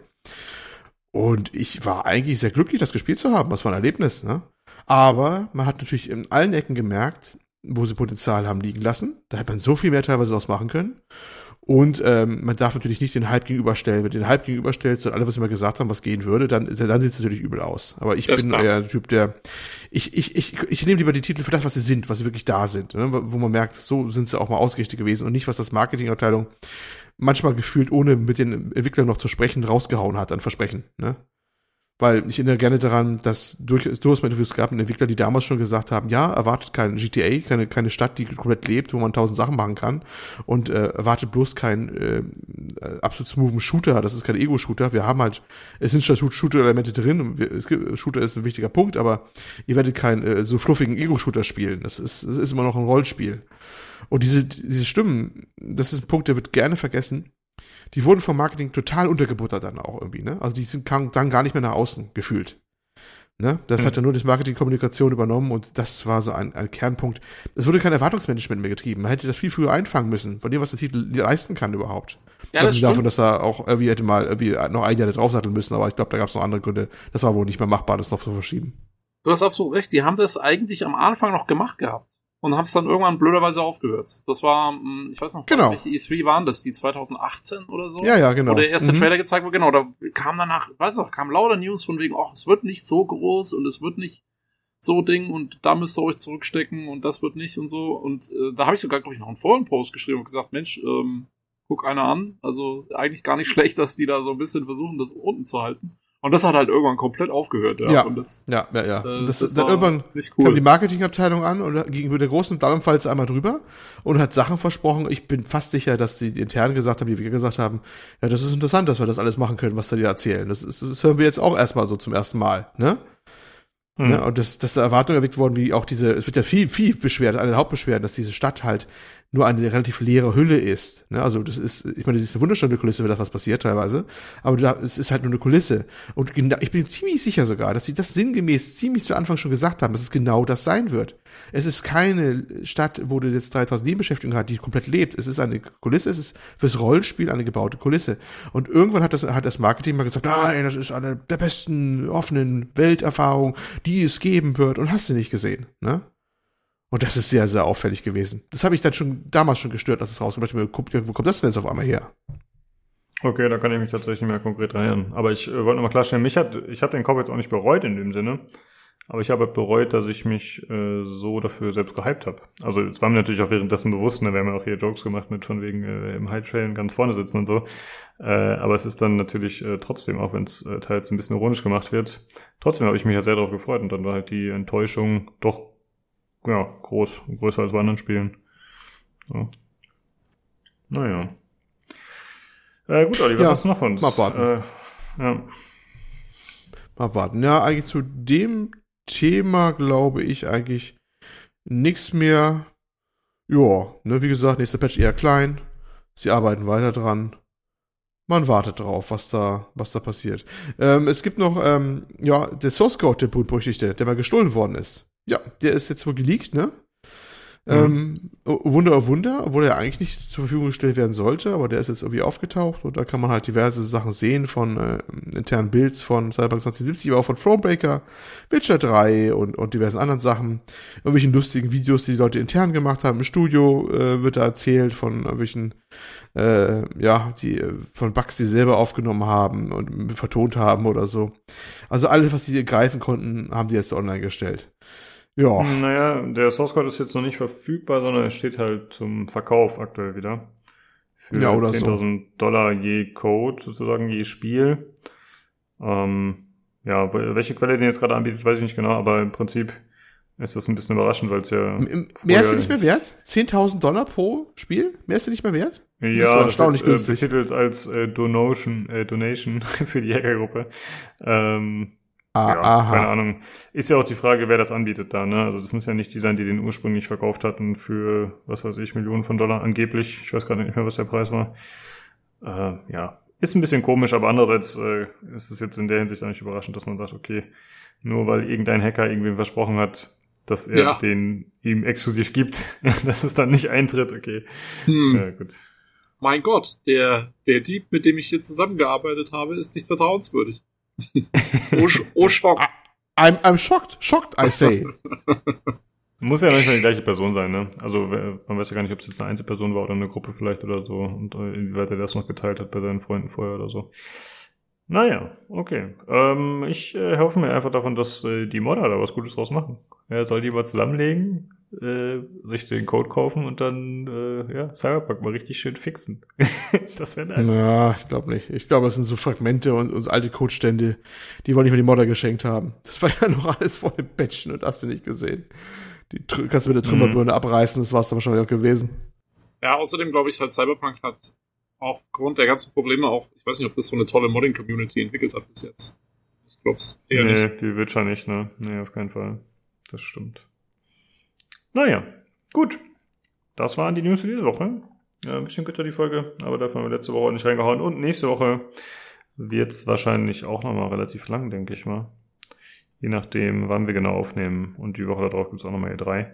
Und ich war eigentlich sehr glücklich, das gespielt zu haben. Das war ein Erlebnis, ne? Aber man hat natürlich in allen Ecken gemerkt, wo sie Potenzial haben liegen lassen. Da hätte man so viel mehr teilweise draus machen können. Und ähm, man darf natürlich nicht den Hype gegenüberstellen. Wenn du den Hype gegenüberstellst und alle, was immer gesagt haben, was gehen würde, dann, dann sieht es natürlich übel aus. Aber ich das bin eher ein Typ, der ich, ich, ich, ich nehme lieber die Titel für das, was sie sind, was sie wirklich da sind. Ne? Wo man merkt, so sind sie auch mal ausgerichtet gewesen und nicht, was das Marketingabteilung manchmal gefühlt, ohne mit den Entwicklern noch zu sprechen, rausgehauen hat an Versprechen. Ne? Weil ich erinnere gerne daran, dass durchaus durchaus mal Interviews gab, Entwickler, die damals schon gesagt haben, ja, erwartet kein GTA, keine, keine Stadt, die komplett lebt, wo man tausend Sachen machen kann und äh, erwartet bloß keinen äh, absolut smoothen Shooter, das ist kein Ego-Shooter. Wir haben halt, es sind schon Shooter-Elemente drin, es gibt, Shooter ist ein wichtiger Punkt, aber ihr werdet keinen äh, so fluffigen Ego-Shooter spielen. Das ist, das ist immer noch ein Rollspiel. Und diese, diese Stimmen, das ist ein Punkt, der wird gerne vergessen. Die wurden vom Marketing total untergebuttert dann auch irgendwie, ne? Also die sind dann gar nicht mehr nach außen gefühlt. Ne? Das mhm. hat ja nur das Marketing-Kommunikation übernommen und das war so ein, ein Kernpunkt. Es wurde kein Erwartungsmanagement mehr getrieben. Man hätte das viel früher einfangen müssen, von dem, was der Titel leisten kann überhaupt. Ja, das davon, dass er auch irgendwie hätte mal irgendwie noch ein Jahr draufsatteln müssen, aber ich glaube, da gab es noch andere Gründe. Das war wohl nicht mehr machbar, das noch zu verschieben. Du hast absolut recht. Die haben das eigentlich am Anfang noch gemacht gehabt und haben es dann irgendwann blöderweise aufgehört. Das war, hm, ich weiß noch, genau. welche E3 waren das, die 2018 oder so? Ja, ja, genau. Wo der erste mhm. Trailer gezeigt wurde, genau, da kam danach, weiß noch, kam lauter News von wegen, ach, es wird nicht so groß und es wird nicht so Ding und da müsst ihr euch zurückstecken und das wird nicht und so. Und äh, da habe ich sogar, glaube ich, noch einen Forenpost geschrieben und gesagt, Mensch, ähm, guck einer an. Also eigentlich gar nicht [laughs] schlecht, dass die da so ein bisschen versuchen, das unten zu halten. Und das hat halt irgendwann komplett aufgehört. Ja, ja, und das, ja, ja. ja. Äh, das, das dann irgendwann cool. kam die Marketingabteilung an und gegenüber der großen Dampfalze einmal drüber und hat Sachen versprochen. Ich bin fast sicher, dass die intern gesagt haben, die wir gesagt haben, ja, das ist interessant, dass wir das alles machen können, was da die erzählen. Das, ist, das hören wir jetzt auch erstmal so zum ersten Mal, ne? Mhm. Ja, und das, das ist Erwartung erweckt worden, wie auch diese, es wird ja viel, viel beschwert, eine der Hauptbeschwerden, dass diese Stadt halt nur eine relativ leere Hülle ist. Ne? Also das ist, ich meine, das ist eine wunderschöne Kulisse, wenn da was passiert teilweise, aber da, es ist halt nur eine Kulisse. Und genau, ich bin ziemlich sicher sogar, dass sie das sinngemäß ziemlich zu Anfang schon gesagt haben, dass es genau das sein wird. Es ist keine Stadt, wo du jetzt 3000 Nebenbeschäftigungen hast, die komplett lebt. Es ist eine Kulisse, es ist fürs Rollenspiel eine gebaute Kulisse. Und irgendwann hat das, hat das Marketing mal gesagt, nein, das ist eine der besten offenen Welterfahrungen, die es geben wird. Und hast du nicht gesehen, ne? Und das ist sehr, sehr auffällig gewesen. Das habe ich dann schon damals schon gestört, dass es rauskommt. Ich mir, wo kommt das denn jetzt auf einmal her? Okay, da kann ich mich tatsächlich nicht mehr konkret erinnern. Aber ich äh, wollte nochmal klarstellen, mich hat, ich habe den Kauf jetzt auch nicht bereut in dem Sinne. Aber ich habe bereut, dass ich mich äh, so dafür selbst gehypt habe. Also es war mir natürlich auch währenddessen bewusst, ne, wir haben ja auch hier Jokes gemacht mit von wegen äh, im High Trail ganz vorne sitzen und so. Äh, aber es ist dann natürlich äh, trotzdem, auch wenn es äh, teils ein bisschen ironisch gemacht wird, trotzdem habe ich mich ja sehr darauf gefreut und dann war halt die Enttäuschung doch ja, groß, größer als bei anderen Spielen. Ja. Naja. Äh, gut, Olli, was ja, hast du noch von uns? Mal warten. Äh, ja. Mal warten. Ja, eigentlich zu dem Thema glaube ich eigentlich nichts mehr. Ja, ne, wie gesagt, nächster Patch eher klein. Sie arbeiten weiter dran. Man wartet drauf, was da, was da passiert. Ähm, es gibt noch, ähm, ja, der Source Code, der berüchtigte, der mal gestohlen worden ist. Ja, der ist jetzt wohl geleakt, ne? Mhm. Ähm, Wunder auf Wunder, obwohl er eigentlich nicht zur Verfügung gestellt werden sollte, aber der ist jetzt irgendwie aufgetaucht und da kann man halt diverse Sachen sehen von äh, internen Builds von Cyberpunk 2070, aber auch von Thronebreaker, Witcher 3 und, und diversen anderen Sachen. Irgendwelchen lustigen Videos, die die Leute intern gemacht haben. Im Studio äh, wird da erzählt von irgendwelchen, äh, ja, die äh, von Bugs, die selber aufgenommen haben und vertont haben oder so. Also alles, was sie greifen konnten, haben die jetzt online gestellt. Ja. Naja, der Source Code ist jetzt noch nicht verfügbar, sondern er steht halt zum Verkauf aktuell wieder. Für ja, 10.000 so. Dollar je Code, sozusagen je Spiel. Ähm, ja, welche Quelle den jetzt gerade anbietet, weiß ich nicht genau, aber im Prinzip ist das ein bisschen überraschend, weil es ja. Mehr ist er nicht mehr wert? 10.000 Dollar pro Spiel? Mehr ist er nicht mehr wert? Das ja, das erstaunlich wird, äh, betitelt als äh, Donation, äh, Donation [laughs] für die Hackergruppe. Ähm, Ah, ja, aha. keine Ahnung. Ist ja auch die Frage, wer das anbietet da, ne? Also das muss ja nicht die sein, die den ursprünglich verkauft hatten für, was weiß ich, Millionen von Dollar angeblich. Ich weiß gerade nicht mehr, was der Preis war. Äh, ja, ist ein bisschen komisch, aber andererseits äh, ist es jetzt in der Hinsicht auch nicht überraschend, dass man sagt, okay, nur weil irgendein Hacker irgendwem versprochen hat, dass er ja. den ihm exklusiv gibt, [laughs] dass es dann nicht eintritt, okay. Hm. Ja, gut. Mein Gott, der, der Dieb, mit dem ich hier zusammengearbeitet habe, ist nicht vertrauenswürdig oh, [laughs] oh Schock. I'm, I'm shocked. Shocked, I say. [laughs] Muss ja nicht die gleiche Person sein, ne? Also man weiß ja gar nicht, ob es jetzt eine Einzelperson war oder eine Gruppe vielleicht oder so und äh, inwieweit er das noch geteilt hat bei seinen Freunden vorher oder so. Naja, okay. Ähm, ich äh, hoffe mir einfach davon, dass äh, die Modder da was Gutes draus machen. Er soll die mal zusammenlegen, äh, sich den Code kaufen und dann äh, ja, Cyberpunk mal richtig schön fixen. [laughs] das wäre nice. Ja, ich glaube nicht. Ich glaube, es sind so Fragmente und, und alte Codestände, die wollen nicht mehr die Modder geschenkt haben. Das war ja [laughs] noch alles voll im Batchen und hast du nicht gesehen. Die kannst du mit der Trümmerbirne mhm. abreißen, das war es dann wahrscheinlich auch gewesen. Ja, außerdem glaube ich halt, Cyberpunk hat aufgrund der ganzen Probleme auch, ich weiß nicht, ob das so eine tolle Modding-Community entwickelt hat bis jetzt. Ich glaube es eher nee, nicht. Nee, die Witcher nicht, ne? Nee, auf keinen Fall. Das stimmt. Naja, gut. Das waren die News für diese Woche. Ja, ein bisschen kürzer die Folge, aber dafür haben wir letzte Woche nicht reingehauen. Und nächste Woche wird es wahrscheinlich auch nochmal relativ lang, denke ich mal. Je nachdem, wann wir genau aufnehmen. Und die Woche darauf gibt es auch nochmal E3.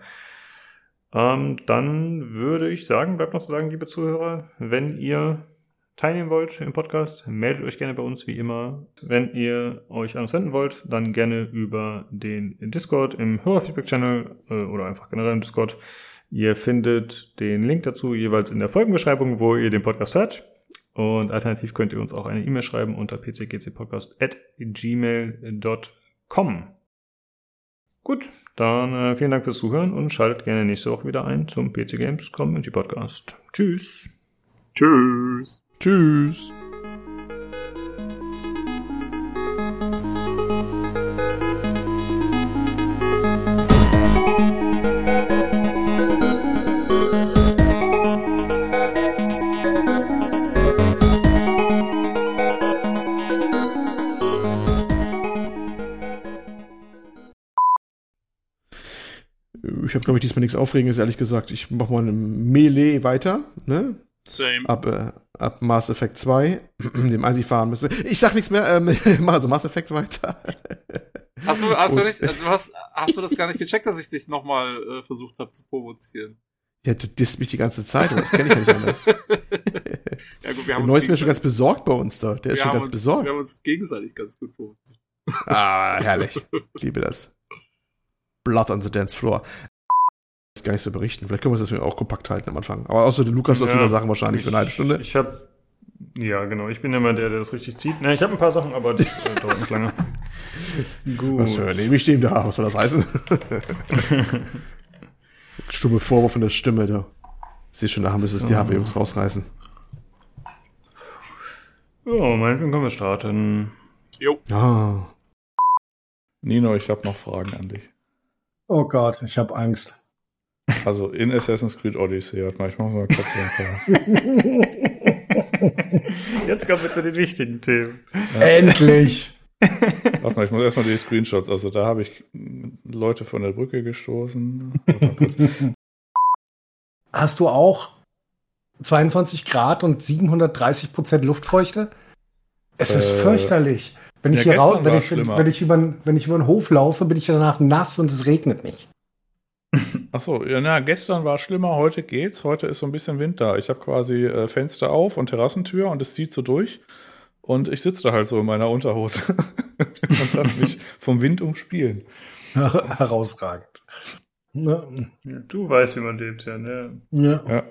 Ähm, dann würde ich sagen, bleibt noch zu sagen, liebe Zuhörer, wenn ihr teilnehmen wollt im Podcast, meldet euch gerne bei uns wie immer. Wenn ihr euch an uns wenden wollt, dann gerne über den Discord im Hörerfeedback-Channel äh, oder einfach generell im Discord. Ihr findet den Link dazu jeweils in der Folgenbeschreibung, wo ihr den Podcast hört. Und alternativ könnt ihr uns auch eine E-Mail schreiben unter pcgcpodcast.gmail.com. Gut, dann äh, vielen Dank fürs Zuhören und schaltet gerne nächste Woche wieder ein zum PC Games Community Podcast. Tschüss. Tschüss. Tschüss. Ich habe, glaube ich, diesmal nichts Aufregendes, ehrlich gesagt. Ich mache mal eine Melee weiter, ne? Same. Ab, äh, ab Mass Effect 2, [clears throat] dem einzig fahren müsste. Ich sag nichts mehr, ähm, [laughs] mach also Mass Effect weiter. [laughs] Hast du, hast du nicht, also hast, hast du das gar nicht gecheckt, dass ich dich nochmal äh, versucht habe zu provozieren? Ja, du disst mich die ganze Zeit, das kenne ich ja nicht anders. [laughs] ja gut, wir haben Der Neue ist mir schon ganz besorgt bei uns da. Der ist schon ganz uns, besorgt. Wir haben uns gegenseitig ganz gut provoziert. Ah, herrlich. Ich liebe das. Blood on the Dance Floor. Gar nicht so berichten. Vielleicht können wir das auch kompakt halten am Anfang. Aber außer der Lukas, du hast Ja, wieder Sachen wahrscheinlich für eine halbe Stunde. Ich habe ja, genau. Ich bin immer der, der das richtig zieht. Ne, ich habe ein paar Sachen, aber das äh, dauert nicht lange. [laughs] Gut. Was für nehme ich dem da? Was soll das heißen? [laughs] Stumme Vorwurf in der Stimme da. Sieh schon, da haben wir es So. die Haare-Jungs rausreißen. Ja, meinetwegen können wir starten. Jo. Ah. Nino, ich habe noch Fragen an dich. Oh Gott, ich habe Angst. Also in Assassin's Creed Odyssey, warte mal, ich mache mal kurz ein paar. [laughs] Jetzt kommen wir zu den wichtigen Themen. Endlich! Warte mal, ich muss erstmal die Screenshots. Also da habe ich Leute von der Brücke gestoßen. Hast du auch 22 Grad und 730 Prozent Luftfeuchte? Es ist Äh, fürchterlich. Wenn ich ja, hier raus, wenn ich, wenn ich über, wenn ich über den Hof laufe, bin ich danach nass und es regnet nicht. Achso, ja, na, gestern war schlimmer, heute geht's. Heute ist so ein bisschen Wind da. Ich habe quasi äh, Fenster auf und Terrassentür und es zieht so durch. Und ich sitze da halt so in meiner Unterhose [laughs] und lasse mich vom Wind umspielen. Herausragend. Ja, Ja, du weißt, wie man lebt, ja. Ne? ja. Ja.